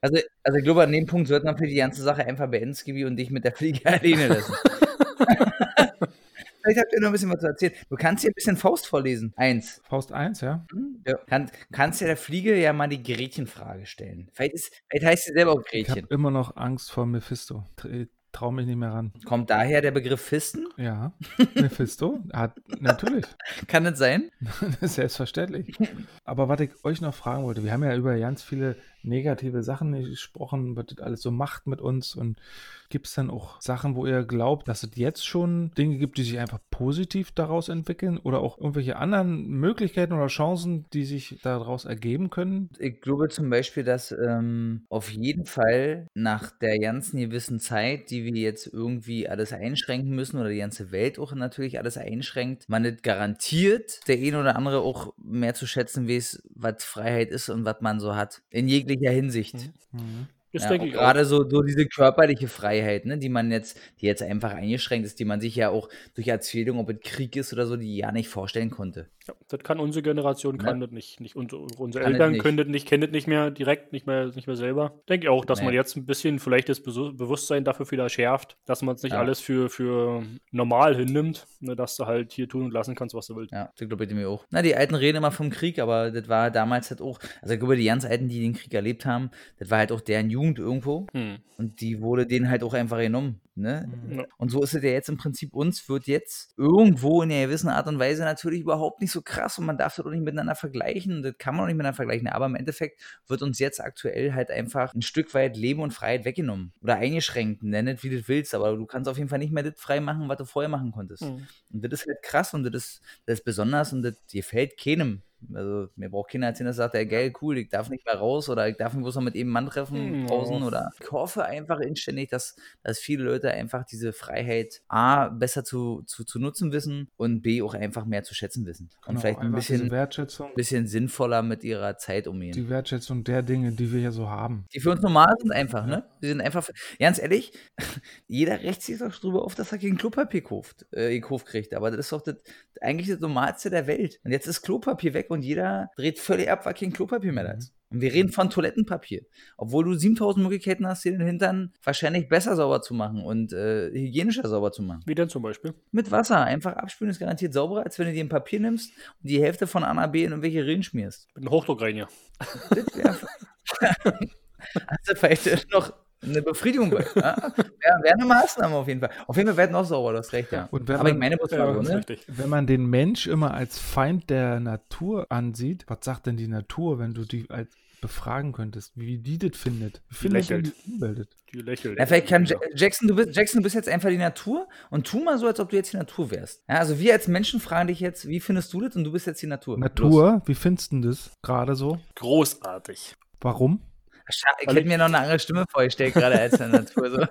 Also, also ich glaube, an dem Punkt sollte man für die ganze Sache einfach beenden, Skibi, und dich mit der Fliege alleine lassen. [LAUGHS] Vielleicht habt ihr noch ein bisschen was zu erzählen. Du kannst hier ein bisschen Faust vorlesen. Eins. Faust 1, ja? Ja. Kann, kannst ja der Fliege ja mal die Gretchenfrage stellen. Vielleicht, ist, vielleicht heißt sie selber auch Ich habe Gretchen. immer noch Angst vor Mephisto. Tr- Trau mich nicht mehr ran. Kommt daher der Begriff Fisten? Ja, Mephisto? Hat, natürlich. [LAUGHS] Kann es sein? [LAUGHS] Selbstverständlich. Aber was ich euch noch fragen wollte, wir haben ja über ganz viele negative Sachen gesprochen, das alles so macht mit uns und gibt es dann auch Sachen, wo ihr glaubt, dass es jetzt schon Dinge gibt, die sich einfach positiv daraus entwickeln oder auch irgendwelche anderen Möglichkeiten oder Chancen, die sich daraus ergeben können? Ich glaube zum Beispiel, dass ähm, auf jeden Fall nach der ganzen gewissen Zeit, die wir jetzt irgendwie alles einschränken müssen oder die ganze Welt auch natürlich alles einschränkt, man nicht garantiert, der eine oder andere auch mehr zu schätzen weiß, was Freiheit ist und was man so hat. In jeglicher Hinsicht. Das Ja, denke ich gerade so, so diese körperliche Freiheit, ne, die man jetzt, die jetzt einfach eingeschränkt ist, die man sich ja auch durch Erzählung, ob es Krieg ist oder so, die ja nicht vorstellen konnte. Ja, das kann unsere Generation, kann Ja. das nicht. nicht unsere, unsere Kann Eltern nicht. können das nicht, kennen das nicht mehr direkt, nicht mehr, nicht mehr selber. Denke ich auch, dass man Nee. jetzt ein bisschen vielleicht das Bewusstsein dafür wieder schärft, dass man es nicht alles für, für normal hinnimmt, ne, dass du halt hier tun und lassen kannst, was du willst. Ja, das glaube ich mir auch. Na, die Alten reden immer vom Krieg, aber das war damals halt auch, also ich glaube, die ganz Alten, die den Krieg erlebt haben, das war halt auch deren Jugend irgendwo Hm. und die wurde denen halt auch einfach genommen, ne? Ja. Und so ist es ja jetzt im Prinzip uns, wird jetzt irgendwo in einer gewissen Art und Weise natürlich überhaupt nicht so krass und man darf das auch nicht miteinander vergleichen und das kann man auch nicht miteinander vergleichen, aber im Endeffekt wird uns jetzt aktuell halt einfach ein Stück weit Leben und Freiheit weggenommen oder eingeschränkt, nenn es wie du willst, aber du kannst auf jeden Fall nicht mehr das frei machen, was du vorher machen konntest. Hm. Und das ist halt krass und das ist, das ist besonders und das gefällt keinem. Also mir braucht keiner erzählen, dass sagt, ja geil, cool, ich darf nicht mehr raus oder ich darf mich bloß noch mit eben Mann treffen Hm, draußen ja. oder ich hoffe einfach inständig, dass, dass viele Leute einfach diese Freiheit A, besser zu, zu, zu nutzen wissen und B, auch einfach mehr zu schätzen wissen. Und Genau, vielleicht ein bisschen, Wertschätzung, bisschen sinnvoller mit ihrer Zeit umgehen. die Wertschätzung der Dinge, die wir hier so haben. Die für uns normal sind einfach, ne? Die sind einfach, ganz ehrlich, [LAUGHS] jeder rächt sich doch drüber auf, dass er kein Klopapier kauft, äh, gekauft kriegt. Aber das ist doch das, eigentlich das Normalste der Welt. Und jetzt ist Klopapier weg und jeder dreht völlig ab, weil kein Klopapier mehr da ist. Und wir reden von Toilettenpapier. Obwohl du 7000 Möglichkeiten hast, dir den Hintern wahrscheinlich besser sauber zu machen und äh, hygienischer sauber zu machen. Wie denn zum Beispiel? Mit Wasser. Einfach abspülen ist garantiert sauberer, als wenn du dir ein Papier nimmst und die Hälfte von A nach B in irgendwelche Rillen schmierst. Mit einem Hochdruckreiniger. Hast [LAUGHS] [LAUGHS] du vielleicht noch eine Befriedigung bei? Ja? Wäre wär eine Maßnahme auf jeden Fall. Auf jeden Fall werden auch sauber, du hast recht, ja. Und wenn Aber ich man- meine bloß Ja, das ist ne? richtig. Wenn man den Mensch immer als Feind der Natur ansieht, was sagt denn die Natur, wenn du die als befragen könntest, wie die das findet? Wie findet denn lächelt. die das? Die lächelt. Ja, vielleicht kann Ja- Jackson du, bist, Jackson, du bist jetzt einfach die Natur und tu mal so, als ob du jetzt die Natur wärst. Ja, also wir als Menschen fragen dich jetzt, wie findest du das und du bist jetzt die Natur. Los. Natur, wie findest du das gerade so? Großartig. Warum? Ich hätte mir noch eine andere Stimme vorgestellt, gerade als der Natur. So. [LAUGHS]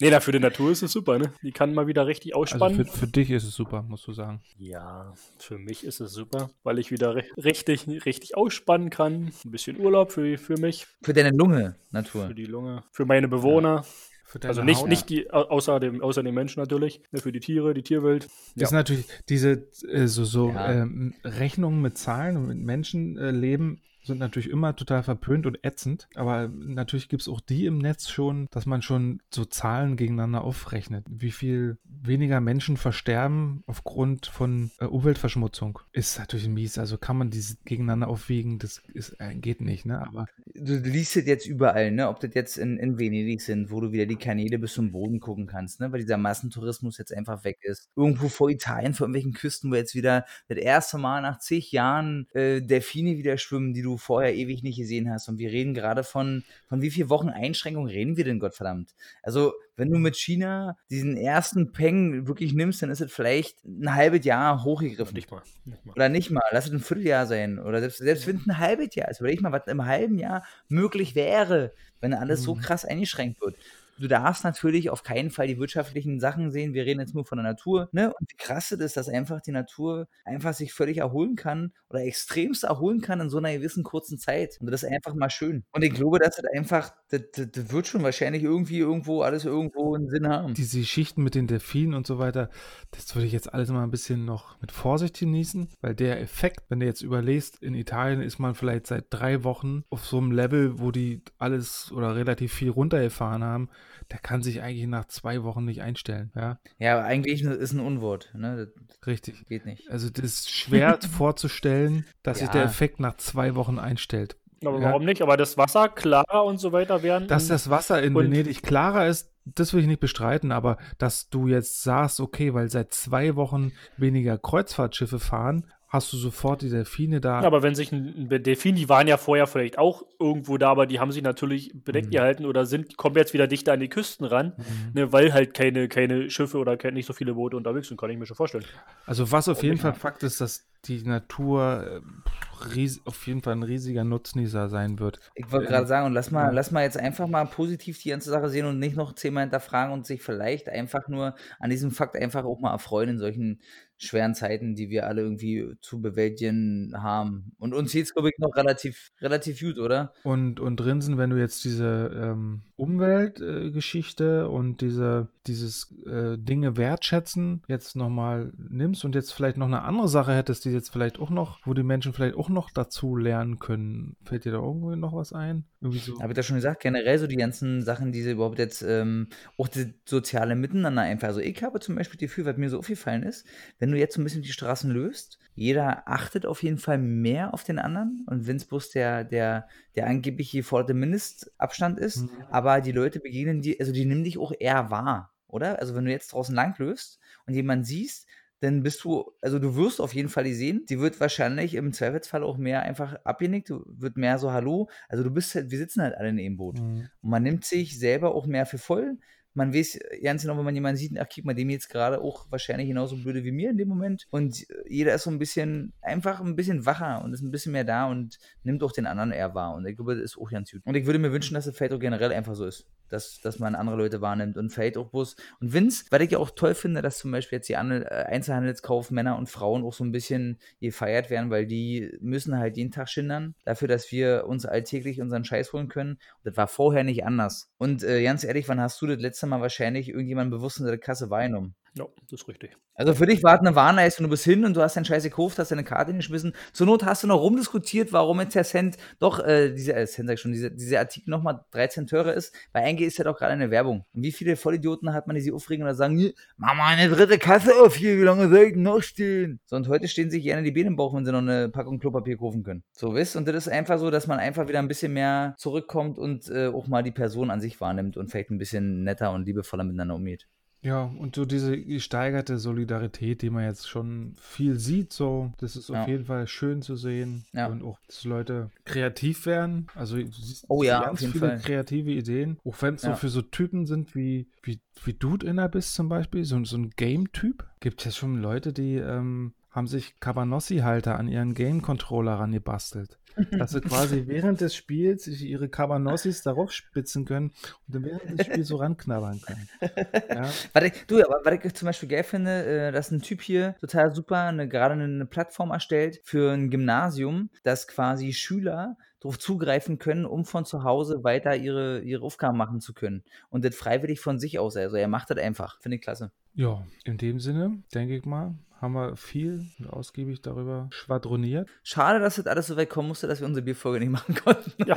Nee, da für die Natur ist es super, ne? Die kann mal wieder richtig Also ausspannen. für, für dich ist es super, musst du sagen. Ja, für mich ist es super, weil ich wieder ri- richtig, richtig ausspannen kann. Ein bisschen Urlaub für, für mich, Für deine Lunge, Natur. für die Lunge, für meine Bewohner. Deine Also nicht, Haut. nicht die, au- außer dem, außer den Menschen natürlich, ne, für die Tiere, die Tierwelt. Das sind natürlich diese äh, so, so Ja. ähm, Rechnungen mit Zahlen und mit Menschenleben, äh, Leben sind natürlich immer total verpönt und ätzend, aber natürlich gibt es auch die im Netz schon, dass man schon so Zahlen gegeneinander aufrechnet. Wie viel weniger Menschen versterben aufgrund von äh, Umweltverschmutzung. Ist natürlich mies, also kann man diese gegeneinander aufwiegen, das ist, äh, geht nicht, ne? Aber Du, liest es jetzt überall, ne? Ob das jetzt in, in Venedig sind, wo du wieder die Kanäle bis zum Boden gucken kannst, ne? Weil dieser Massentourismus jetzt einfach weg ist. Irgendwo vor Italien, vor irgendwelchen Küsten, wo jetzt wieder das erste Mal nach zig Jahren äh, Delfine wieder schwimmen, die du vorher ewig nicht gesehen hast. Und wir reden gerade von, von wie viel Wochen Einschränkung reden wir denn, Gottverdammt? Also, wenn du mit China diesen ersten Peng wirklich nimmst, dann ist es vielleicht ein halbes Jahr hochgegriffen. Nicht mal. Nicht mal. Oder nicht mal, lass es ein Vierteljahr sein. Oder selbst, selbst wenn es ein halbes Jahr ist. Überleg mal, was im halben Jahr möglich wäre, wenn alles so Mhm. krass eingeschränkt wird. Du darfst natürlich auf keinen Fall die wirtschaftlichen Sachen sehen. Wir reden jetzt nur von der Natur. Ne? Und wie krass es ist, dass einfach die Natur einfach sich völlig erholen kann oder extremst erholen kann in so einer gewissen kurzen Zeit. Und das ist einfach mal schön. Und ich glaube, dass das einfach, das, das, das wird schon wahrscheinlich irgendwie irgendwo alles irgendwo einen Sinn haben. diese Geschichten mit den Delfinen und so weiter, das würde ich jetzt alles mal ein bisschen noch mit Vorsicht genießen, weil der Effekt, wenn du jetzt überlegst, in Italien ist man vielleicht seit drei Wochen auf so einem Level, wo die alles oder relativ viel runtergefahren haben, der kann sich eigentlich nach zwei Wochen nicht einstellen. Ja, Ja, aber eigentlich ist ein Unwort. Ne? Richtig. geht nicht. Also das ist schwer [LAUGHS] vorzustellen, dass sich der Ja. Effekt nach zwei Wochen einstellt. Aber Ja. warum nicht? Aber das Wasser klarer und so weiter werden. Dass das Wasser in Venedig klarer ist, das will ich nicht bestreiten, aber dass du jetzt sagst, okay, weil seit zwei Wochen weniger Kreuzfahrtschiffe fahren, hast du sofort die Delfine da. aber wenn sich ein ein Delfin, die waren ja vorher vielleicht auch irgendwo da, aber die haben sich natürlich bedeckt Mhm. gehalten oder sind, kommen jetzt wieder dichter an die Küsten ran, ne, weil halt keine, keine Schiffe oder nicht so viele Boote unterwegs sind, kann ich mir schon vorstellen. Also was auf jeden nicht Fall. Fakt ist, dass die Natur äh, ries auf jeden Fall ein riesiger Nutznießer sein wird. Ich wollte Ähm, gerade sagen, und lass mal, lass mal jetzt einfach mal positiv die ganze Sache sehen und nicht noch zehnmal hinterfragen und sich vielleicht einfach nur an diesem Fakt einfach auch mal erfreuen in solchen schweren Zeiten, die wir alle irgendwie zu bewältigen haben. Und uns geht's, glaube ich, noch relativ, relativ gut, oder? Und, und Rinsen, wenn du jetzt diese ähm, Umweltgeschichte äh, und diese, dieses äh, Dinge wertschätzen jetzt nochmal nimmst und jetzt vielleicht noch eine andere Sache hättest, die jetzt vielleicht auch noch, wo die Menschen vielleicht auch noch dazu lernen können, fällt dir da irgendwo noch was ein? Irgendwie so. Habe ich das schon gesagt, generell so die ganzen Sachen, die sie überhaupt jetzt, ähm, auch das soziale Miteinander einfach. Also ich habe zum Beispiel das Gefühl, was mir so aufgefallen ist, wenn du jetzt so ein bisschen die Straßen löst, jeder achtet auf jeden Fall mehr auf den anderen und wenn es bloß der, der, der angeblich geforderte Mindestabstand ist, Mhm. aber die Leute begegnen die, also die nehmen dich auch eher wahr, oder? Also wenn du jetzt draußen lang löst und jemanden siehst, dann bist du, also du wirst auf jeden Fall die sehen. Die wird wahrscheinlich im Zweifelsfall auch mehr einfach abgenickt, wird mehr so Hallo. Also du bist halt, wir sitzen halt alle in dem Boot. Mhm. Und man nimmt sich selber auch mehr für voll. Man weiß ganz genau, wenn man jemanden sieht, ach, guck mal, dem jetzt gerade auch wahrscheinlich genauso blöde wie mir in dem Moment. Und jeder ist so ein bisschen, einfach ein bisschen wacher und ist ein bisschen mehr da und nimmt auch den anderen eher wahr. Und ich glaube, das ist auch ganz gut. Und ich würde mir wünschen, dass es vielleicht auch generell einfach so ist. Dass, dass man andere Leute wahrnimmt und vielleicht auch bloß. Und Vince, weil ich ja auch toll finde, dass zum Beispiel jetzt die äh, Einzelhandelskaufmänner und Frauen auch so ein bisschen gefeiert werden, weil die müssen halt jeden Tag schindern dafür, dass wir uns alltäglich unseren Scheiß holen können. Und das war vorher nicht anders. Und äh, ganz ehrlich, wann hast du das letzte Mal wahrscheinlich irgendjemand bewusst in der Kasse wahrgenommen? Ja, das ist richtig. Also für dich war es eine Warnleistung, du bist hin und du hast deinen Scheiß gekauft, hast deine Karte hingeschmissen. Zur Not hast du noch rumdiskutiert, warum jetzt der Cent doch, äh, diese, äh, Cent sag ich schon, diese, dieser Artikel nochmal 13 teurer ist. Bei Einge ist ja doch gerade eine Werbung. Und wie viele Vollidioten hat man, die sich aufregen oder sagen, "Nee, mach mal eine dritte Kasse auf hier, wie lange soll ich noch stehen? So, und heute stehen sich gerne die Beine im Bauch, wenn sie noch eine Packung Klopapier kaufen können. So, wisst? Und das ist einfach so, dass man einfach wieder ein bisschen mehr zurückkommt und äh, auch mal die Person an sich wahrnimmt und vielleicht ein bisschen netter und liebevoller miteinander umgeht. Ja, und so diese gesteigerte Solidarität, die man jetzt schon viel sieht, so, das ist auf Ja. jeden Fall schön zu sehen. Ja. Und auch, dass Leute kreativ werden. Also, du siehst Oh ja, ganz auf viele Fall. kreative Ideen. Auch wenn es Ja. so für so Typen sind wie, wie, wie Dude Inner bist zum Beispiel, so, so ein Game-Typ. Gibt es schon Leute, die ähm, haben sich Cabanossi-Halter an ihren Game-Controller rangebastelt. Dass sie quasi [LAUGHS] während des Spiels sich ihre Cabanossis darauf spitzen können und dann während des Spiels so ranknabbern können. [LAUGHS] Ja. Warte, du, aber was ich zum Beispiel geil finde, äh, dass ein Typ hier total super eine, gerade eine Plattform erstellt für ein Gymnasium, dass quasi Schüler darauf zugreifen können, um von zu Hause weiter ihre, ihre Aufgaben machen zu können. Und das freiwillig von sich aus. Also er macht das einfach. Finde ich klasse. Ja, in dem Sinne, denke ich mal, haben wir viel und ausgiebig darüber schwadroniert. Schade, dass das alles so weit kommen musste, dass wir unsere Bierfolge nicht machen konnten. [LAUGHS] Ja.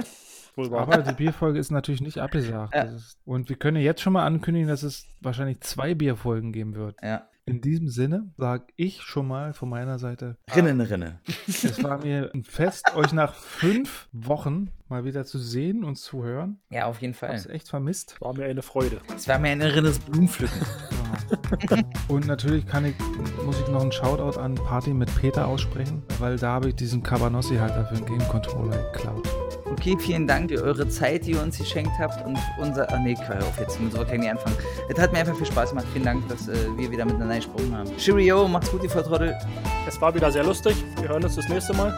Aber die Bierfolge ist natürlich nicht abgesagt. Ja. Ist, und wir können jetzt schon mal ankündigen, dass es wahrscheinlich zwei Bierfolgen geben wird. Ja. In diesem Sinne sage ich schon mal von meiner Seite, Rinnen, Rinne. es war mir ein Fest, [LAUGHS] euch nach fünf Wochen mal wieder zu sehen und zu hören. Ja, auf jeden Ich hab's Fall. echt vermisst. War mir eine Freude. Es war mir ein Rinnes Blumenpflücken. Und natürlich kann ich, muss ich noch einen Shoutout an Party mit Peter aussprechen, weil da habe ich diesen Cabanossi-Halter für den Game Controller geklaut. Okay, vielen Dank für eure Zeit, die ihr uns geschenkt habt und unser. Ach nee, hör auf jetzt, mit so kann ich anfangen. Es hat mir einfach viel Spaß gemacht. Vielen Dank, dass äh, wir wieder miteinander gesprochen haben. Cheerio, macht's gut, ihr Volltrottel. Es war wieder sehr lustig. Wir hören uns das nächste Mal.